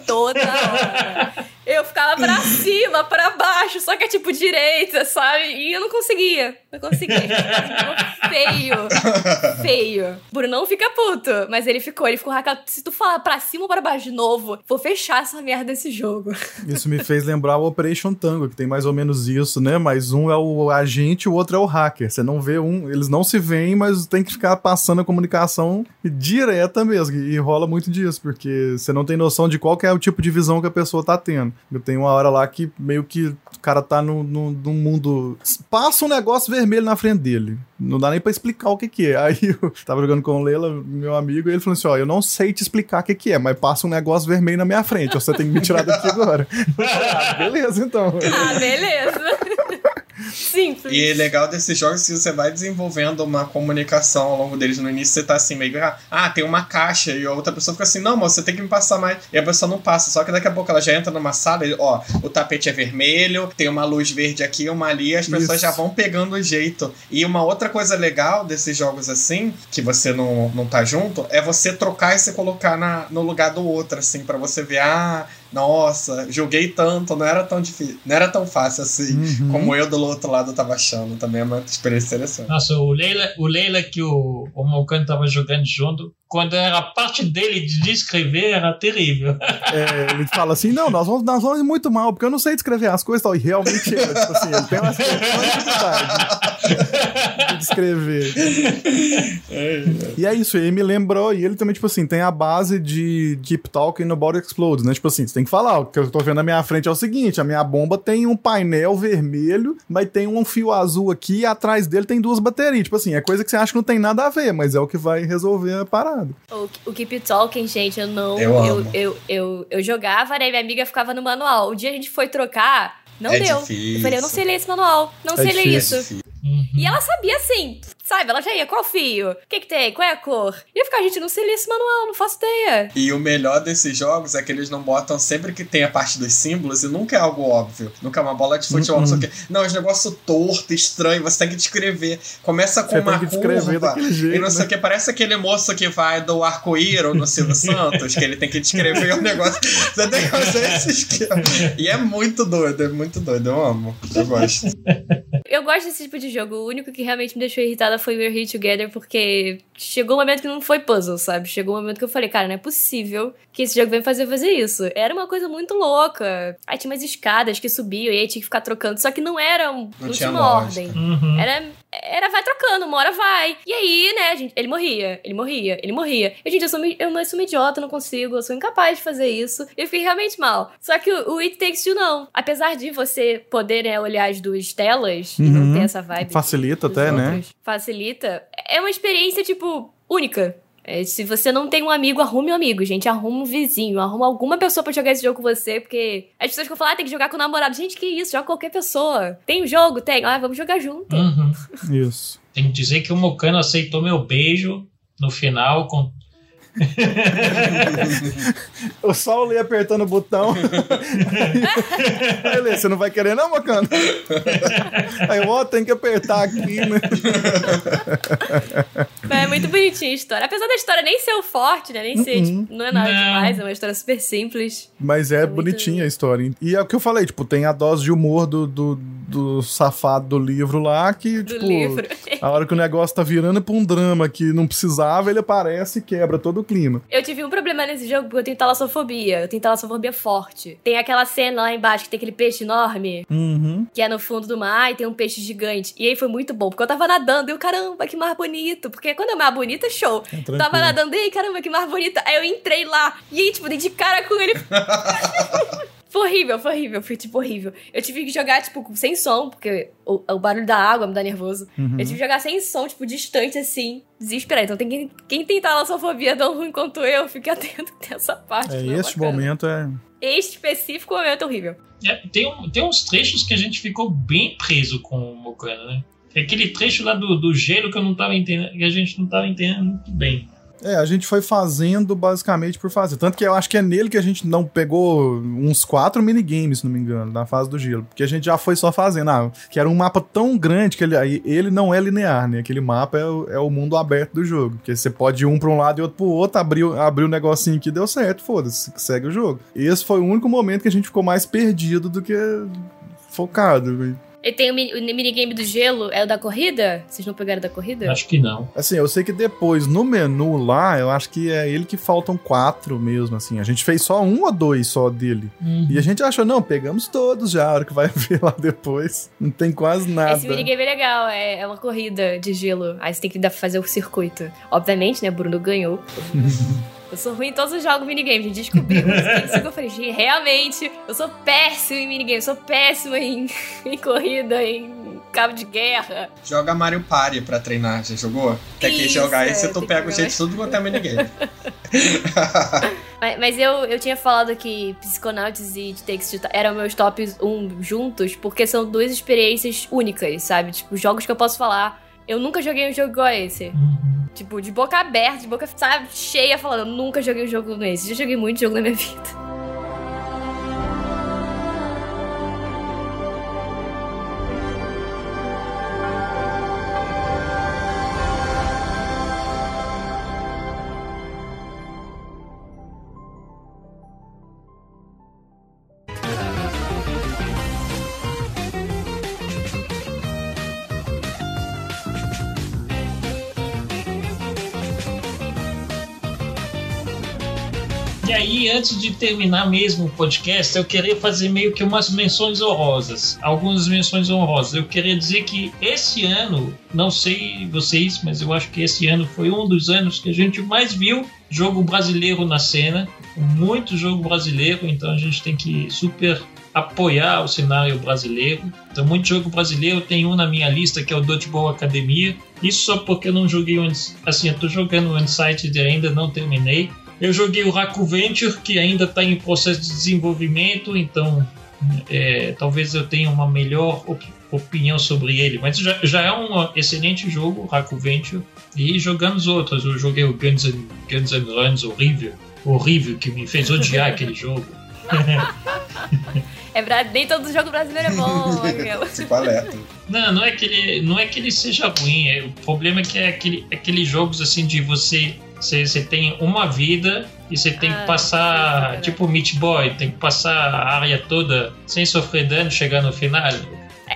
S4: Toda hora. Eu ficava pra cima, pra baixo, só que é tipo direita, sabe? E eu não conseguia. Não conseguia. Feio. Feio. Bruno fica puto. Mas ele ficou, ele ficou, Raquel, se tu falar pra cima ou pra baixo de novo, vou fechar essa merda desse jogo.
S3: Isso me fez lembrar o Operation Tango, que tem mais ou menos isso, né? Mas um é o agente, o outro é o hacker. Você não vê um, eles não se veem, mas tem que ficar passando a comunicação direta mesmo. E rola muito disso, porque você não tem noção de qual é o tipo de visão que a pessoa tá tendo. Eu tenho uma hora lá que meio que o cara tá no, no, no mundo. Passa um negócio vermelho na frente dele. Não dá nem pra explicar o que que é. Aí eu tava jogando com o Leila, meu amigo, e ele falou assim: ó, eu não sei te explicar o que que é, mas passa um negócio vermelho na minha frente. Você tem que me tirar daqui agora. ah, beleza, então.
S4: Ah, beleza. Simples.
S2: E legal desses jogos que você vai desenvolvendo uma comunicação ao longo deles. No início você tá assim, meio ah, tem uma caixa, e a outra pessoa fica assim, não, mas você tem que me passar mais. E a pessoa não passa, só que daqui a pouco ela já entra numa sala e, ó, o tapete é vermelho, tem uma luz verde aqui, uma ali, as pessoas
S3: Isso.
S2: já vão pegando o jeito. E uma outra coisa legal desses jogos assim, que você não, não tá junto, é você trocar e se colocar na, no lugar do outro, assim, para você ver, ah, nossa, joguei tanto, não era tão difícil, não era tão fácil assim,
S3: Uhum.
S2: como eu do outro lado tava achando. Também é uma experiência interessante.
S1: Nossa, o Leila, o Leila que o, o Malcano tava jogando junto, quando era a parte dele de descrever, era terrível.
S3: É, ele fala assim: não, nós vamos, nós vamos ir muito mal, porque eu não sei descrever as coisas e tal. E realmente é, tipo assim, ele tem uma dificuldade de descrever. E é isso, ele me lembrou, e ele também, tipo assim, tem a base de Keep Talking Nobody Explodes, né? Tipo assim, você tem que falar, o que eu tô vendo na minha frente é o seguinte: a minha bomba tem um painel vermelho, mas tem um fio azul aqui e atrás dele tem duas baterias. Tipo assim, é coisa que você acha que não tem nada a ver, mas é o que vai resolver a parada.
S4: O, o Keep Talking, gente, eu não.
S2: Eu
S4: Eu, eu, eu, eu jogava, né? Minha amiga ficava no manual. O dia a gente foi trocar, não
S2: É
S4: deu.
S2: difícil.
S4: Eu falei, eu não sei ler esse manual. Não
S3: É
S4: sei ler
S3: difícil.
S4: Isso. E ela sabia assim, sabe? Ela já ia, qual fio? O que que tem? Qual é a cor? E eu ficava, gente, não sei ler esse manual, não faço ideia.
S2: E o melhor desses jogos é que eles não botam sempre que tem a parte dos símbolos e nunca é algo óbvio. Nunca é uma bola de futebol, não sei o quê. Não, é um negócio torto, estranho, você tem que descrever. Começa com
S3: Você
S2: uma
S3: tem que descrever
S2: curva
S3: daquele
S2: e
S3: jeito.
S2: não sei
S3: né?
S2: o que. Parece aquele moço que vai do arco-íro no Silvio Santos, que ele tem que descrever o negócio. Você tem que fazer esse esquema. E é muito doido, é muito doido. Eu amo. Eu gosto.
S4: Eu gosto desse tipo de jogo. O único que realmente me deixou irritada foi We're Here Together, porque chegou um momento que não foi puzzle, sabe? Chegou um momento que eu falei, cara, não é possível que esse jogo venha fazer fazer isso. Era uma coisa muito louca. Aí tinha umas escadas que subiam e aí tinha que ficar trocando. Só que não era um, não,
S2: tinha
S4: tinha uma
S2: lógica.
S4: ordem.
S1: Uhum.
S4: Era, era vai trocando, uma hora vai. E aí, né, gente, ele morria, ele morria, ele morria. E, gente, eu sou, eu sou uma idiota, não consigo, eu sou incapaz de fazer isso. E eu fiquei realmente mal. Só que o, o It Takes Two não. Apesar de você poder né, olhar as duas telas e não
S3: Uhum.
S4: ter essa vibe.
S3: Facilita até, né?
S4: outros, Facilita. É uma experiência, tipo, única. É, se você não tem um amigo, arrume um amigo, gente. Arrume um vizinho, arrume alguma pessoa pra jogar esse jogo com você, porque as pessoas que falar, ah, tem que jogar com o namorado. Gente, que isso? Joga com qualquer pessoa. Tem o jogo? Tem. Ah, vamos jogar junto.
S1: Uhum.
S3: Isso.
S1: Tem que dizer que o Mocano aceitou meu beijo no final com
S3: Eu só o Lê apertando o botão. Aí, Lê, você não vai querer não, bacana? Aí, eu, ó, tem que apertar aqui, né?
S4: Mas é muito bonitinha a história. Apesar da história nem ser o forte, né? Nem ser,
S3: Uhum.
S4: tipo, não é nada
S1: Não.
S4: demais, é uma história super simples.
S3: Mas é
S4: Muito-
S3: bonitinha a história. E é o que eu falei, tipo, tem a dose de humor do, do, do safado do livro lá, que,
S4: Do
S3: tipo,
S4: livro.
S3: a hora que o negócio tá virando pra um drama que não precisava, ele aparece e quebra todo o clima.
S4: Eu tive um problema nesse jogo porque eu tenho talassofobia. Eu tenho talassofobia forte. Tem aquela cena lá embaixo que tem aquele peixe enorme,
S3: Uhum.
S4: que é no fundo do mar, e tem um peixe gigante. E aí foi muito bom, porque eu tava nadando e eu, caramba, que mar bonito. Porque quando é mar bonito, é show.
S3: É tranquilo.
S4: tava nadando, e aí, caramba, que mar bonita. Aí eu entrei lá, e aí, tipo, dei de cara com ele. Foi horrível, foi horrível, foi tipo horrível. Eu tive que jogar, tipo, sem som, porque o, o barulho da água me dá nervoso.
S3: Uhum.
S4: Eu tive que jogar sem som, tipo, distante, assim, desesperado. Então tem quem, quem tem talassofobia tão ruim quanto eu, fique atento que tem essa parte.
S3: É,
S4: não
S3: este
S4: bacana.
S3: momento é.
S4: Este específico momento é horrível.
S1: É, tem, um- tem uns trechos que a gente ficou bem preso com o Mocano, né? Aquele trecho lá do, do gelo que eu não tava entendendo, que a gente não tava entendendo muito bem.
S3: É, a gente foi fazendo basicamente por fazer. Tanto que eu acho que é nele que a gente não pegou uns quatro minigames, se não me engano, na fase do gelo. Porque a gente já foi só fazendo. Ah, que era um mapa tão grande que ele, ele não é linear, né? Aquele mapa é o, é o mundo aberto do jogo. Porque você pode ir um pra um lado e outro pro outro, abrir, abrir um negocinho que deu certo, foda-se, segue o jogo. Esse foi o único momento que a gente ficou mais perdido do que focado.
S4: E tem o, mini, o minigame do gelo, é o da corrida? Vocês não pegaram da corrida?
S1: Acho que não.
S3: Assim, eu sei que depois, no menu lá, eu acho que é ele que faltam quatro mesmo, assim. A gente fez só um ou dois só dele. Uhum. E a gente achou, não, pegamos todos já, a hora que vai ver lá depois. Não tem quase nada.
S4: Esse minigame é legal, é, é uma corrida de gelo. Aí você tem que fazer o circuito. Obviamente, né, Bruno ganhou. Eu sou ruim em todos os jogos minigame, gente. Descobri isso eu falei, realmente, eu sou péssimo em minigame, eu sou péssimo em, em corrida, em cabo de guerra.
S2: Joga Mario Party pra treinar, já jogou? Tem que jogar esse, tu pega o jeito tudo quanto é minigame.
S4: mas, mas eu, eu tinha falado que Psychonauts e Takes Two eram meus tops 1 juntos, porque são duas experiências únicas, sabe? Tipo, jogos que eu posso falar. Eu nunca joguei um jogo igual a esse. Uhum. Tipo, de boca aberta, de boca, sabe, cheia, falando, nunca joguei um jogo nesse. Já joguei muito jogo na minha vida.
S1: Antes de terminar mesmo o podcast, eu queria fazer meio que umas menções honrosas. Algumas menções honrosas. Eu queria dizer que esse ano, não sei vocês, mas eu acho que esse ano foi um dos anos que a gente mais viu jogo brasileiro na cena. Muito jogo brasileiro, então a gente tem que super apoiar o cenário brasileiro. Então, muito jogo brasileiro. Tem um na minha lista que é o Dodgeball Academia. Isso só porque eu não joguei assim, eu tô jogando o Insight e ainda não terminei. Eu joguei o Raku Venture, que ainda está em processo de desenvolvimento, então é, talvez eu tenha uma melhor op opinião sobre ele. Mas já, já, é um excelente jogo, Raku Venture. E jogando os outros, eu joguei o Guns N', Guns N' Runs horrível, horrível, que me fez odiar aquele jogo.
S4: É nem todo jogo brasileiro é bom,
S2: alerta.
S1: Não, não é que ele, não é que ele seja ruim. É, o problema é que é aquele, aqueles jogos assim de você você, você tem uma vida e você tem ah, que passar, é tipo Meat Boy, tem que passar a área toda sem sofrer dano, chegar no final.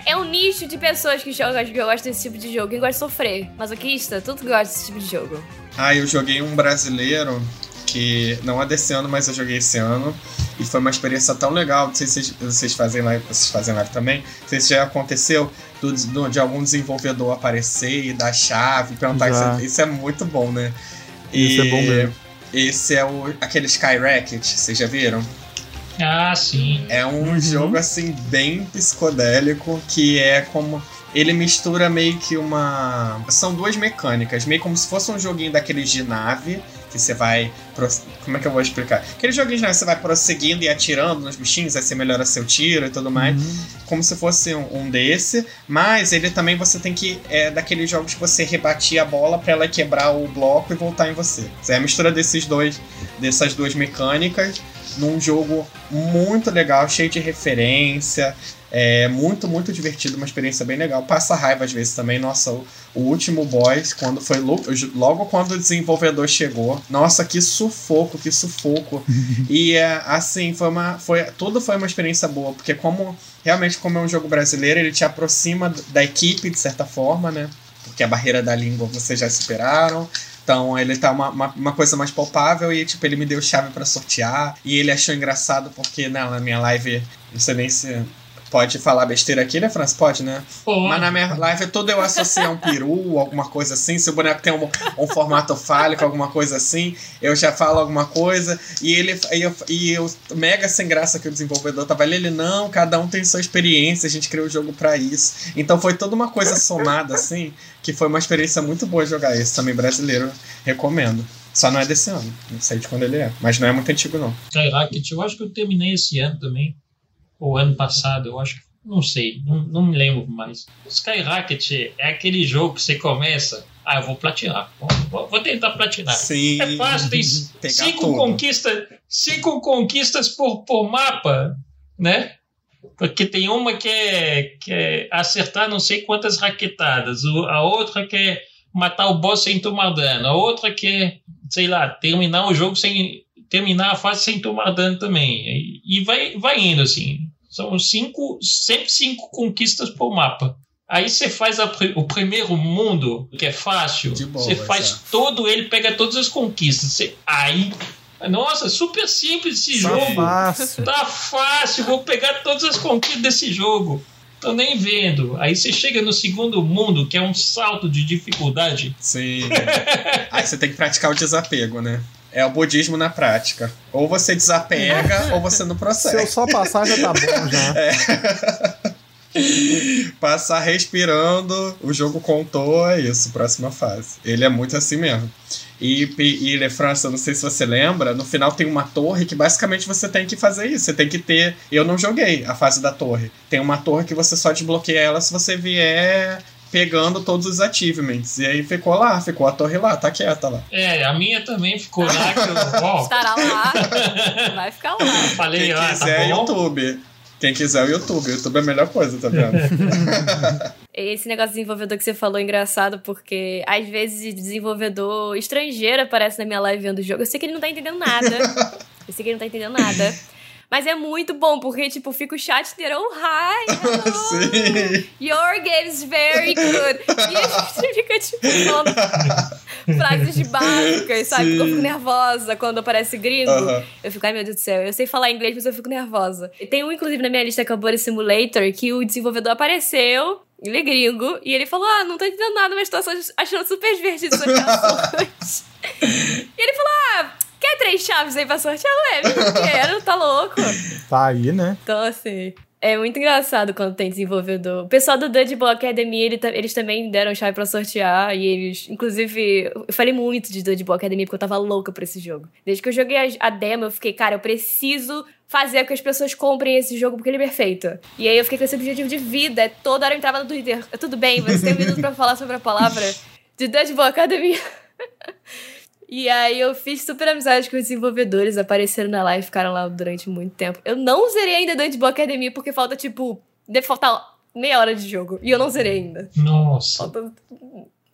S4: É um nicho de pessoas que jogam que gostam desse tipo de jogo. Quem gosta de sofrer, masoquista, tudo gosta desse tipo de jogo.
S2: Ah, eu joguei um brasileiro que não é desse ano, mas eu joguei esse ano. E foi uma experiência tão legal. Não sei se vocês, vocês fazem live, vocês fazem live também. Não sei se já aconteceu do, do, de algum desenvolvedor aparecer e dar chave, perguntar. Isso, isso é muito bom, né?
S3: Isso é bom mesmo.
S2: Esse é o, aquele Skyrocket, vocês já viram?
S1: Ah, sim.
S2: É um uhum. jogo assim bem psicodélico que é como ele mistura meio que uma são duas mecânicas, meio como se fosse um joguinho daqueles de nave que você vai. Como é que eu vou explicar? Aquele joguinho que você vai prosseguindo e atirando nos bichinhos, aí você melhora seu tiro e tudo mais. Uhum. Como se fosse um, um, desse. Mas ele também você tem que. É daqueles jogos que você rebatia a bola para ela quebrar o bloco e voltar em você. É a mistura desses dois. Dessas duas mecânicas num jogo muito legal, cheio de referência. É muito, muito divertido, uma experiência bem legal. Passa raiva às vezes também. Nossa, o, o último boss, quando foi logo quando o desenvolvedor chegou. Nossa, que sufoco, que sufoco. e é, assim, foi uma. Foi, tudo foi uma experiência boa, porque como realmente, como é um jogo brasileiro, ele te aproxima da equipe, de certa forma, né? Porque a barreira da língua vocês já superaram. Então ele tá uma, uma, uma, coisa mais palpável e, tipo, ele me deu chave para sortear. E ele achou engraçado porque, né, na minha live, não sei nem se Pode falar besteira aqui, né, França? Pode, né? Pode. Mas na minha live todo eu associo a um peru, alguma coisa assim. Se o boneco tem um, um formato fálico, alguma coisa assim, eu já falo alguma coisa. E ele e eu, e eu mega sem graça que o desenvolvedor tava ali, ele, não, cada um tem sua experiência, a gente criou o jogo para isso. Então foi toda uma coisa somada, assim, que foi uma experiência muito boa jogar esse também brasileiro. Recomendo. Só não é desse ano. Não sei de quando ele é. Mas não é muito antigo, não.
S1: Skyrocket, eu acho que eu terminei esse ano também ou ano passado, eu acho que. Não sei, não, não me lembro mais. O Skyrocket é aquele jogo que você começa Ah, eu vou platinar. Vou, vou tentar platinar.
S2: Sim.
S1: É fácil, tem cinco,
S2: tudo.
S1: conquista, cinco conquistas por, por mapa, né? Porque tem uma que é, que é acertar não sei quantas raquetadas, a outra que é matar o boss sem tomar dano, a outra que é, sei lá, terminar o jogo sem. Terminar a fase sem tomar dano também. E, vai, vai indo assim. São cinco, sempre cinco conquistas por mapa. Aí você faz a o primeiro mundo, que é fácil,
S2: De boa,
S1: você faz todo ele, pega todas as conquistas. Você, aí. Nossa, super simples esse
S3: Tá
S1: jogo.
S3: fácil.
S1: Tá fácil, vou pegar todas as conquistas desse jogo. Tô nem vendo. Aí você chega no segundo mundo, que é um salto de dificuldade.
S2: Sim. Aí você tem que praticar o desapego, né? É o budismo na prática. Ou você desapega, ou você não
S3: Se eu só passar já tá bom já.
S2: Passar respirando, o jogo contou, é isso, próxima fase. Ele é muito assim mesmo. E, e Le França, não sei se você lembra, no final tem uma torre que basicamente você tem que fazer isso. Você tem que ter. Eu não joguei a fase da torre. Tem uma torre que você só desbloqueia ela se você vier pegando todos os achievements. E aí ficou lá, ficou a torre lá, tá quieta lá.
S1: É, a minha também ficou lá que eu.
S4: Estará lá. Vai ficar lá.
S1: falei,
S2: Quem
S1: ah,
S2: quiser,
S1: tá bom.
S2: YouTube. Quem quiser, o YouTube. O YouTube é a melhor coisa, tá vendo?
S4: Esse negócio de desenvolvedor que você falou é engraçado, porque às vezes desenvolvedor estrangeiro aparece na minha live vendo o jogo. Eu sei que ele não tá entendendo nada. Eu sei que ele não tá entendendo nada. Mas é muito bom, porque, tipo, fica o chat inteiro, oh, hi, hello, your game is very good. E a gente fica, tipo, falando frases de básicas, sabe?
S2: Sim.
S4: Eu fico nervosa quando aparece gringo.
S2: Aham.
S4: Eu fico, ai meu Deus do céu, eu sei falar inglês, mas eu fico nervosa. E tem um, inclusive, na minha lista que é Simulator, que o desenvolvedor apareceu, ele é gringo, e ele falou: Ah, não tô entendendo nada, mas tô achando super divertido essas e ele falou: Ah, quer três chaves aí pra sortear? Ué, eu quero, tá louco?
S3: Tá aí, né?
S4: Então, assim. É muito engraçado quando tem desenvolvedor. O pessoal do Dodgeball Academy, ele eles também deram chave pra sortear. E eles, inclusive, eu falei muito de Dodgeball Academy porque eu tava louca por esse jogo. Desde que eu joguei a, a demo, eu fiquei, cara, eu preciso fazer com que as pessoas comprem esse jogo porque ele é perfeito. E aí eu fiquei com esse objetivo de vida. É Toda hora eu entrava no Twitter. Tudo bem, você tem um minuto pra falar sobre a palavra de Dodgeball Academy. E aí eu fiz super amizade com os desenvolvedores, apareceram na live, ficaram lá durante muito tempo. Eu não zerei ainda Dodgeball Academy porque falta, tipo, deve faltar meia hora de jogo. E eu não zerei ainda.
S1: Nossa.
S4: Falta...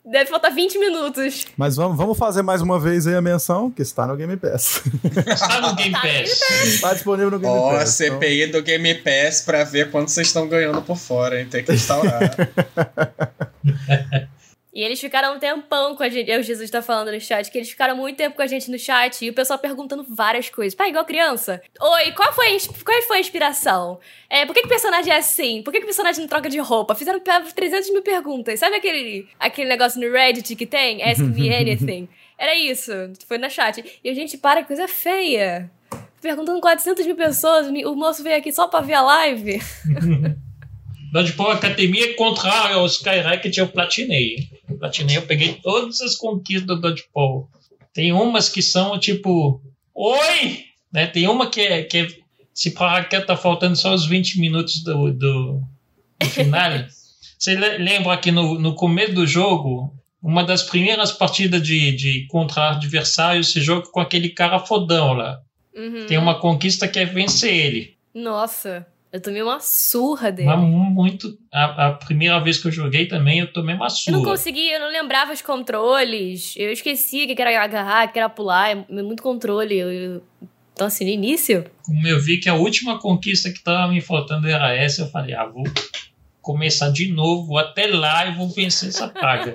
S4: Deve faltar 20 minutos.
S3: Mas vamos, vamos fazer mais uma vez aí a menção, que está no Game Pass.
S1: Está no Game Pass.
S3: está disponível no Game
S2: Ó, a
S3: Pass. então-
S2: CPI do Game Pass pra ver quanto vocês estão ganhando por fora, hein? Tem que instaurar.
S4: E eles ficaram um tempão com a gente. O Jesus tá falando no chat que eles ficaram muito tempo com a gente no chat e o pessoal perguntando várias coisas. Pá, igual criança. Oi, qual foi qual foi a inspiração? É, por que, que o personagem é assim? Por que, que o personagem não troca de roupa? Fizeram pe- 300 mil perguntas. Sabe aquele, aquele negócio no Reddit que tem? Ask me anything. Era isso. Foi na chat. E a gente, para, que coisa feia. Perguntando 400 mil pessoas. O moço veio aqui só pra ver a live.
S1: Dodgeball Academia, contrário ao Skyracket, eu platinei. Eu platinei, eu peguei todas as conquistas do Dodgeball. Tem umas que são tipo, oi! Né? Tem uma que é, que é se pra raquete tá faltando só os 20 minutos do, do, do final. Você le- lembra que no, no começo do jogo, uma das primeiras partidas de, de contra adversários, você joga com aquele cara fodão lá.
S4: Uhum.
S1: Tem uma conquista que é vencer ele.
S4: Nossa, eu tomei uma surra dele.
S1: Mas muito. A, a primeira vez que eu joguei também, eu tomei uma
S4: Eu não
S1: surra.
S4: consegui, eu não lembrava os controles. Eu esqueci o que era agarrar, que era pular. É muito controle. Eu- eu- Então, assim, no início.
S1: Como eu vi que a última conquista que tava me faltando era essa, eu falei, ah, vou começar de novo, vou até lá e vou vencer essa praga.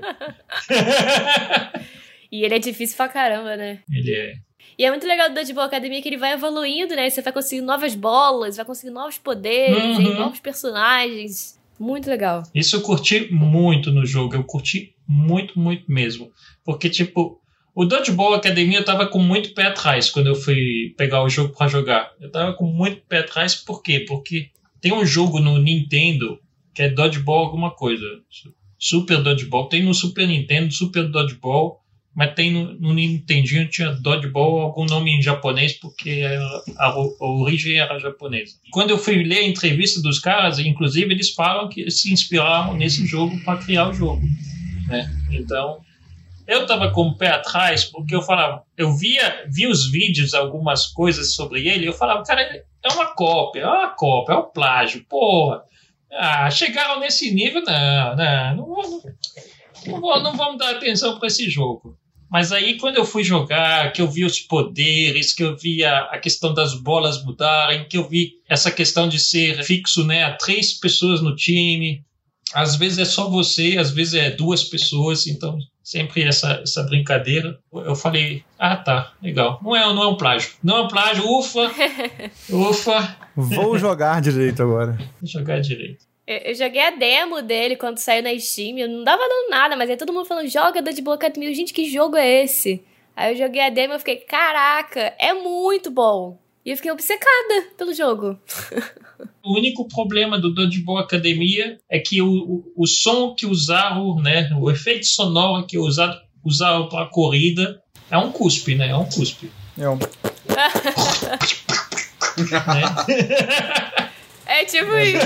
S4: E ele é difícil pra caramba, né?
S1: Ele é.
S4: E é muito legal do Dodgeball Academy que ele vai evoluindo, né? Você vai conseguindo novas bolas, vai conseguindo novos poderes,
S1: Uhum.
S4: novos personagens. Muito legal.
S1: Isso eu curti muito no jogo, eu curti muito, muito mesmo. Porque, tipo, o Dodgeball Academia eu tava com muito pé atrás quando eu fui pegar o jogo pra jogar. Eu tava com muito pé atrás, por quê? Porque tem um jogo no Nintendo que é Dodgeball alguma coisa. Super Dodgeball. Tem no Super Nintendo, Super Dodgeball, mas tem no, no Nintendinho tinha Dodgeball algum nome em japonês porque a, a origem era japonesa. Quando eu fui ler a entrevista dos caras, inclusive eles falam que se inspiraram nesse jogo para criar o jogo, né? Então eu tava com o pé atrás, porque eu falava, eu via, via os vídeos, algumas coisas sobre ele, eu falava, cara, é uma cópia, é uma cópia, é um plágio, porra. Ah, chegaram nesse nível, não, não, não, não, não, não vamos dar atenção para esse jogo. Mas aí, quando eu fui jogar, que eu vi os poderes, que eu vi a, a, questão das bolas mudarem, que eu vi essa questão de ser fixo, né? A três pessoas no time. Às vezes é só você, às vezes é duas pessoas, então sempre essa, essa brincadeira. Eu falei, ah, tá, legal. Não é, não é um plágio. Não é um plágio, ufa, ufa.
S3: Vou jogar direito agora.
S1: Vou jogar direito.
S4: Eu, joguei a demo dele quando saiu na Steam. Eu não dava dando nada, mas aí todo mundo falando, joga da de Block Mil. Gente, que jogo é esse? Aí eu joguei a demo e fiquei, caraca, é muito bom. E eu fiquei obcecada pelo jogo.
S1: O único problema do Dodgeball Academia é que o, o, o som que usaram, né, o efeito sonoro que usaram, usaram para a corrida é um cuspe, né? É um cuspe.
S3: É um.
S4: é tipo isso.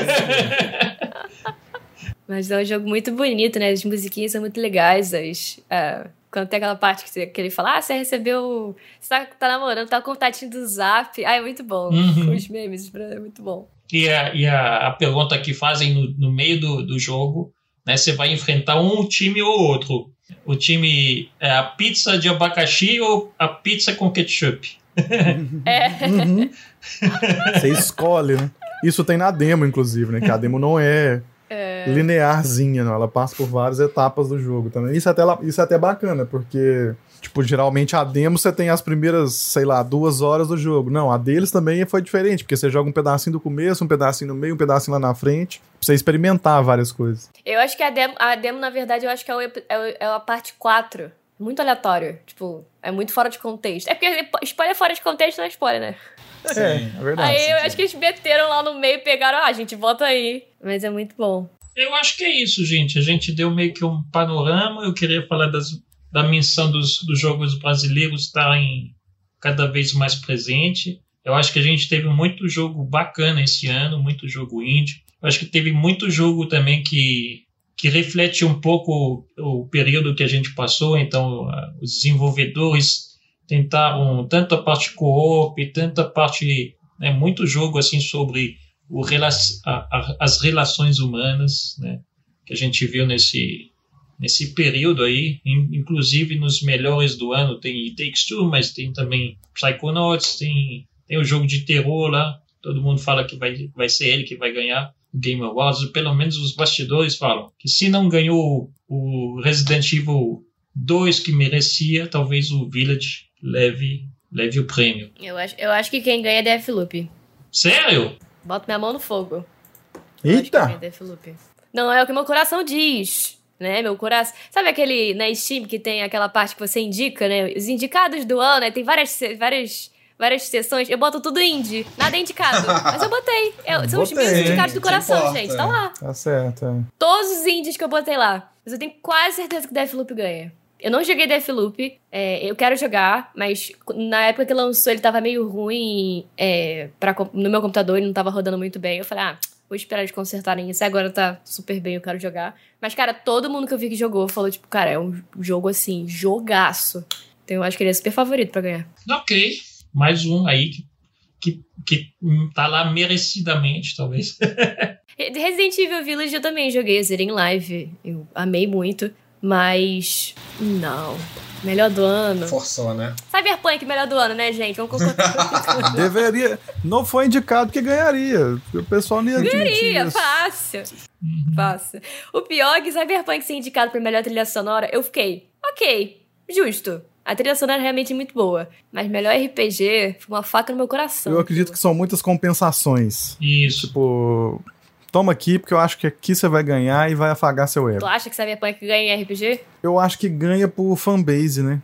S4: Mas é um jogo muito bonito, né? As musiquinhas são muito legais. As, uh, quando tem aquela parte que, que, ele fala, ah, você recebeu. Você tá, tá namorando, tá com o contatinho do zap. Ah, é muito bom. Uhum. Os memes, é muito bom.
S1: E a, e a, a pergunta que fazem no, no meio do, do jogo, né? Você vai enfrentar um time ou outro. O time é a pizza de abacaxi ou a pizza com ketchup?
S4: É.
S3: Uhum. Você escolhe, né? Isso tem na demo, inclusive, né? Que a demo não é, é, linearzinha, não. Ela passa por várias etapas do jogo também. Isso é até, isso é até bacana, porque, tipo, geralmente a demo você tem as primeiras, sei lá, duas horas do jogo. Não, a deles também foi diferente, porque você joga um pedacinho do começo, um pedacinho no meio, um pedacinho lá na frente, pra você experimentar várias coisas.
S4: Eu acho que a demo, a demo na verdade, eu acho que é, o, é, é a parte 4. Muito aleatório. Tipo, é muito fora de contexto. É porque spoiler fora de contexto não é spoiler, né?
S3: É, é verdade.
S4: Aí eu acho que eles meteram lá no meio e pegaram, ah, gente, bota aí. Mas é muito bom.
S1: Eu acho que é isso, gente. A gente deu meio que um panorama. Eu queria falar das, da menção dos, dos jogos brasileiros estarem cada vez mais presente. Eu acho que a gente teve muito jogo bacana esse ano, muito jogo indie. Eu acho que teve muito jogo também que, que reflete um pouco o, o período que a gente passou. Então, os desenvolvedores tentaram tanto a parte co-op, tanto a parte, né, muito jogo assim sobre o, a, as relações humanas, né, que a gente viu nesse nesse período aí, inclusive nos melhores do ano tem Takes Two, mas tem também Psychonauts, tem tem o jogo de terror lá, todo mundo fala que vai vai ser ele que vai ganhar o Game Awards, pelo menos os bastidores falam que se não ganhou o Resident Evil 2 que merecia, talvez o Village leve, leve o prêmio.
S4: Eu acho, eu acho que quem ganha é Deathloop.
S1: Sério?
S4: Boto minha mão no fogo.
S3: Eita!
S4: Não, é o que meu coração diz. Né, meu coração. Sabe aquele na Steam que tem aquela parte que você indica, né? Os indicados do ano, né? Tem várias, várias, várias sessões. Eu boto tudo indie. Nada é indicado. mas eu botei. Eu, são botei, os meus indicados do coração, importa, gente. Tá lá.
S3: Tá certo. É.
S4: Todos os indies que eu botei lá. Mas eu tenho quase certeza que Deathloop ganha. Eu não joguei Deathloop, é, eu quero jogar, mas na época que lançou ele tava meio ruim é, pra, no meu computador, ele não tava rodando muito bem. Eu falei, ah, vou esperar eles consertarem isso. Agora tá super bem, eu quero jogar. Mas, cara, todo mundo que eu vi que jogou falou, tipo, cara, é um jogo assim, jogaço. Então eu acho que ele é super favorito para ganhar.
S1: Ok. Mais um aí que, que, que tá lá merecidamente, talvez.
S4: Resident Evil Village eu também joguei, zerei em live. Eu amei muito. Mas. Não. Melhor do ano.
S2: Forçou, né?
S4: Cyberpunk, melhor do ano, né, gente? Vamos concordar.
S3: Deveria. Não foi indicado que ganharia. O pessoal não ia
S4: Ganharia, fácil. Uhum. Fácil. O pior é que Cyberpunk ser indicado pra melhor trilha sonora, eu fiquei. Ok, justo. A trilha sonora é realmente muito boa. Mas melhor RPG foi uma faca no meu coração.
S3: Eu acredito que são muitas compensações.
S1: Isso.
S3: Tipo, toma aqui, porque eu acho que aqui você vai ganhar e vai afagar seu ego.
S4: Tu acha que Cyberpunk ganha em RPG?
S3: Eu acho que ganha por fanbase, né?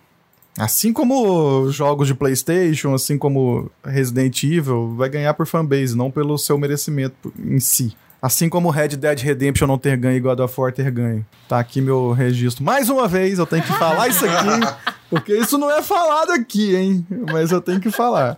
S3: Assim como jogos de PlayStation, assim como Resident Evil, vai ganhar por fanbase, não pelo seu merecimento em si. Assim como Red Dead Redemption não ter ganho e God of War ter ganho. Tá aqui meu registro. Mais uma vez, eu tenho que falar isso aqui, porque isso não é falado aqui, hein? Mas eu tenho que falar.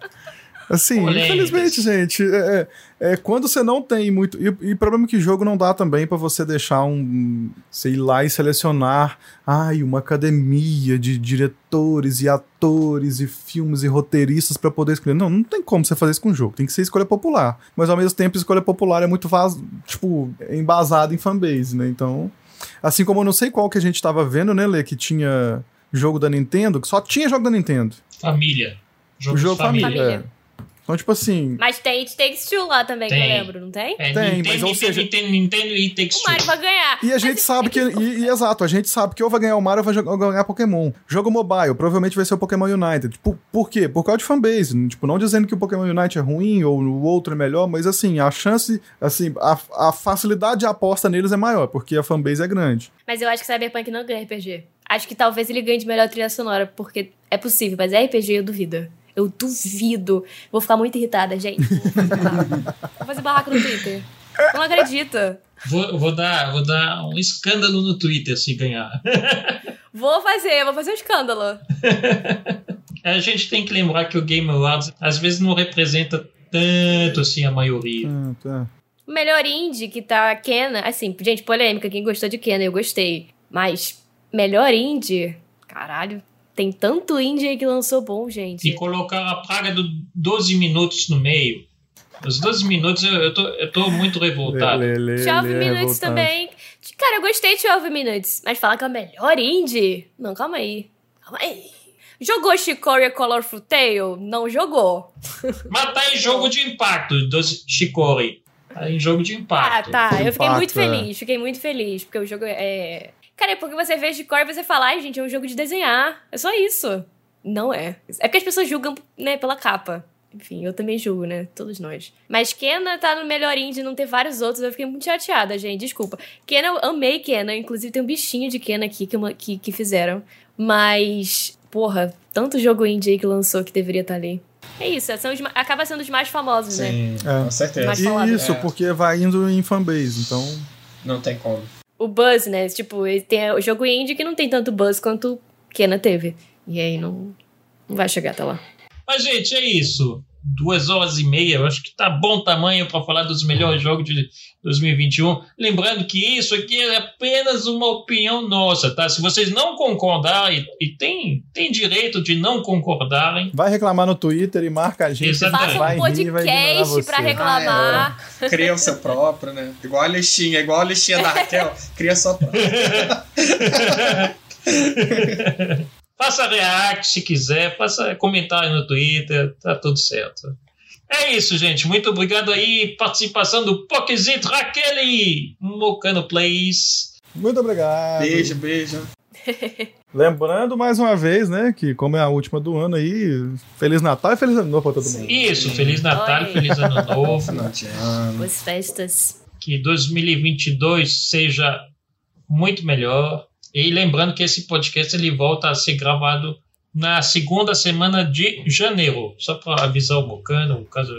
S3: Assim,
S1: Polêmicas.
S3: infelizmente, gente, é, é, é quando você não tem muito. E, e problema é que jogo não dá também pra você deixar um. Sei lá e selecionar. Ai, uma academia de diretores e atores e filmes e roteiristas pra poder escolher. Não, não tem como você fazer isso com o jogo. Tem que ser escolha popular. Mas ao mesmo tempo, escolha popular é muito vaz, tipo, embasado em fanbase, né? Então. Assim como eu não sei qual que a gente tava vendo, né, Lê, que tinha jogo da Nintendo, que só tinha jogo da Nintendo.
S1: Família. Jogo,
S3: O jogo
S1: de família.
S3: família. É. Então, tipo assim.
S4: Mas tem It Takes Two lá também, que
S1: Tem.
S4: eu lembro, não tem?
S1: É,
S3: Tem,
S1: Nintendo,
S3: mas ou
S1: Nintendo,
S3: seja-
S1: Nintendo, Nintendo e Takes
S4: O Mario
S1: Two.
S4: vai ganhar.
S3: E a gente sabe que. E, e exato, a gente sabe que ou vai ganhar o Mario ou vai ou ganhar Pokémon. Jogo mobile, provavelmente vai ser o Pokémon United. Tipo, por quê? Por causa de fanbase. Tipo, não dizendo que o Pokémon Unite é ruim ou o outro é melhor, mas assim, a chance, assim, a, a facilidade de aposta neles é maior, porque a fanbase é grande.
S4: Mas eu acho que Cyberpunk não ganha RPG. Acho que talvez ele ganhe de melhor trilha sonora, porque é possível, mas é RPG eu duvido. Eu duvido. Vou ficar muito irritada, gente. Vou fazer barraco, no Twitter. Não acredito.
S1: Vou, vou, dar, vou dar um escândalo no Twitter se ganhar.
S4: Vou fazer, vou fazer um escândalo.
S1: A gente tem que lembrar que o Game Awards às vezes não representa tanto assim a maioria.
S3: Tá.
S4: O melhor indie que tá Kena, assim, gente, polêmica, quem gostou de Kena, eu gostei. Mas, melhor indie? Caralho, tem tanto indie aí que lançou bom, gente.
S1: E colocar a praga do 12 minutos no meio. Os 12 minutos eu, eu, tô, eu tô muito revoltado.
S3: Lê, lê, lê,
S4: 12
S3: lê,
S4: Minutes
S3: revoltado.
S4: também. Cara, eu gostei de 12 Minutes. Mas falar que é o melhor indie? Não, calma aí. Calma aí. Jogou Chicoria Colorful Tale? Não jogou.
S1: Mas tá em jogo de impacto dos Shikori. Tá em jogo de
S4: Ah,
S1: impacto.
S4: tá. Eu fiquei
S3: Impacto,
S4: muito
S3: é.
S4: feliz. Fiquei muito feliz. Porque o jogo é. Cara, é porque você vê Chicoria e você fala, ai, gente, é um jogo de desenhar. É só isso. Não é. É porque as pessoas julgam, né, pela capa. Enfim, eu também julgo, né? Todos nós. Mas Kena tá no melhor indie, não ter vários outros. Eu fiquei muito chateada, gente. Desculpa. Kena, eu amei Kena. Inclusive, tem um bichinho de Kena aqui que, uma- que, que fizeram. Mas, porra, tanto jogo indie aí que lançou que deveria estar ali. É isso, são os acaba sendo os mais famosos, né?
S2: Sim,
S3: É.
S2: com certeza.
S4: Mas- falado.
S3: Isso,
S2: É.
S3: porque vai indo em fanbase, então.
S2: Não tem como.
S4: O buzz, né? Tipo, tem o jogo indie que não tem tanto buzz quanto Kena teve. E aí não, não vai chegar até lá.
S1: Mas, gente, é isso. Duas horas e meia, eu acho que tá bom tamanho para falar dos melhores jogos de 2021. Lembrando que isso aqui é apenas uma opinião nossa, tá? Se vocês não concordarem, e tem, tem direito de não concordarem,
S3: Vai reclamar no Twitter e marca a gente.
S1: Exatamente.
S4: Faça um
S3: e
S4: podcast pra reclamar.
S2: Cria o seu próprio, né? Igual a listinha, igual a listinha da Raquel. Cria sua própria.
S1: faça react se quiser, faça comentário no Twitter, tá tudo certo. É isso, gente. Muito obrigado aí. Participação do Pokezito Raquel Mocano Plays.
S3: Muito obrigado.
S2: Beijo, beijo.
S3: Lembrando mais uma vez, né, que como é a última do ano aí, Feliz Natal e Feliz Ano Novo pra todo mundo.
S1: Isso, Feliz Natal,
S4: Oi.
S1: Feliz Ano Novo.
S4: Boas festas.
S1: Que 2022 seja muito melhor. E lembrando que esse podcast ele volta a ser gravado na segunda semana de janeiro. Só para avisar o Mocano, caso.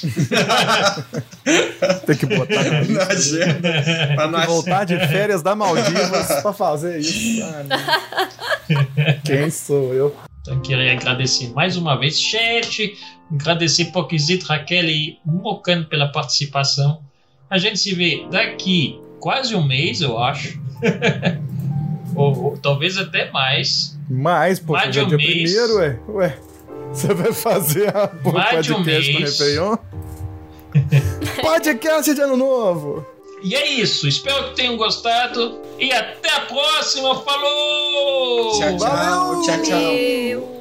S3: Tem que botar na
S2: agenda.
S3: Tem
S2: não
S3: que voltar de férias da Maldivas pra fazer isso. Quem sou eu?
S1: Então, queria agradecer mais uma vez, chat. Agradecer Poquisito, Raquel e Mocano pela participação. A gente se vê daqui quase um mês, eu acho. ou, ou talvez até mais.
S3: Mais, pô,
S1: Mais de
S3: já é
S1: um
S3: dia
S1: mês.
S3: primeiro, ué. Ué, você vai fazer a porra
S1: Mais de um
S3: podcast no
S1: mês.
S3: Réveillon? podcast de ano novo!
S1: E é isso. Espero que tenham gostado. E até a próxima. Falou!
S2: Tchau, tchau. Tchau, tchau.
S4: Eu...